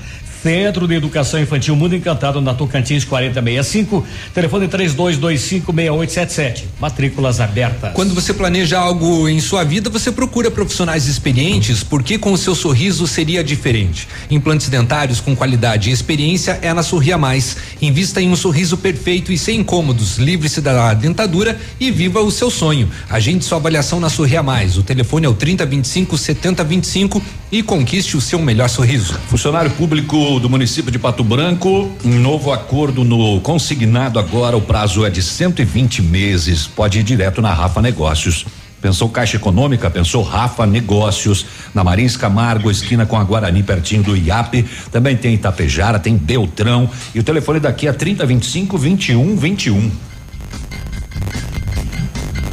Centro de Educação Infantil Mundo Encantado na Tocantins 4065, telefone 32256877. Matrículas abertas. Quando você planeja algo em sua vida, você procura profissionais experientes, porque com o seu sorriso seria diferente. Implantes dentários com qualidade e experiência é na Sorria Mais. Invista em um sorriso perfeito e sem incômodos. Livre-se da dentadura e viva o seu sonho. Agende sua avaliação na Sorria Mais. O telefone é o 3025 7025 e conquiste o seu melhor sorriso. Funcionário público do município de Pato Branco, um novo acordo no consignado agora, o prazo é de 120 meses, pode ir direto na Rafa Negócios. Pensou Caixa Econômica? Pensou Rafa Negócios. Na Marins Camargo, esquina com a Guarani, pertinho do IAP. Também tem Itapejara, tem Beltrão. E o telefone daqui é 3025 2121.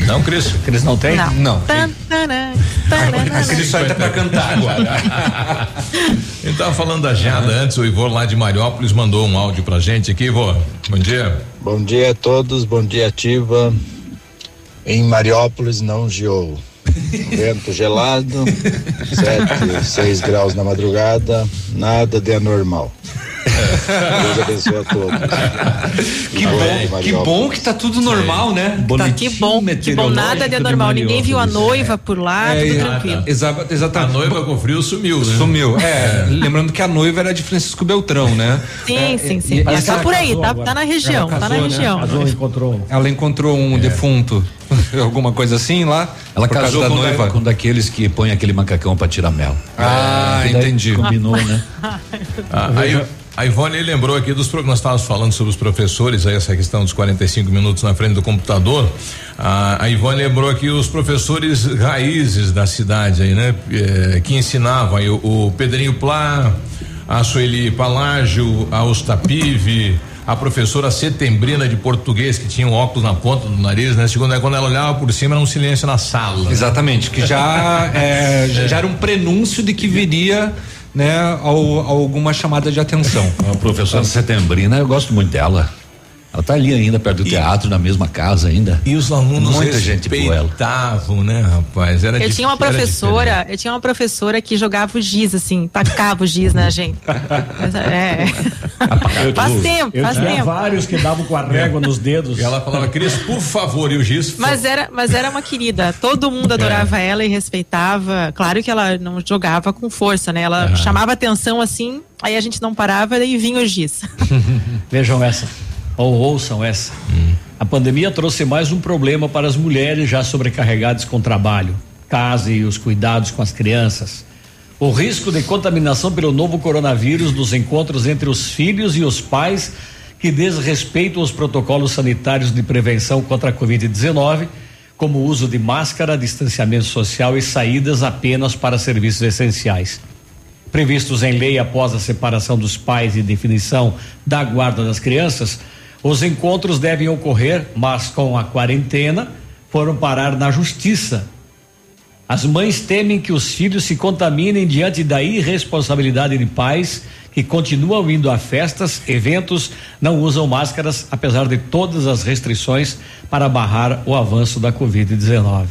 Não, Cris? Cris não tem? Não. Não. Tan, taran, taran, A Cris só entra pra cantar agora. <laughs> Ele tava falando da geada antes, o Ivor lá de Mariópolis mandou um áudio pra gente aqui, Ivor. Bom dia. Bom dia a todos, bom dia ativa. Em Mariópolis não geou. Vento gelado, <laughs> 7, 6 graus na madrugada, nada de anormal. Deus abençoe a todos. Que bom, que bom que tá tudo normal, né? Tá, que bom, que bom, nada de anormal. Ninguém viu a noiva por lá, É, tudo é, tranquilo. exa- exatamente. A noiva com frio sumiu, né? Sumiu. É, lembrando que a noiva era de Francisco Beltrão, né? Sim, sim, sim. e- e- tá por aí, casou tá, tá na região, Ela tá na casou, né? região. Casou, encontrou. Ela encontrou um defunto, <laughs> alguma coisa assim lá? Ela casou da com, noiva. da- com daqueles que põem aquele macacão pra tirar mel. Ah, É, entendi. Combinou, né? Ah, aí, a Ivone lembrou aqui dos nós estávamos falando sobre os professores, aí essa questão dos 45 minutos na frente do computador. Ah, a Ivone lembrou aqui os professores raízes da cidade aí, né? Eh, que ensinavam aí o, o Pedrinho Plá, a Sueli Palágio, a Ostapive, a professora Setembrina de português que tinha um óculos na ponta do nariz, né? Segundo quando ela olhava por cima era um silêncio na sala. Exatamente, que já, é, já, <laughs> já era um prenúncio de que viria né, ao- alguma chamada de atenção. A professora Setembrina, eu gosto muito dela. Ela tá ali ainda, perto do teatro, na mesma casa ainda. E os alunos Muita gente respeitavam, né, rapaz? Era Eu tinha uma professora, eu tinha uma professora que jogava o giz, assim, tacava o giz na gente. Mas, é. Faz tempo, eu faz tinha tempo. vários que davam com a régua nos dedos. E ela falava, Cris, por favor, e o giz. Mas era, mas era uma querida. Todo mundo adorava ela e respeitava. Claro que ela não jogava com força, né? Ela chamava atenção assim, aí a gente não parava e vinha o giz. Vejam essa, ou ouçam essa. A pandemia trouxe mais um problema para as mulheres já sobrecarregadas com trabalho, casa e os cuidados com as crianças. O risco de contaminação pelo novo coronavírus nos encontros entre os filhos e os pais que desrespeitam os protocolos sanitários de prevenção contra a Covid-19, como o uso de máscara, distanciamento social e saídas apenas para serviços essenciais previstos em lei após a separação dos pais e definição da guarda das crianças, os encontros devem ocorrer, mas com a quarentena, foram parar na justiça. As mães temem que os filhos se contaminem diante da irresponsabilidade de pais que continuam indo a festas, eventos, não usam máscaras, apesar de todas as restrições para barrar o avanço da Covid-19.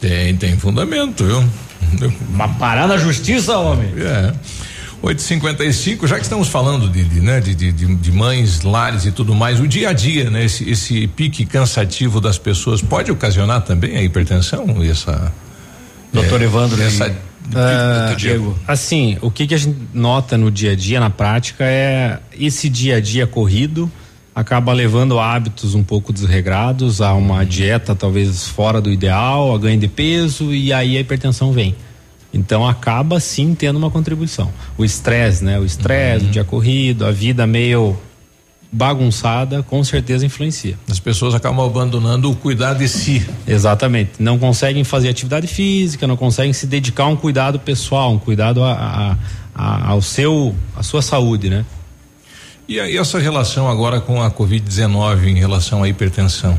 Tem, tem fundamento, viu? Mas parar na justiça, homem. É. 855, já que estamos falando de, de, né, de, de, de- mães, lares e tudo mais, o dia a dia, né? Esse, esse pique cansativo das pessoas pode ocasionar também a hipertensão? E essa. Doutor Evandro, essa, Ah, Assim, o que, que a gente nota no dia a dia, na prática, é esse dia a dia corrido acaba levando a hábitos um pouco desregrados, a uma dieta talvez fora do ideal, a ganho de peso e aí a hipertensão vem. Então acaba sim tendo uma contribuição. O estresse, né? O estresse, o dia corrido, a vida meio bagunçada, com certeza influencia. As pessoas acabam abandonando o cuidar de si. Exatamente. Não conseguem fazer atividade física, não conseguem se dedicar a um cuidado pessoal, um cuidado a, a- a- ao seu, à sua saúde, né? E aí essa relação agora com a Covid-19 em relação à hipertensão?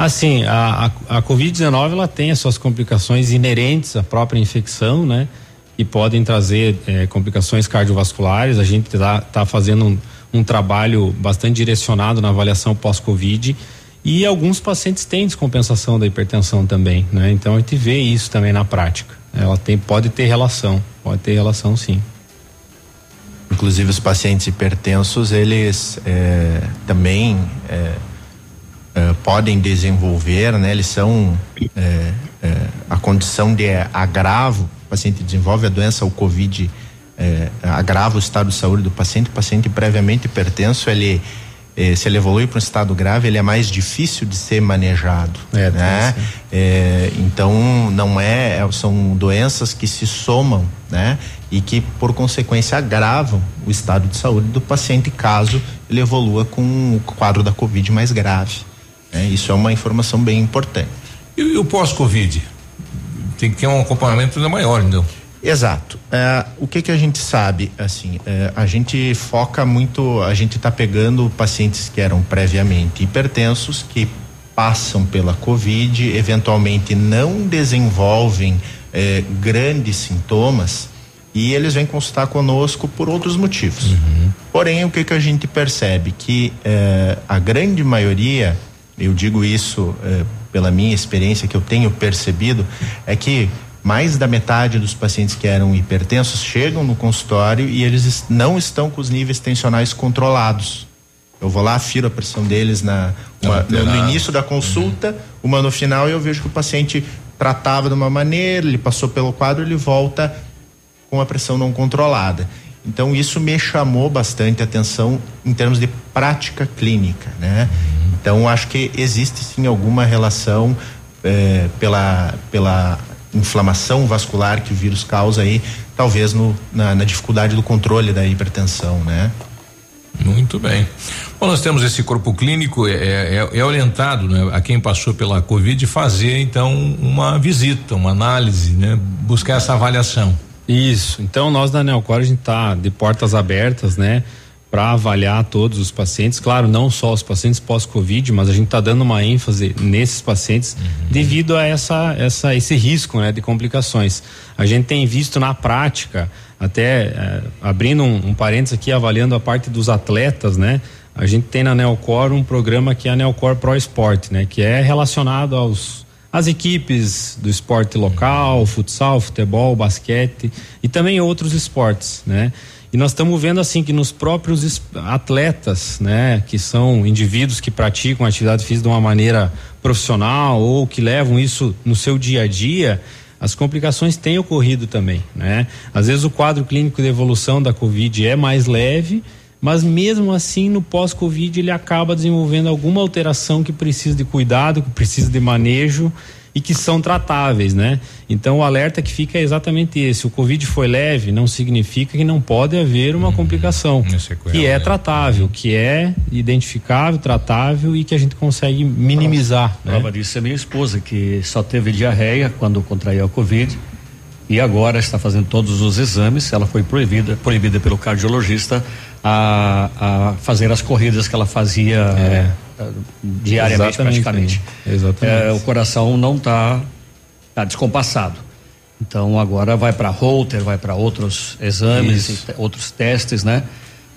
Assim, a, a, a Covid-19 ela tem as suas complicações inerentes à própria infecção, né? E podem trazer eh, complicações cardiovasculares. A gente está tá fazendo um, um trabalho bastante direcionado na avaliação pós-Covid. E alguns pacientes têm descompensação da hipertensão também, né? Então a gente vê isso também na prática. Ela tem, pode ter relação, pode ter relação sim. Inclusive os pacientes hipertensos, eles eh, também eh, eh, podem desenvolver, né? Eles são eh, eh, a condição de agravo, o paciente desenvolve a doença, o COVID agrava o estado de saúde do paciente, o paciente previamente hipertenso, ele se ele evolui para um estado grave, ele é mais difícil de ser manejado, né? Eh, então não é, é- são doenças que se somam, né? E que por consequência agravam o estado de saúde do paciente caso ele evolua com o quadro da covid mais grave. Né? Isso é uma informação bem importante. E, e o pós-Covid? Tem que ter um acompanhamento ainda maior, então. Exato. É, o que que a gente sabe, assim, é, a gente foca muito, a gente está pegando pacientes que eram previamente hipertensos, que passam pela Covid, eventualmente não desenvolvem é, grandes sintomas e eles vêm consultar conosco por outros motivos. Uhum. Porém, o que que a gente percebe que é, a grande maioria, eu digo isso é, pela minha experiência que eu tenho percebido, é que mais da metade dos pacientes que eram hipertensos chegam no consultório e eles não estão com os níveis tensionais controlados. Eu vou lá, afiro a pressão deles na, uma, no, no, início da consulta, uhum. uma no final, e eu vejo que o paciente tratava de uma maneira, ele passou pelo quadro, ele volta com a pressão não controlada. Então isso me chamou bastante atenção em termos de prática clínica, né? Uhum. Então acho que existe sim alguma relação eh, pela pela inflamação vascular que o vírus causa aí, talvez no, na, na dificuldade do controle da hipertensão, né? Muito bem. Bom, nós temos esse corpo clínico, é, é, é, orientado né, a quem passou pela Covid fazer então uma visita, uma análise, né? Buscar essa avaliação. Isso. Então nós da Neocor a gente está de portas abertas, né? Para avaliar todos os pacientes, claro, não só os pacientes pós-Covid, mas a gente está dando uma ênfase nesses pacientes uhum. devido a essa, essa, esse risco né, de complicações. A gente tem visto na prática, até eh, abrindo um, um parênteses aqui, avaliando a parte dos atletas, né? A gente tem na Neocor um programa que é a Neocor Pro Sport, né? Que é relacionado aos as equipes do esporte local, futsal, futebol, basquete e também outros esportes, né? E nós estamos vendo assim que nos próprios atletas, né, que são indivíduos que praticam atividade física de uma maneira profissional ou que levam isso no seu dia a dia, as complicações têm ocorrido também, né? Às vezes o quadro clínico de evolução da Covid é mais leve, mas mesmo assim no pós-Covid ele acaba desenvolvendo alguma alteração que precisa de cuidado, que precisa de manejo e que são tratáveis, né? Então o alerta que fica é exatamente esse. O Covid foi leve, não significa que não pode haver uma hum, complicação. Que é tratável, que é identificável, tratável e que a gente consegue minimizar. Prova, né? prova disso é minha esposa, que só teve diarreia quando contraiu a Covid e agora está fazendo todos os exames. Ela foi proibida, proibida pelo cardiologista a, a fazer as corridas que ela fazia. É diariamente Exatamente, praticamente. Exatamente. É, o coração não está tá descompassado. Então agora vai para Holter, vai para outros exames, outros testes, né?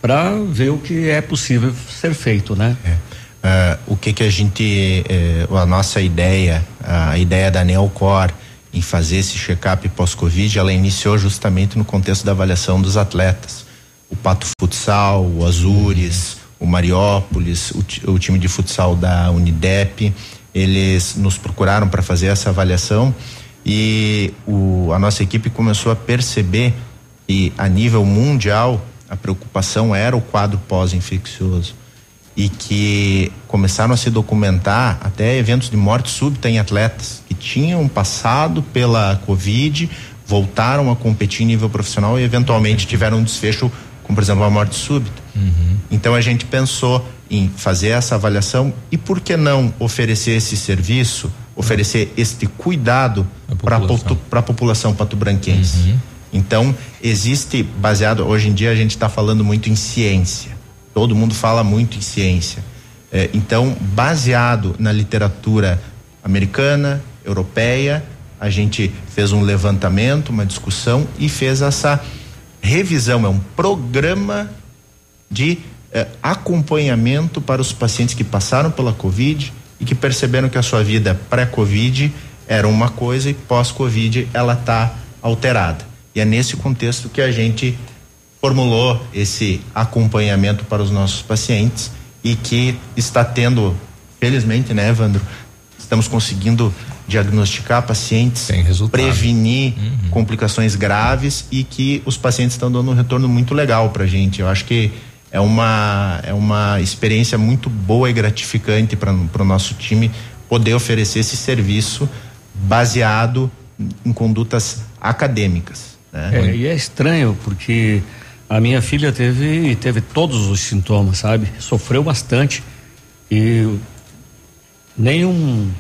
Para ver o que é possível ser feito, né? É. Uh, o que que a gente, uh, a nossa ideia, a ideia da Neocor em fazer esse check-up pós-Covid, ela iniciou justamente no contexto da avaliação dos atletas. O Pato Futsal, o Azures, o Mariópolis, o, o time de futsal da Unidep, eles nos procuraram para fazer essa avaliação e o, a nossa equipe começou a perceber que a nível mundial a preocupação era o quadro pós-infeccioso e que começaram a se documentar até eventos de morte súbita em atletas que tinham passado pela Covid, voltaram a competir em nível profissional e eventualmente tiveram um desfecho, como por exemplo a morte súbita. Uhum. Então a gente pensou em fazer essa avaliação e por que não oferecer esse serviço, oferecer este cuidado para a população patobranquense. Uhum. Então existe baseado hoje em dia a gente está falando muito em ciência. Todo mundo fala muito em ciência. É, então baseado na literatura americana, europeia, a gente fez um levantamento, uma discussão e fez essa revisão. É um programa de eh, acompanhamento para os pacientes que passaram pela Covid e que perceberam que a sua vida pré-Covid era uma coisa e pós-Covid ela está alterada. E é nesse contexto que a gente formulou esse acompanhamento para os nossos pacientes e que está tendo, felizmente, né, Evandro, estamos conseguindo diagnosticar pacientes, prevenir uhum. complicações graves e que os pacientes estão dando um retorno muito legal para a gente. Eu acho que é uma, é uma experiência muito boa e gratificante para o nosso time poder oferecer esse serviço baseado em condutas acadêmicas. Né? É, e é estranho porque a minha filha teve teve todos os sintomas, sabe? Sofreu bastante e nenhum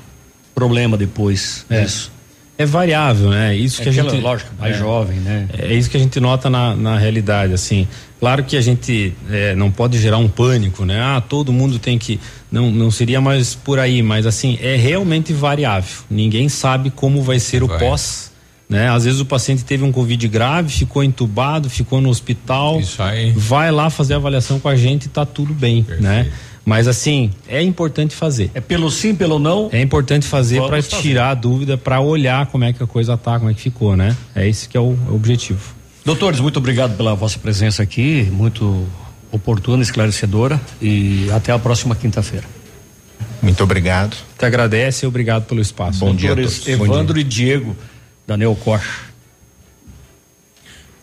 problema depois. É. Isso. É variável, né? Isso é que a gente. Lógico, mais é, jovem, né? É isso que a gente nota na, na realidade, assim. Claro que a gente é, não pode gerar um pânico, né? Ah, todo mundo tem que. Não, não seria mais por aí, mas assim, é realmente variável. Ninguém sabe como vai ser vai. o pós. Né? Às vezes o paciente teve um Covid grave, ficou entubado, ficou no hospital. Isso aí. Vai lá fazer a avaliação com a gente e tá tudo bem? Perfeito. né? Mas assim, é importante fazer. É pelo sim, pelo não? É importante fazer para tirar a dúvida, para olhar como é que a coisa tá, como é que ficou, né? É esse que é o, o objetivo. Doutores, muito obrigado pela vossa presença aqui, muito oportuna, esclarecedora e até a próxima quinta-feira. Muito obrigado. Te agradece e obrigado pelo espaço. Bom Doutores dia a todos. Evandro dia. e Diego, da Neococha.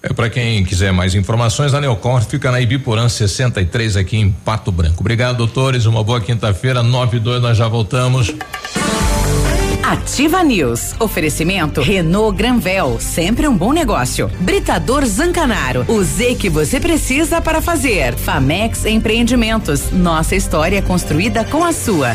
É, para quem quiser mais informações, a Neocor fica na Ibiporã 63 aqui em Pato Branco. Obrigado, doutores. Uma boa quinta-feira, 9 e 2, nós já voltamos. Ativa News. Oferecimento Renault Granvel, sempre um bom negócio. Britador Zancanaro, o Z que você precisa para fazer. Famex Empreendimentos, nossa história construída com a sua.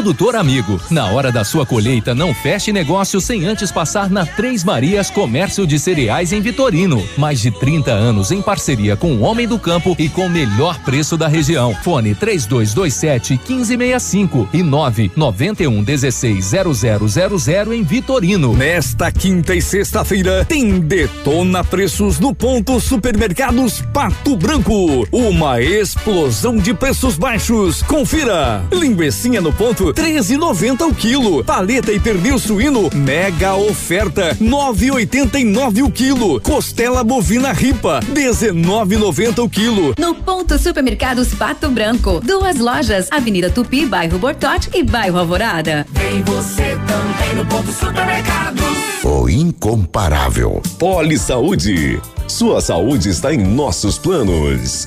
Produtor amigo, na hora da sua colheita, não feche negócio sem antes passar na Três Marias Comércio de Cereais em Vitorino. Mais de 30 anos em parceria com o Homem do Campo e com o melhor preço da região. Fone 3227 1565 e 991 16 0000 em Vitorino. Nesta quinta e sexta-feira tem Detona Preços no ponto Supermercados Pato Branco. Uma explosão de preços baixos. Confira. Linguecinha no ponto 13,90 o quilo. Paleta e pernil suíno, mega oferta, 9,89 o quilo. Costela bovina ripa, 19,90 o quilo. No ponto Supermercados Pato Branco, duas lojas, Avenida Tupi, bairro Bortote e bairro Alvorada. Vem você também no ponto Supermercados. O incomparável. Poli Saúde. Sua saúde está em nossos planos.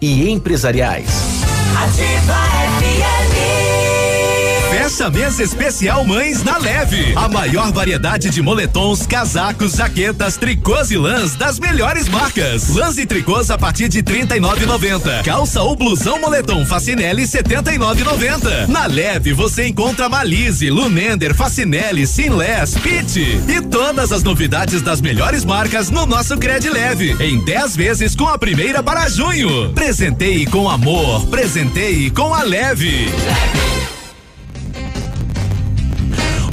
e empresariais. Ativa FM. Fecha mês especial Mães na Leve. A maior variedade de moletons, casacos, jaquetas, tricôs e lãs das melhores marcas. Lãs e tricôs a partir de R$ 39,90. Calça ou blusão moletom Facinelli R$ 79,90. Na Leve você encontra Malise, Lunender, Facinelli, Sinless, Pit e todas as novidades das melhores marcas no nosso Cred Leve em 10 vezes com a primeira para junho. Presenteie com amor, presenteie com a Leve. Leve.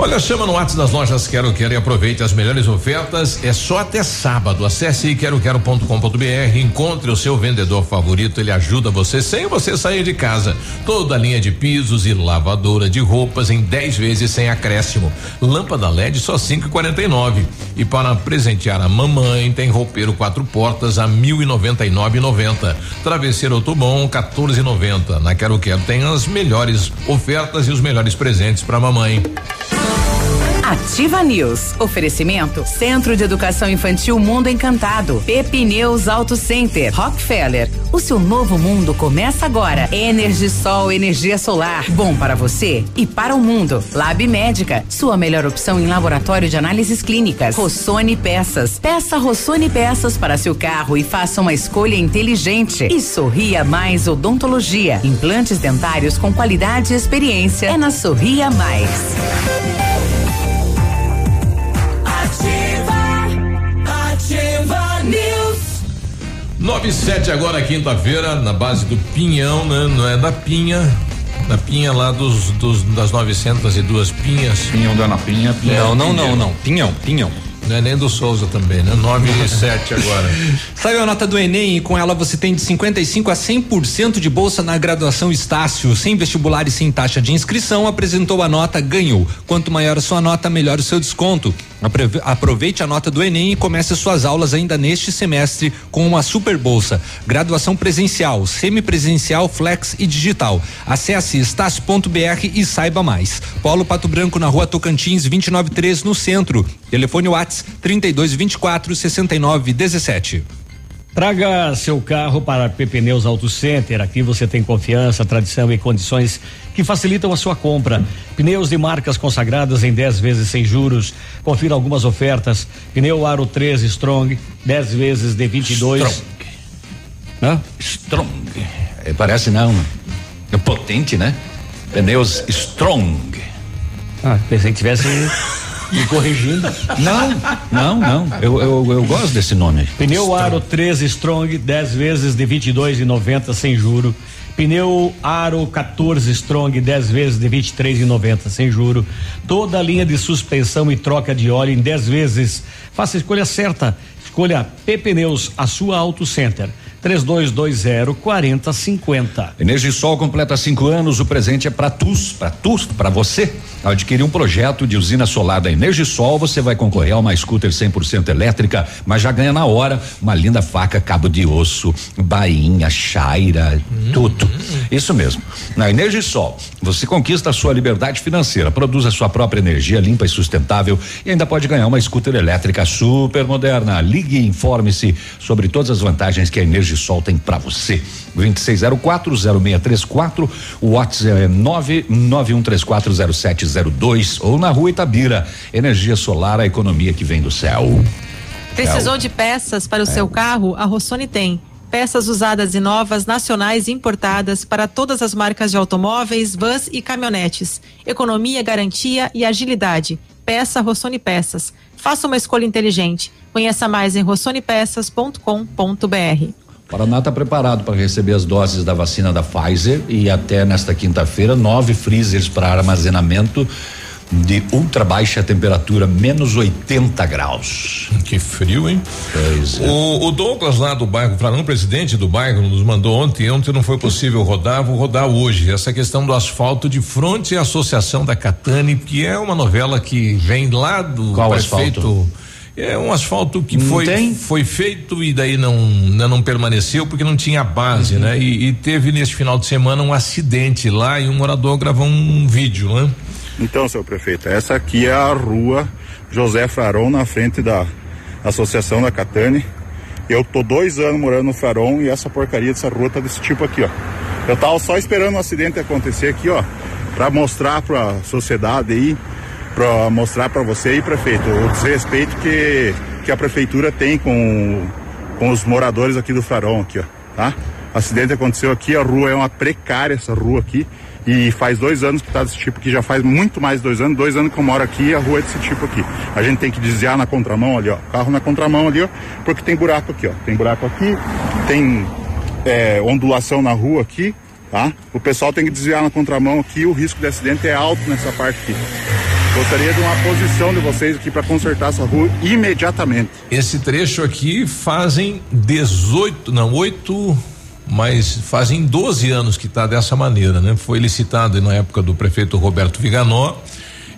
Olha, chama no WhatsApp das lojas Quero Quero e aproveite as melhores ofertas. É só até sábado. Acesse queroquero.com.br, encontre o seu vendedor favorito, ele ajuda você sem você sair de casa. Toda a linha de pisos e lavadora de roupas em 10 vezes sem acréscimo. Lâmpada LED só 5,49. E, e para presentear a mamãe, tem roupeiro quatro portas a 1.099,90. Travesseiro Otobon 14,90. Na Quero Quero tem as melhores ofertas e os melhores presentes para mamãe. Ativa News. Oferecimento Centro de Educação Infantil Mundo Encantado. Pepineus Auto Center. Rockefeller. O seu novo mundo começa agora. Energisol, energia solar. Bom para você e para o mundo. Lab Médica. Sua melhor opção em laboratório de análises clínicas. Rossoni Peças. Peça Rossoni Peças para seu carro e faça uma escolha inteligente. E Sorria Mais Odontologia. Implantes dentários com qualidade e experiência. É na Sorria Mais. 97 agora, quinta-feira, na base do Pinhão, né? Não é da Pinha. Da Pinha lá dos, dos das 902 Pinhas. Pinhão da Ana Pinha, Pinhão. Não, não, não, não. Pinhão, Pinhão. Não é nem do Souza também, né? 9 e 7 agora. <laughs> Saiu a nota do Enem e com ela você tem de 55 a 100% de bolsa na graduação Estácio, sem vestibular e sem taxa de inscrição. Apresentou a nota, ganhou. Quanto maior a sua nota, melhor o seu desconto. Aprove- Aproveite a nota do Enem e comece suas aulas ainda neste semestre com uma super bolsa. Graduação presencial, semipresencial, flex e digital. Acesse estácio.br e saiba mais. Polo Pato Branco na rua Tocantins 293 no centro. Telefone Whats 32 24 69 17. Traga seu carro para PP Neus Auto Center. Aqui você tem confiança, tradição e condições que facilitam a sua compra. Pneus de marcas consagradas em 10 vezes sem juros. Confira algumas ofertas. Pneu Aro 13 Strong, 10 vezes de 22. Strong. Hã? Strong. É, parece não. É potente, né? Pneus Strong. Ah, pensei que tivesse me corrigindo. Não, não, não. Eu, eu, eu gosto desse nome. Pneu Aro 13 Strong, 10 vezes de 22,90 sem juro. Pneu Aro 14 Strong, 10 vezes de 23,90 sem juro. Toda a linha de suspensão e troca de óleo em 10 vezes. Faça a escolha certa. Escolha P Pneus, a sua Auto Center. 3220 4050. Energisol completa cinco anos, o presente é para tu, para tu, para você. Ao adquirir um projeto de usina solar da Energisol, você vai concorrer a uma scooter 100% elétrica, mas já ganha na hora uma linda faca cabo de osso, bainha, chaira, tudo. Isso mesmo. Na Energisol, você conquista a sua liberdade financeira, produz a sua própria energia limpa e sustentável e ainda pode ganhar uma scooter elétrica super moderna. Ligue e informe-se sobre todas as vantagens que a Energisol tem para você. 26040634, o WhatsApp é 991340702 ou na rua Itabira. Energia solar, a economia que vem do céu. Precisou É de peças para o seu carro? A Rossoni tem. Peças usadas e novas, nacionais e importadas para todas as marcas de automóveis, vans e caminhonetes. Economia, garantia e agilidade. Peça Rossoni Peças. Faça uma escolha inteligente. Conheça mais em rossonepeças.com.br. Paraná está preparado para receber as doses da vacina da Pfizer e até nesta quinta-feira, nove freezers para armazenamento de ultra baixa temperatura, menos 80 graus. Que frio, hein? Pois é. O, o Douglas lá do bairro Franão, presidente do bairro, nos mandou ontem, ontem não foi possível rodar, vou rodar hoje. Essa questão do asfalto de fronte à associação da Catane, que é uma novela que vem lá do Qual prefeito. asfalto? É um asfalto que Não foi tem? foi feito e daí não não, não permaneceu porque não tinha base, Uhum. né? E, e teve neste final de semana um acidente lá e um morador gravou um vídeo, né? Então, seu prefeito, essa aqui é a rua José Fraron, na frente da Associação da Catane. Eu tô dois anos morando no Fraron e essa porcaria dessa rua tá desse tipo aqui, ó. Eu tava só esperando um acidente acontecer aqui, ó, pra mostrar pra sociedade aí, pra mostrar pra você aí, prefeito, o desrespeito que, que a prefeitura tem com, com os moradores aqui do Fraron, aqui, ó, tá? Acidente aconteceu aqui, a rua é uma precária, essa rua aqui. E faz dois anos que tá desse tipo aqui, já faz muito mais dois anos, dois anos que eu moro aqui e a rua é desse tipo aqui. A gente tem que desviar na contramão ali, ó. Carro na contramão ali, ó, porque tem buraco aqui, ó. Tem buraco aqui, tem é, ondulação na rua aqui, tá? O pessoal tem que desviar na contramão aqui, o risco de acidente é alto nessa parte aqui. Gostaria de uma posição de vocês aqui para consertar essa rua imediatamente. Esse trecho aqui fazem 18, não, 8, mas fazem 12 anos que está dessa maneira, né? Foi licitado na época do prefeito Roberto Viganó.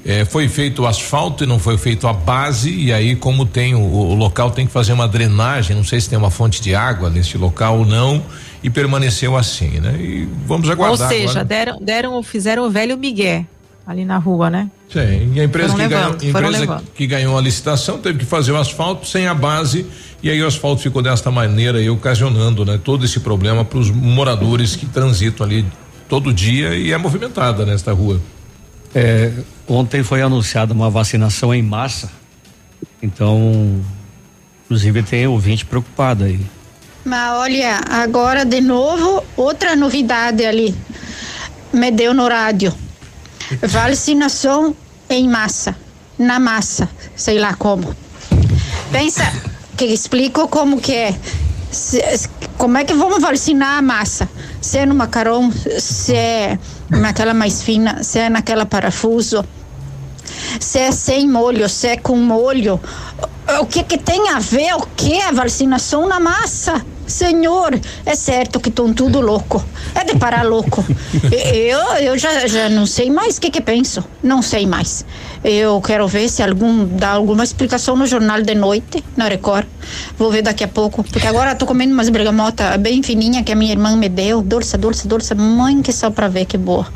eh, foi feito o asfalto e não foi feito a base, e aí, como tem o, o local tem que fazer uma drenagem, não sei se tem uma fonte de água neste local ou não, e permaneceu assim, né? E vamos Ou aguardar. seja, agora. deram, deram, fizeram o velho Miguel. Ali na rua, né? Sim, e a empresa, que, levando, ganhou, empresa que ganhou a licitação teve que fazer o asfalto sem a base e aí o asfalto ficou desta maneira e ocasionando, né, todo esse problema para os moradores que transitam ali todo dia e é movimentada nesta rua. É, ontem foi anunciada uma vacinação em massa, então, inclusive tem ouvinte preocupado aí. Mas olha, agora de novo, outra novidade ali. Me deu no rádio. Vacinação em massa. Na massa, sei lá como. Pensa, que explico como que é. Se, como é que vamos vacinar a massa? Se é no macarrão, se é naquela mais fina, se é naquela parafuso, se é sem molho, se é com molho. O que que tem a ver o que a vacinação na massa? Senhor, é certo que estão tudo louco. É de parar louco. <laughs> eu eu já, já não sei mais o que que penso. Não sei mais. Eu quero ver se algum dá alguma explicação no jornal de noite, na Record. Vou ver daqui a pouco, porque agora tô comendo umas bergamota bem fininha que a minha irmã me deu, doce, doce, doce, mãe que só para ver que boa.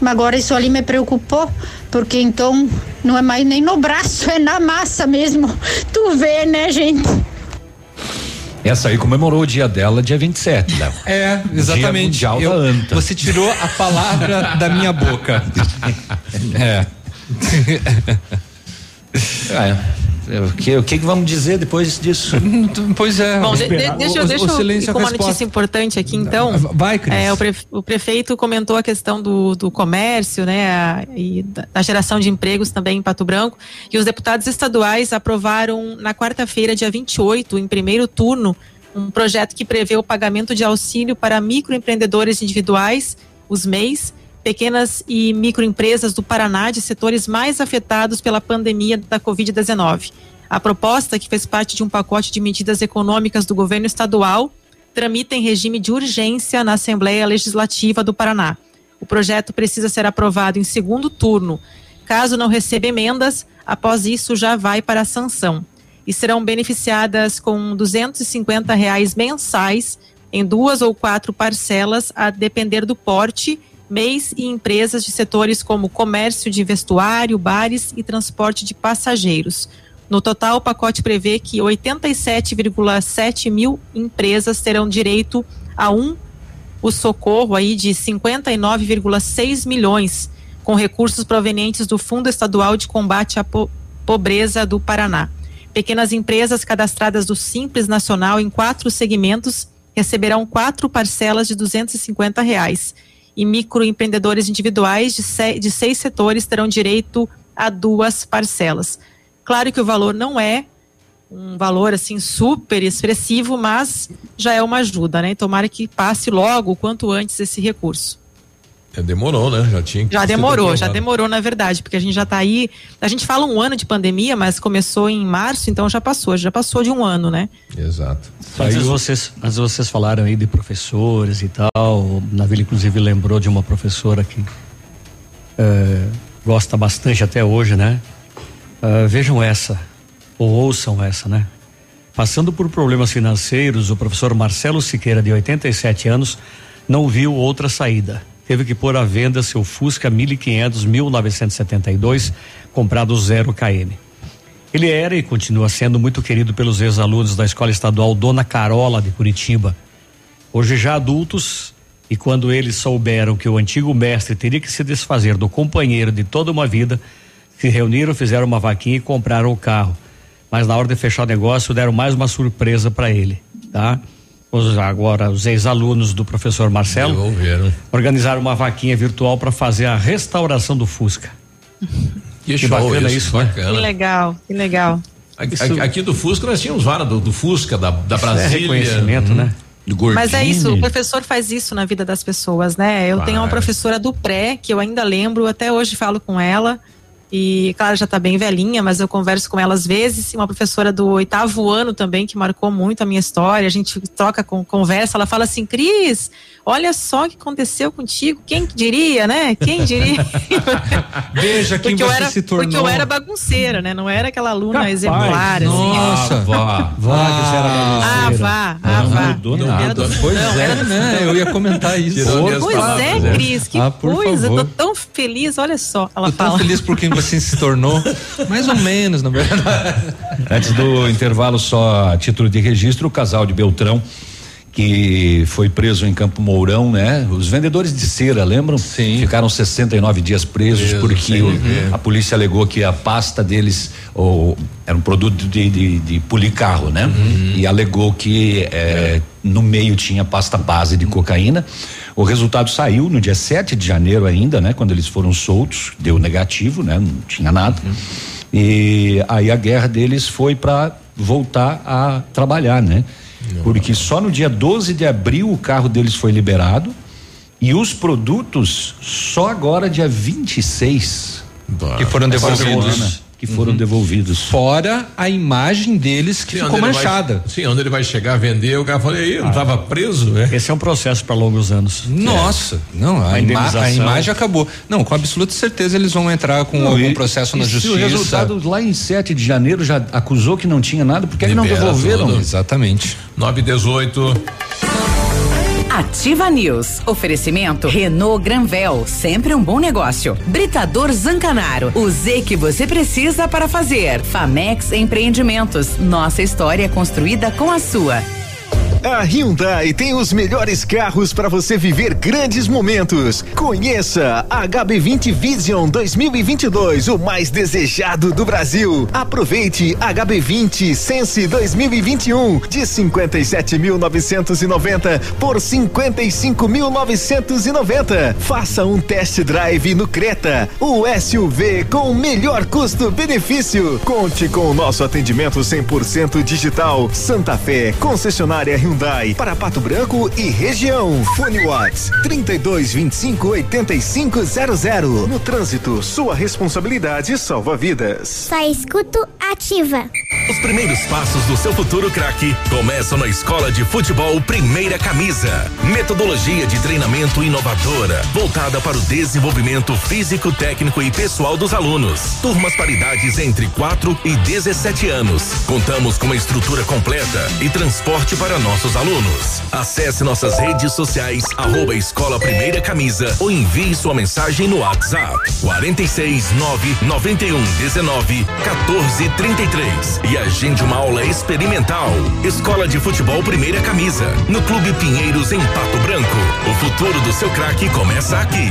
Mas agora isso ali me preocupou, porque então não é mais nem no braço, <laughs> é na massa mesmo. Tu vê, né, gente? Essa aí comemorou o dia dela, dia 27, Léo. É, exatamente. Dia mundial Eu, da anta. Você tirou a palavra da minha boca. <laughs> É. <laughs> é. O que, o que vamos dizer depois disso? <laughs> pois é. Bom, de, de, deixa, o, deixa o eu silêncio com é uma resposta. notícia importante aqui, então. Vai, Cris. É, o, pre, o prefeito comentou a questão do, do comércio, né, a, e da, da geração de empregos também em Pato Branco. E os deputados estaduais aprovaram na quarta-feira, dia 28, em primeiro turno, um projeto que prevê o pagamento de auxílio para microempreendedores individuais, os MEIs, pequenas e microempresas do Paraná de setores mais afetados pela pandemia da Covid-19. A proposta, que fez parte de um pacote de medidas econômicas do governo estadual, tramita em regime de urgência na Assembleia Legislativa do Paraná. O projeto precisa ser aprovado em segundo turno. Caso não receba emendas, após isso já vai para a sanção. E serão beneficiadas com 250 reais mensais em duas ou quatro parcelas, a depender do porte, MEIs e empresas de setores como comércio de vestuário, bares e transporte de passageiros. No total, o pacote prevê que 87,7 mil empresas terão direito a um o socorro aí de 59,6 milhões com recursos provenientes do Fundo Estadual de Combate à po Pobreza do Paraná. Pequenas empresas cadastradas do Simples Nacional em quatro segmentos receberão quatro parcelas de 250 reais e microempreendedores individuais de, se de seis setores terão direito a duas parcelas. Claro que o valor não é um valor assim super expressivo, mas já é uma ajuda, né? Tomara que passe logo, quanto antes esse recurso. É, demorou, né? Já tinha que Já demorou, já demorou, na verdade, porque a gente já está aí. A gente fala um ano de pandemia, mas começou em março, então já passou, já passou de um ano, né? Exato. Aí vocês, antes vocês falaram aí de professores e tal, o Navilho inclusive lembrou de uma professora que é, gosta bastante até hoje, né? É, vejam essa, ou ouçam essa, né? Passando por problemas financeiros, o professor Marcelo Siqueira, de 87 anos, não viu outra saída. Teve que pôr à venda seu Fusca 1500 1972, comprado zero km. Ele era e continua sendo muito querido pelos ex-alunos da Escola Estadual Dona Carola de Curitiba. Hoje já adultos, e quando eles souberam que o antigo mestre teria que se desfazer do companheiro de toda uma vida, se reuniram, fizeram uma vaquinha e compraram o carro. Mas na hora de fechar o negócio, deram mais uma surpresa para ele, tá? Os, agora, os ex-alunos do professor Marcelo Devolveram. organizaram uma vaquinha virtual para fazer a restauração do Fusca. <laughs> Que, Que bacana isso, isso, né? bacana. Que legal, que legal. Aqui, aqui- aqui do Fusca nós tínhamos vara do, do Fusca, da, da Isso é Brasília. reconhecimento, né? Do Gordini. Mas é isso, o professor faz isso na vida das pessoas, né? Eu tenho uma professora do pré, que eu ainda lembro, até hoje falo com ela. E, claro, já está bem velhinha, mas eu converso com ela às vezes. Uma professora do oitavo ano também, que marcou muito a minha história. A gente troca com conversa. Ela fala assim: Cris, olha só o que aconteceu contigo. Quem diria, né? Quem diria? <laughs> Veja quem porque você era, se tornou. Porque eu era bagunceira, né? Não era aquela aluna Capaz. exemplar. Nossa, assim. vá. Vá, que você era bagunceira. Ah, vá. Ah, vá. Não, não, nada. Pois não, é, né? Eu ia comentar isso. Pois é, Cris, que ah, coisa. Eu tô tão feliz, olha só. Ela tô fala. tão feliz por <laughs> você se tornou. Mais ou menos, na verdade. <laughs> Antes do intervalo, só a título de registro, o casal de Beltrão que foi preso em Campo Mourão, né? Os vendedores de cera, lembram? Sim. Ficaram 69 dias presos Preso, porque o, a polícia alegou que a pasta deles ou, era um produto de, de, de polir carro, né? Uhum. E alegou que é, no meio tinha pasta base de cocaína. O resultado saiu no dia 7 de janeiro ainda, né? Quando eles foram soltos, deu negativo, né? Não tinha nada. Uhum. E aí a guerra deles foi para voltar a trabalhar, né? Porque só no dia 12 de abril o carro deles foi liberado e os produtos só agora dia 26 que foram devolvidos que foram uhum. devolvidos. Fora a imagem deles que sim, ficou manchada. Vai, sim, onde ele vai chegar a vender, o cara falou, eu não estava ah, preso, né? Esse é um processo para longos anos. Nossa, é. não, a, a, ima a, imagem acabou. Não, com absoluta certeza eles vão entrar com não, algum e, processo e na justiça. o resultado lá em 7 de janeiro já acusou que não tinha nada, porque que não devolveram? Tudo. Exatamente. 9 e 18. Ativa News. Oferecimento Renault Granvel, sempre um bom negócio. Britador Zancanaro, o Z que você precisa para fazer. Famex Empreendimentos, nossa história é construída com a sua. A Hyundai tem os melhores carros para você viver grandes momentos. Conheça a HB20 Vision 2022, o mais desejado do Brasil. Aproveite HB20 Sense 2021 de 57.990 por 55.990. Faça um test drive no Creta, o SUV com o melhor custo-benefício. Conte com o nosso atendimento 100% digital. Santa Fé, concessionária Hyundai Hyundai para Pato Branco e região. Fone Watts 32 25 85 00. No trânsito, sua responsabilidade salva vidas. Só escuto ativa. Os primeiros passos do seu futuro craque começam na Escola de Futebol Primeira Camisa. Metodologia de treinamento inovadora, voltada para o desenvolvimento físico, técnico e pessoal dos alunos. Turmas paridades entre 4 e 17 anos. Contamos com uma estrutura completa e transporte para nós nossos alunos. Acesse nossas redes sociais, arroba Escola Primeira Camisa ou envie sua mensagem no WhatsApp 46 9 91 19 14 33 e agende uma aula experimental. Escola de Futebol Primeira Camisa, no Clube Pinheiros em Pato Branco. O futuro do seu craque começa aqui.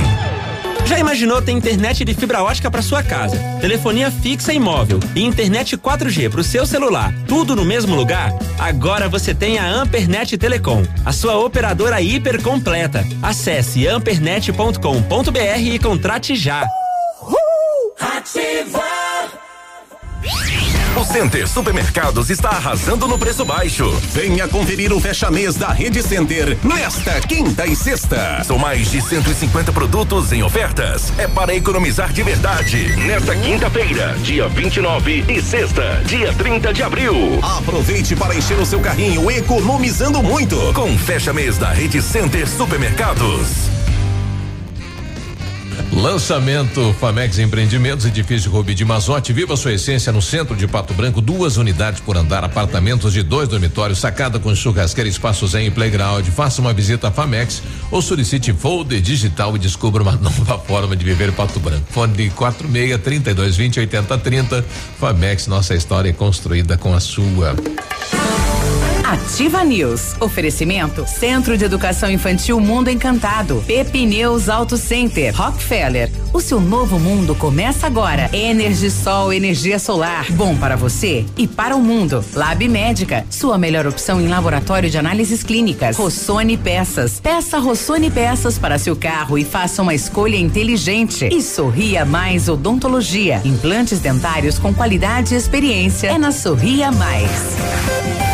Já imaginou ter internet de fibra ótica para sua casa, telefonia fixa e móvel e internet 4G para o seu celular, tudo no mesmo lugar? Agora você tem a Ampernet Telecom, a sua operadora hiper completa. Acesse ampernet.com.br e contrate já. Ativa! O Center Supermercados está arrasando no preço baixo. Venha conferir o fecha-mês da Rede Center nesta quinta e sexta. São mais de 150 produtos em ofertas. É para economizar de verdade. Nesta quinta-feira, dia 29 e sexta, dia 30 de abril. Aproveite para encher o seu carrinho economizando muito com fecha-mês da Rede Center Supermercados. Lançamento Famex Empreendimentos, edifício Rubi de Mazote. Viva sua essência no centro de Pato Branco. Duas unidades por andar, apartamentos de dois dormitórios, sacada com churrasqueira, espaço zen e playground. Faça uma visita à Famex ou solicite folder digital e descubra uma <laughs> nova forma de viver Pato Branco. Fone de 46 32 20 80 30. Famex, nossa história é construída com a sua. Ativa News. Oferecimento Centro de Educação Infantil Mundo Encantado. Pepineus Auto Center. Rockefeller. O seu novo mundo começa agora. Energisol, energia solar. Bom para você e para o mundo. Lab Médica. Sua melhor opção em laboratório de análises clínicas. Rossoni Peças. Peça Rossoni Peças para seu carro e faça uma escolha inteligente. E Sorria Mais Odontologia. Implantes dentários com qualidade e experiência. É na Sorria Mais.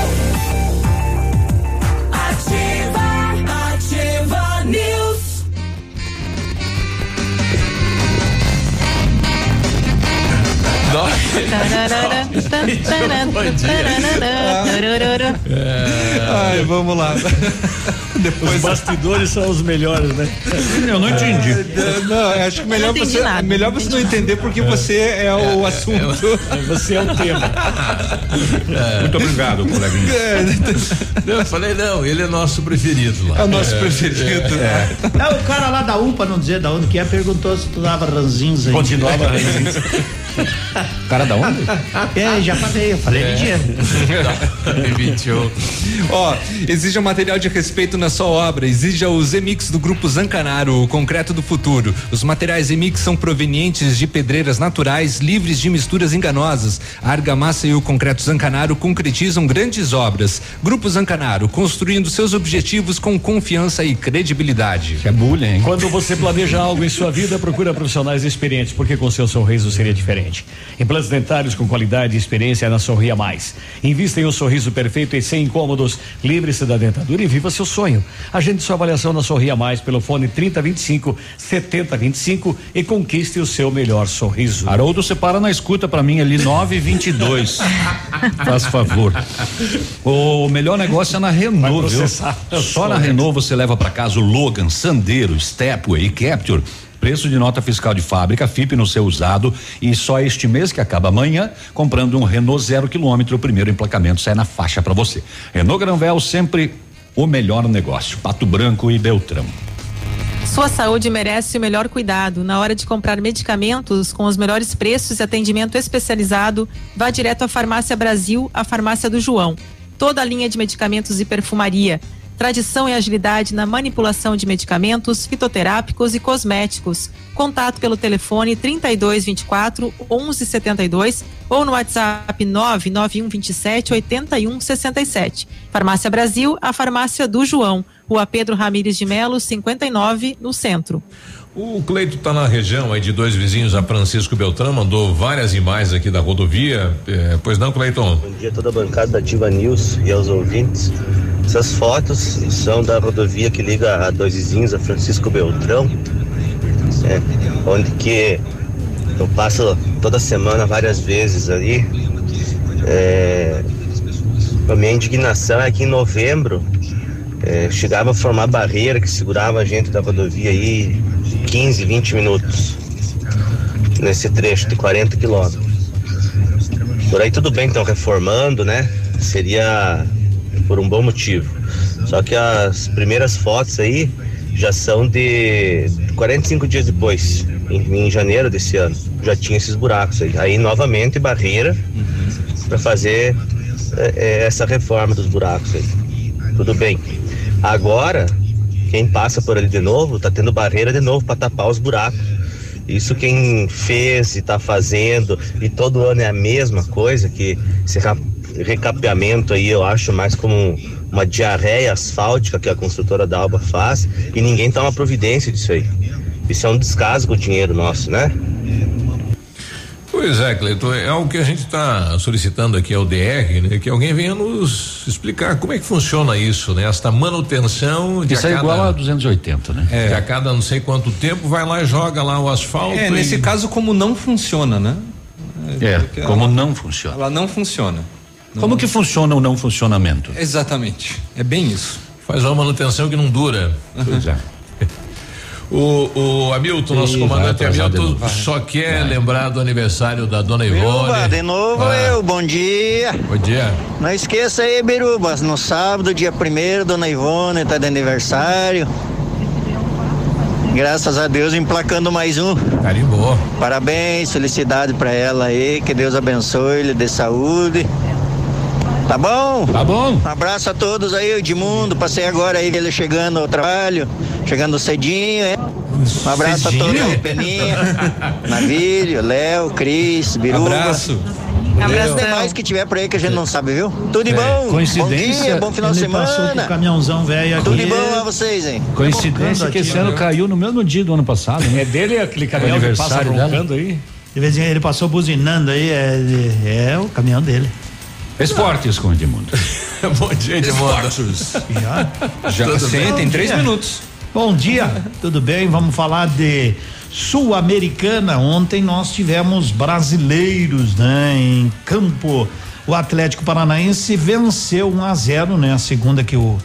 Ai, vamos lá. <laughs> Depois... Os bastidores são os melhores, né? Eu não entendi. É, não, acho que melhor você, nada. melhor você não entender porque você é o é, assunto. É, você é o tema. É. Muito obrigado, coleguinha. Eu falei, não, ele é nosso preferido lá. É o nosso preferido. É. o cara lá da UPA, não dizer da onde que é, perguntou se tu dava ranzinhos aí. Continuava <laughs> ranzinhos. Cara da onde? <laughs> É, já falei, eu falei é. de dinheiro. Ó, exija material de respeito na sua obra, exija os Zemix do Grupo Zancanaro, o concreto do futuro. Os materiais Zemix são provenientes de pedreiras naturais, livres de misturas enganosas. A argamassa e o concreto Zancanaro concretizam grandes obras. Grupo Zancanaro, construindo seus objetivos com confiança e credibilidade. É bullying. Quando você planeja algo em sua vida, procura profissionais experientes, porque com seu sorriso seria diferente. Implantes dentários com qualidade e experiência na Sorria Mais. Invista em um sorriso perfeito e sem incômodos. Livre-se da dentadura e viva seu sonho. Agende sua avaliação na Sorria Mais pelo fone 3025 7025 e conquiste o seu melhor sorriso. Haroldo, você para na escuta para mim ali 922. <laughs> Faz favor. O melhor negócio é na Renault, viu? Só na Renault você leva para casa o Logan, Sandero, Stepway e Capture preço de nota fiscal de fábrica, FIP no seu usado e só este mês que acaba amanhã, comprando um Renault zero quilômetro, o primeiro emplacamento sai na faixa para você. Renault Granvel sempre o melhor negócio. Pato Branco e Beltrão. Sua saúde merece o melhor cuidado. Na hora de comprar medicamentos com os melhores preços e atendimento especializado, vá direto à Farmácia Brasil, a farmácia do João. Toda a linha de medicamentos e perfumaria tradição e agilidade na manipulação de medicamentos, fitoterápicos e cosméticos. Contato pelo telefone 3224 1172 ou no WhatsApp 99127 8167. Farmácia Brasil, a farmácia do João. Rua Pedro Ramires de Melo, 59, no centro. O Cleito está na região aí de dois vizinhos a Francisco Beltrão, mandou várias imagens aqui da rodovia. É, pois não, Cleiton? Bom dia a toda a bancada da Ativa News e aos ouvintes. Essas fotos são da rodovia que liga a dois vizinhos a Francisco Beltrão, é, onde que eu passo toda semana várias vezes ali. É, a minha indignação é que em novembro é, chegava a formar barreira que segurava a gente da rodovia aí 15, 20 minutos nesse trecho de 40 quilômetros. Por aí tudo bem, estão reformando, né? Seria por um bom motivo. Só que as primeiras fotos aí já são de 45 dias depois, em, em janeiro desse ano. Já tinha esses buracos aí. Aí novamente barreira uhum. para fazer é, é, essa reforma dos buracos aí. Tudo bem. Agora quem passa por ali de novo tá tendo barreira de novo para tapar os buracos. Isso quem fez e está fazendo, e todo ano é a mesma coisa, que esse recapeamento aí eu acho mais como uma diarreia asfáltica que a construtora da Alba faz, e ninguém toma providência disso aí. Isso é um descaso com o dinheiro nosso, né? Pois é, Cleiton, é algo que a gente está solicitando aqui ao DR, né? Que alguém venha nos explicar como é que funciona isso, né? Esta manutenção de Isso é cada, igual a 280, né? É. a cada não sei quanto tempo vai lá e joga lá o asfalto. É, nesse caso como não funciona, né? É, como ela, não funciona. Ela não funciona. Não como que funciona o não funcionamento? Exatamente, é bem isso. Faz uma manutenção que não dura. Uhum. Pois é. O, o Hamilton, nosso comandante Hamilton, só quer vai. lembrar do aniversário da dona Ivone. Biruba, de novo ah. eu, bom dia. Bom dia. Não esqueça aí, Biruba, no sábado, dia primeiro, dona Ivone tá de aniversário. Graças a Deus, emplacando mais um. Carimbou. Parabéns, felicidade para ela aí, que Deus abençoe, lhe dê saúde. Tá bom? Tá bom. Um abraço a todos aí, Edmundo. Passei agora aí ele chegando ao trabalho, chegando cedinho, hein? Um abraço cedinho? a todos aí, Peninha, Navírio, Léo, Cris, Biruba. Abraço. Abraço demais que tiver por aí que a gente não sabe, viu? Tudo de é. bom. Coincidência. Bom dia, bom final de semana. Com caminhãozão velho aqui. Tudo de bom a vocês, hein? Coincidência que esse ano caiu no mesmo dia do ano passado. Né? É dele aquele caminhão que passa roncando aí. De vez em quando ele passou buzinando aí, é, é o caminhão dele. Esportes com Edmundo. <laughs> Bom dia, Edmundo. Esportes. Já? Já sim, tem três minutos. Bom dia, tudo bem? Vamos falar de Sul-Americana. Ontem nós tivemos brasileiros, né, em campo. O Atlético Paranaense venceu 1 a 0, né? A segunda que o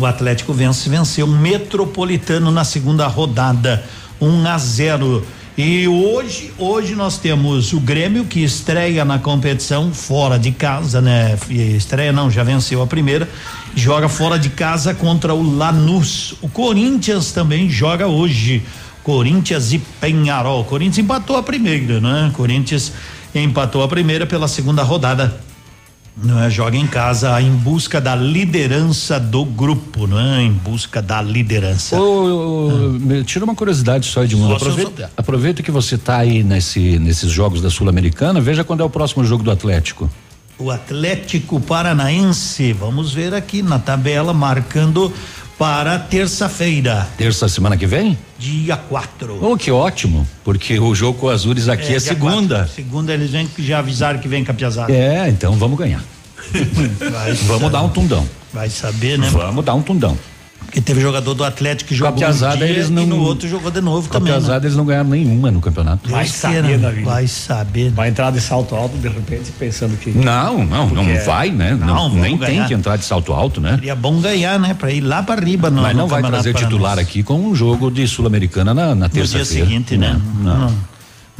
o Atlético vence, venceu o Metropolitano na segunda rodada, 1 a 0. E hoje, hoje nós temos o Grêmio que estreia na competição fora de casa, né? Estreia não, já venceu a primeira, joga fora de casa contra o Lanús. O Corinthians também joga hoje. Corinthians e Penharol. Corinthians empatou a primeira, né? Corinthians empatou a primeira pela segunda rodada não é? Joga em casa em busca da liderança do grupo, não é? Em busca da liderança. Ô, ah. Tira uma curiosidade só de mundo. Aproveita, aproveita que você está aí nesse, nesses jogos da Sul-Americana, veja quando é o próximo jogo do Atlético. O Atlético Paranaense, vamos ver aqui na tabela, marcando para terça-feira. Terça semana que vem? Dia 4. Oh, que ótimo, porque o jogo com Azures aqui é, é segunda. Quatro. Segunda eles vêm já avisaram que vem com a piazada. É, então vamos ganhar. <laughs> vamos dar um tundão. Vai saber, né? Vamos dar um tundão. Porque teve jogador do Atlético que jogou um dia eles não, e no outro jogou de novo também. Com né? eles não ganharam nenhuma no campeonato. Vai saber, Davi. Vai saber. Vai entrar de salto alto de repente pensando que. Não, não, não é... vai, né? Não, não nem ganhar. tem que entrar de salto alto, né? Seria bom ganhar, né? Pra ir lá pra riba no Mas não vai trazer titular aqui com um jogo de Sul-Americana na, na terça-feira. No dia seguinte, né? não. não.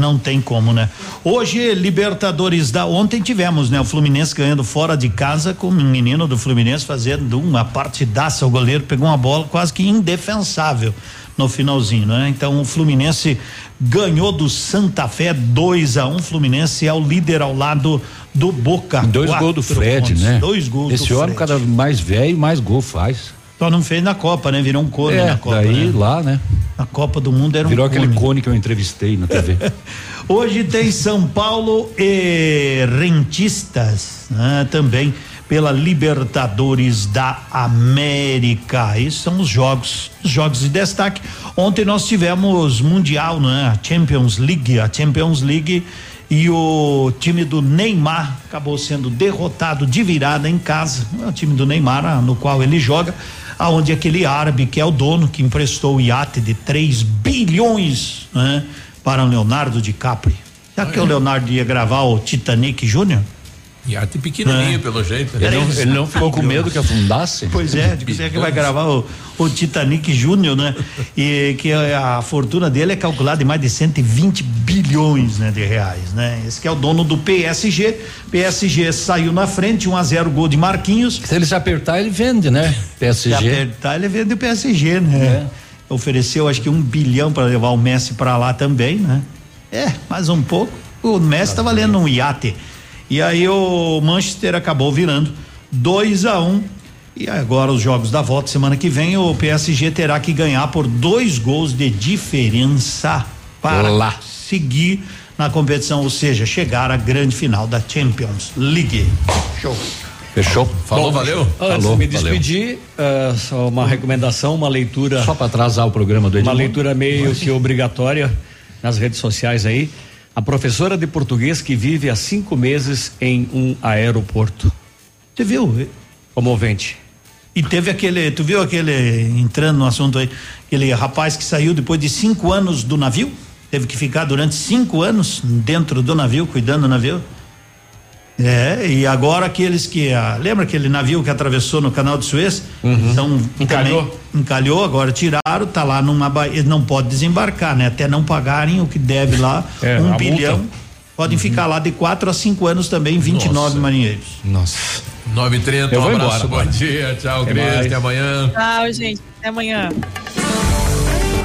Não tem como, né? Hoje, Libertadores da ontem tivemos, né? O Fluminense ganhando fora de casa com um menino do Fluminense fazendo uma partidaça. O goleiro pegou uma bola quase que indefensável no finalzinho, né? Então o Fluminense ganhou do Santa Fé 2 a 1 um. Fluminense é o líder ao lado do Boca. Dois gols do Fred, pontos, né? Dois gols Esse homem cada mais velho mais gol faz. Só não fez na Copa, né? Virou um cone é, na Copa. Daí né? lá, né? A Copa do Mundo era Virou um aquele cone. cone que eu entrevistei na TV. <laughs> Hoje tem São Paulo e Rentistas, né? Também pela Libertadores da América. Esses são os jogos, os jogos de destaque. Ontem nós tivemos Mundial, né? A Champions League, a Champions League e o time do Neymar acabou sendo derrotado de virada em casa. É o time do Neymar, no qual ele joga, aonde aquele árabe que é o dono que emprestou o iate de 3 bilhões né, para o Leonardo DiCaprio. Será que o Leonardo ia gravar o Titanic Júnior? Iate pequenininho, é. pelo jeito. Ele não, ele não, ficou com medo que afundasse? Pois é, de que é que vai gravar o, o Titanic Júnior, né? E que a fortuna dele é calculada em mais de 120 bilhões né, de reais, né? Esse que é o dono do PSG. PSG saiu na frente, 1 um a 0 gol de Marquinhos. Se ele se apertar, ele vende, né? PSG. Se apertar, ele vende o PSG, né? É. Ofereceu acho que um bilhão para levar o Messi para lá também, né? É, mais um pouco. O Messi tá valendo um iate. E aí o Manchester acabou virando 2 a 1 um, e agora os jogos da volta semana que vem o PSG terá que ganhar por dois gols de diferença para Lá. seguir na competição, ou seja, chegar à grande final da Champions League. Show. Fechou? Falou, Bom, valeu? Antes Falou, de me despedir, uh, só uma recomendação, uma leitura. Só para atrasar o programa do Edmundo. Uma leitura meio que obrigatória nas redes sociais aí a professora de português que vive há cinco meses em um aeroporto. Você viu? Comovente. E teve aquele, tu viu aquele, entrando no assunto aí, aquele rapaz que saiu depois de cinco anos do navio? Teve que ficar durante cinco anos dentro do navio, cuidando do navio. É, e agora aqueles que. Ah, lembra aquele navio que atravessou no canal de Suez? Uhum. Então, encalhou. Também, encalhou, agora tiraram, tá lá numa. Ele não pode desembarcar, né? Até não pagarem o que deve lá, é, um bilhão. Multa. Podem uhum. ficar lá de quatro a cinco anos também, 29 Nossa. marinheiros. Nossa. 9 e 30 Eu um abraço. Embora, bom dia, tchau, Cris. Até amanhã. Tchau, gente. Até amanhã.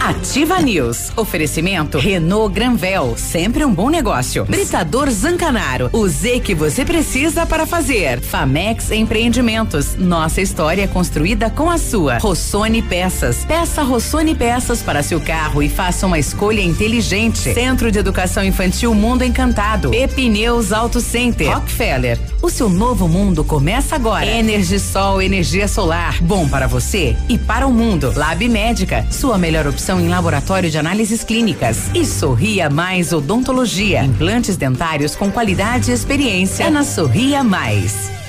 Ativa News. Oferecimento Renault Granvel, sempre um bom negócio. Britador Zancanaro, o Z que você precisa para fazer. Famex Empreendimentos, nossa história construída com a sua. Rossoni Peças, peça Rossoni Peças para seu carro e faça uma escolha inteligente. Centro de Educação Infantil Mundo Encantado. Pepineus Auto Center. Rockefeller, o seu novo mundo começa agora. Energisol, energia solar, bom para você e para o mundo. Lab Médica, sua melhor opção em laboratório de análises clínicas. E Sorria Mais Odontologia. Implantes dentários com qualidade e experiência. É na Sorria Mais.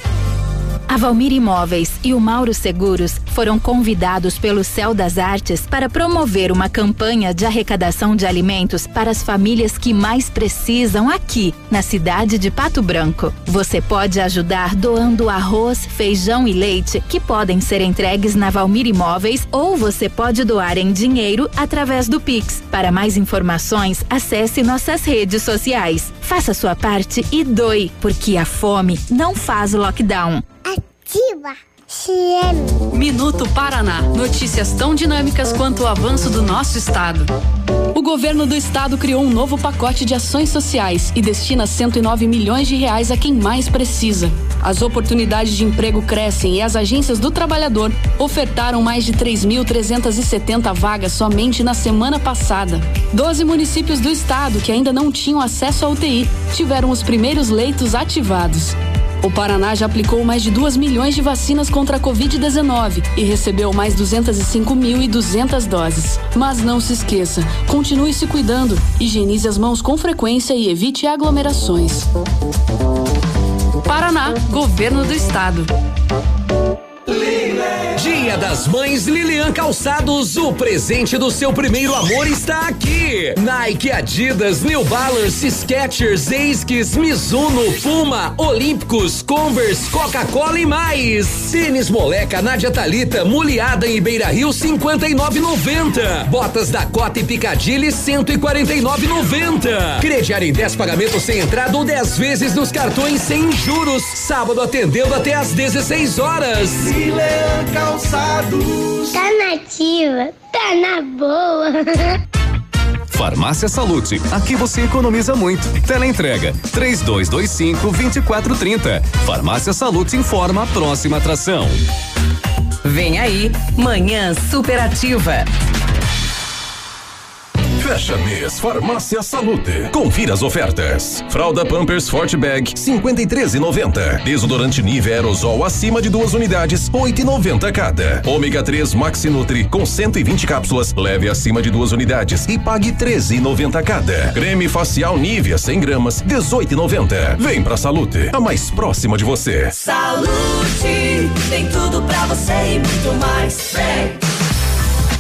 A Valmir Imóveis e o Mauro Seguros foram convidados pelo Céu das Artes para promover uma campanha de arrecadação de alimentos para as famílias que mais precisam aqui, na cidade de Pato Branco. Você pode ajudar doando arroz, feijão e leite, que podem ser entregues na Valmir Imóveis, ou você pode doar em dinheiro através do Pix. Para mais informações, acesse nossas redes sociais. Faça sua parte e doe, porque a fome não faz lockdown. Ativa. CM. Minuto Paraná. Notícias tão dinâmicas quanto o avanço do nosso estado. O governo do estado criou um novo pacote de ações sociais e destina 109 milhões de reais a quem mais precisa. As oportunidades de emprego crescem e as agências do trabalhador ofertaram mais de 3.370 vagas somente na semana passada. Doze municípios do estado que ainda não tinham acesso à UTI tiveram os primeiros leitos ativados. O Paraná já aplicou mais de 2 milhões de vacinas contra a Covid-19 e recebeu mais 205.200 doses. Mas não se esqueça, continue se cuidando, higienize as mãos com frequência e evite aglomerações. Paraná, Governo do Estado. Dia das Mães Lilian Calçados, o presente do seu primeiro amor está aqui. Nike, Adidas, New Balance, Skechers, Esquis, Mizuno, Puma, Olímpicos, Converse, Coca-Cola e mais. Tênis Moleca, Nádia Talita, Muliada em Beira Rio, 59,90. Botas da Cota e Picadilly, 149,90. Crediário em 10 pagamentos sem entrada ou 10 vezes nos cartões sem juros. Sábado atendendo até às 16 horas. Milan Calçados. Tá nativa, tá na boa. <laughs> Farmácia Salute, aqui você economiza muito. Teleentrega, três dois, dois cinco, vinte e quatro, trinta. Farmácia Salute informa a próxima atração. Vem aí, Manhã Superativa. Fecha mês Farmácia Salute. Confira as ofertas. Fralda Pampers Forte Bag 53,90. Desodorante Nive Aerosol acima de duas unidades 8,90 cada. Ômega 3 Maxi Nutri com 120 cápsulas leve acima de duas unidades e pague 13,90 cada. Creme facial Nivea 100 gramas 18,90. Vem pra Salute, a mais próxima de você. Salute, tem tudo pra você e muito mais. Vem.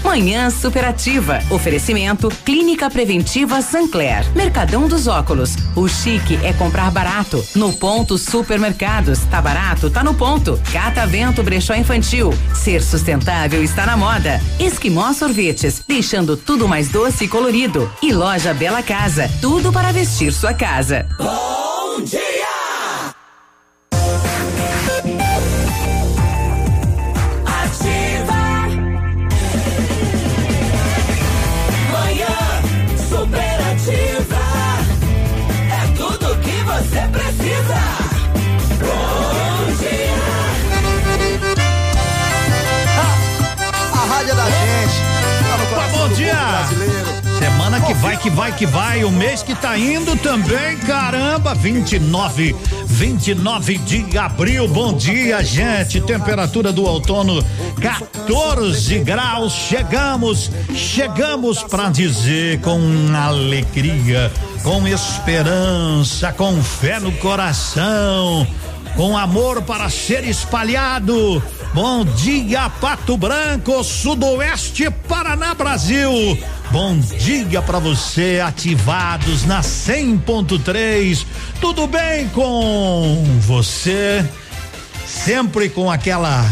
Manhã Superativa. Oferecimento Clínica Preventiva Sancler. Mercadão dos Óculos. O chique é comprar barato. No ponto Supermercados. Tá barato? Tá no ponto. Catavento Brechó Infantil. Ser sustentável está na moda. Esquimó Sorvetes. Deixando tudo mais doce e colorido. E Loja Bela Casa. Tudo para vestir sua casa. Bom dia! Vai, que vai, que vai. O mês que tá indo também, caramba. 29, 29 de abril. Bom dia, gente. Temperatura do outono 14 graus. Chegamos, chegamos pra dizer com alegria, com esperança, com fé no coração, com amor para ser espalhado. Bom dia, Pato Branco, Sudoeste, Paraná, Brasil. Bom dia para você, ativados na 100.3. Tudo bem com você? Sempre com aquela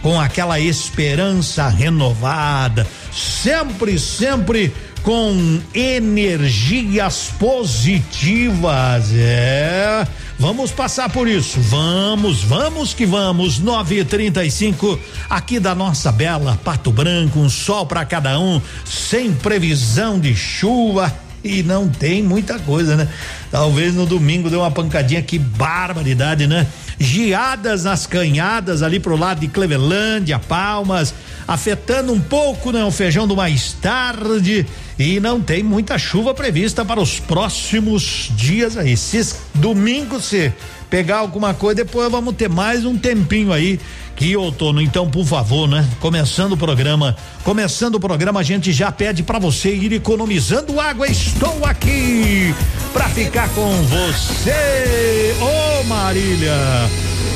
com aquela esperança renovada, sempre, sempre com energias positivas. É. Vamos passar por isso. Vamos, vamos que vamos. 9 e 35 aqui da nossa bela Pato Branco, um sol para cada um, sem previsão de chuva e não tem muita coisa, né? Talvez no domingo deu uma pancadinha, que barbaridade, né? Geadas nas canhadas ali pro lado de Clevelândia, Palmas, afetando um pouco, né? O feijão do mais tarde e não tem muita chuva prevista para os próximos dias aí. Se domingo se pegar alguma coisa, depois vamos ter mais um tempinho aí que outono. Então, por favor, né? Começando o programa, começando o programa, a gente já pede para você ir economizando água. Estou aqui para ficar com você. Ô Marília,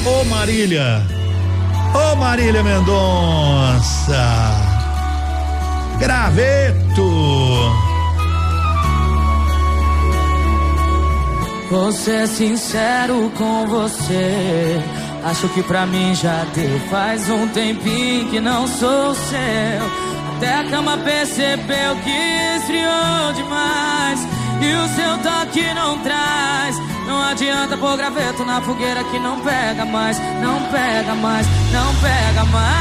ô Marília, Ô Marília Mendonça. Graveto. Vou ser sincero com você. Acho que pra mim já deu. Faz um tempinho que não sou seu. Até a cama percebeu que esfriou demais. E o seu toque não traz. Não adianta pôr graveto na fogueira que não pega mais. Não pega mais, não pega mais.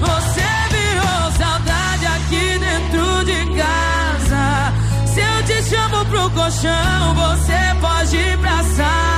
Você virou saudade aqui dentro de casa. Se eu te chamo pro colchão, você pode ir pra sala.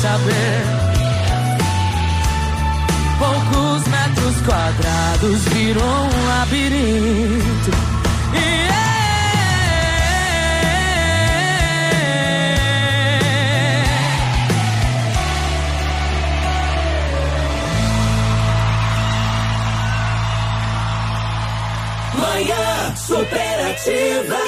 Saber. Poucos metros quadrados virou um labirinto. E Manhã superativa.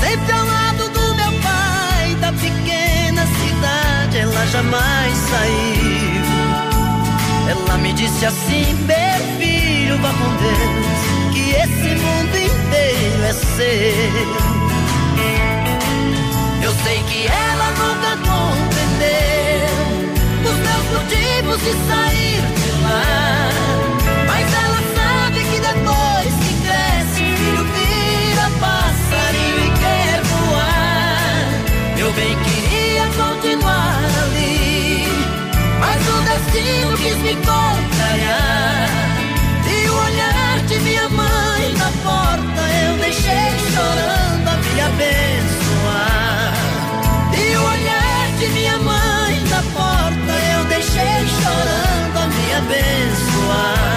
Sempre ao lado do meu pai, da pequena cidade, ela jamais saiu. Ela me disse assim, meu filho, vá com Deus, que esse mundo inteiro é seu. Eu sei que ela nunca compreendeu os meus motivos de sair bem queria continuar ali, mas o destino quis me contrariar. E o olhar de minha mãe na porta eu deixei chorando a me abençoar. E o olhar de minha mãe na porta eu deixei chorando a me abençoar.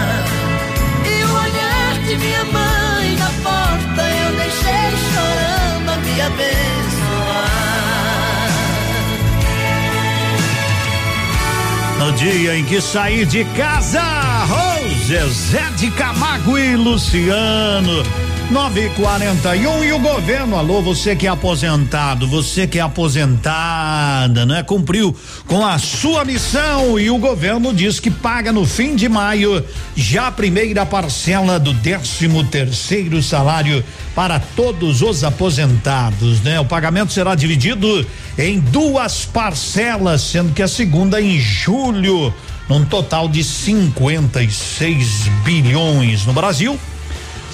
Dia em que saí de casa. Rose, Zé de Camargo e Luciano. 941 e o governo, alô, você que é aposentado, você que é aposentada, né? Cumpriu com a sua missão e o governo diz que paga no fim de maio já a primeira parcela do 13 terceiro salário para todos os aposentados, né? O pagamento será dividido em duas parcelas, sendo que a segunda em julho, num total de 56 bilhões no Brasil.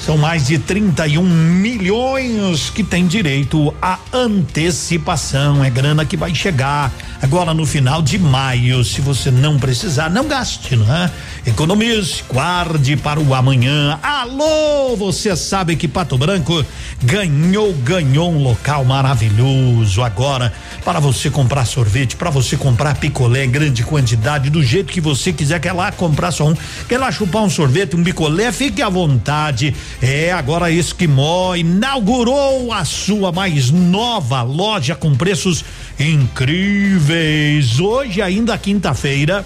São mais de 31 milhões que tem direito à antecipação. É grana que vai chegar agora no final de maio. Se você não precisar, não gaste, né? Economize, guarde para o amanhã. Alô, você sabe que Pato Branco ganhou, ganhou um local maravilhoso agora para você comprar sorvete, para você comprar picolé em grande quantidade, do jeito que você quiser. Quer lá comprar só um, quer lá chupar um sorvete, um picolé, fique à vontade. É, agora Esquimó inaugurou a sua mais nova loja com preços incríveis. Hoje, ainda quinta-feira,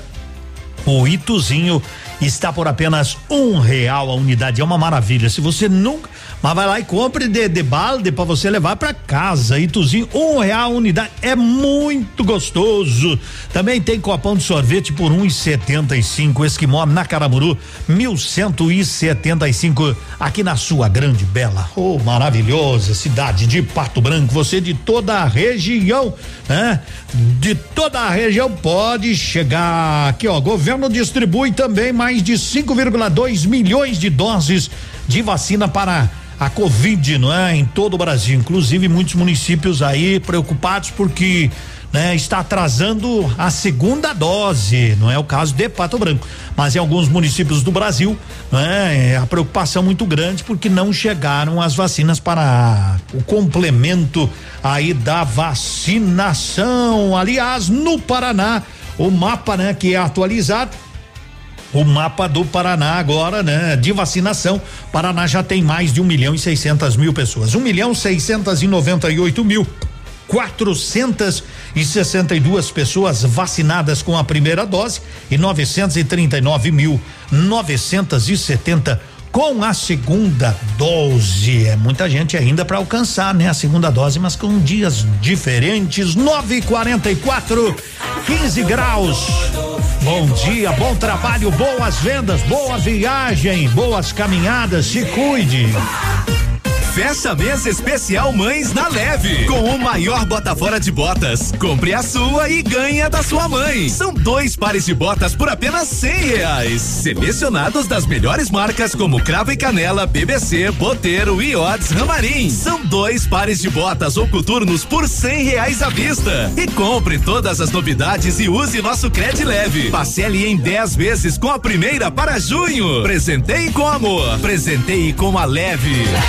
o Ituzinho está por apenas um real a unidade. É uma maravilha. Se você nunca. Mas vai lá e compre de, de balde para você levar para casa. Ituzinho, um real unidade. É muito gostoso. Também tem copão de sorvete por um e setenta e cinco. Esquimó na Caramuru, mil cento e setenta e cinco. Aqui na sua grande bela. Oh, maravilhosa cidade de Pato Branco. Você de toda a região, né? De toda a região pode chegar. Aqui, ó. Governo distribui também mais de 5,2 milhões de doses de vacina para a Covid, não é? Em todo o Brasil, inclusive muitos municípios aí preocupados porque né, está atrasando a segunda dose, não é o caso de Pato Branco, mas em alguns municípios do Brasil, né, é a preocupação muito grande porque não chegaram as vacinas para o complemento aí da vacinação. Aliás, no Paraná, o mapa, né, que é atualizado o mapa do Paraná agora, né? De vacinação. Paraná já tem mais de um milhão e seiscentas mil pessoas. Um milhão seiscentas e noventa e oito mil. 462 pessoas vacinadas com a primeira dose e 939 mil 970 com a segunda dose. É muita gente ainda para alcançar, né? A segunda dose, mas com dias diferentes. 9:44, 15 graus. Bom dia, bom trabalho, boas vendas, boa viagem, boas caminhadas. Se cuide. Fecha mês especial Mães na Leve. Com o maior bota fora de botas. Compre a sua e ganhe a da sua mãe. São dois pares de botas por apenas cem reais. Selecionados das melhores marcas como Cravo e Canela, BBC, Boteiro e Odds Ramarim. São dois pares de botas ou coturnos por cem reais à vista. E compre todas as novidades e use nosso crédito leve. Parcele em 10 vezes com a primeira para junho. Presenteie com amor. Presenteie com a leve.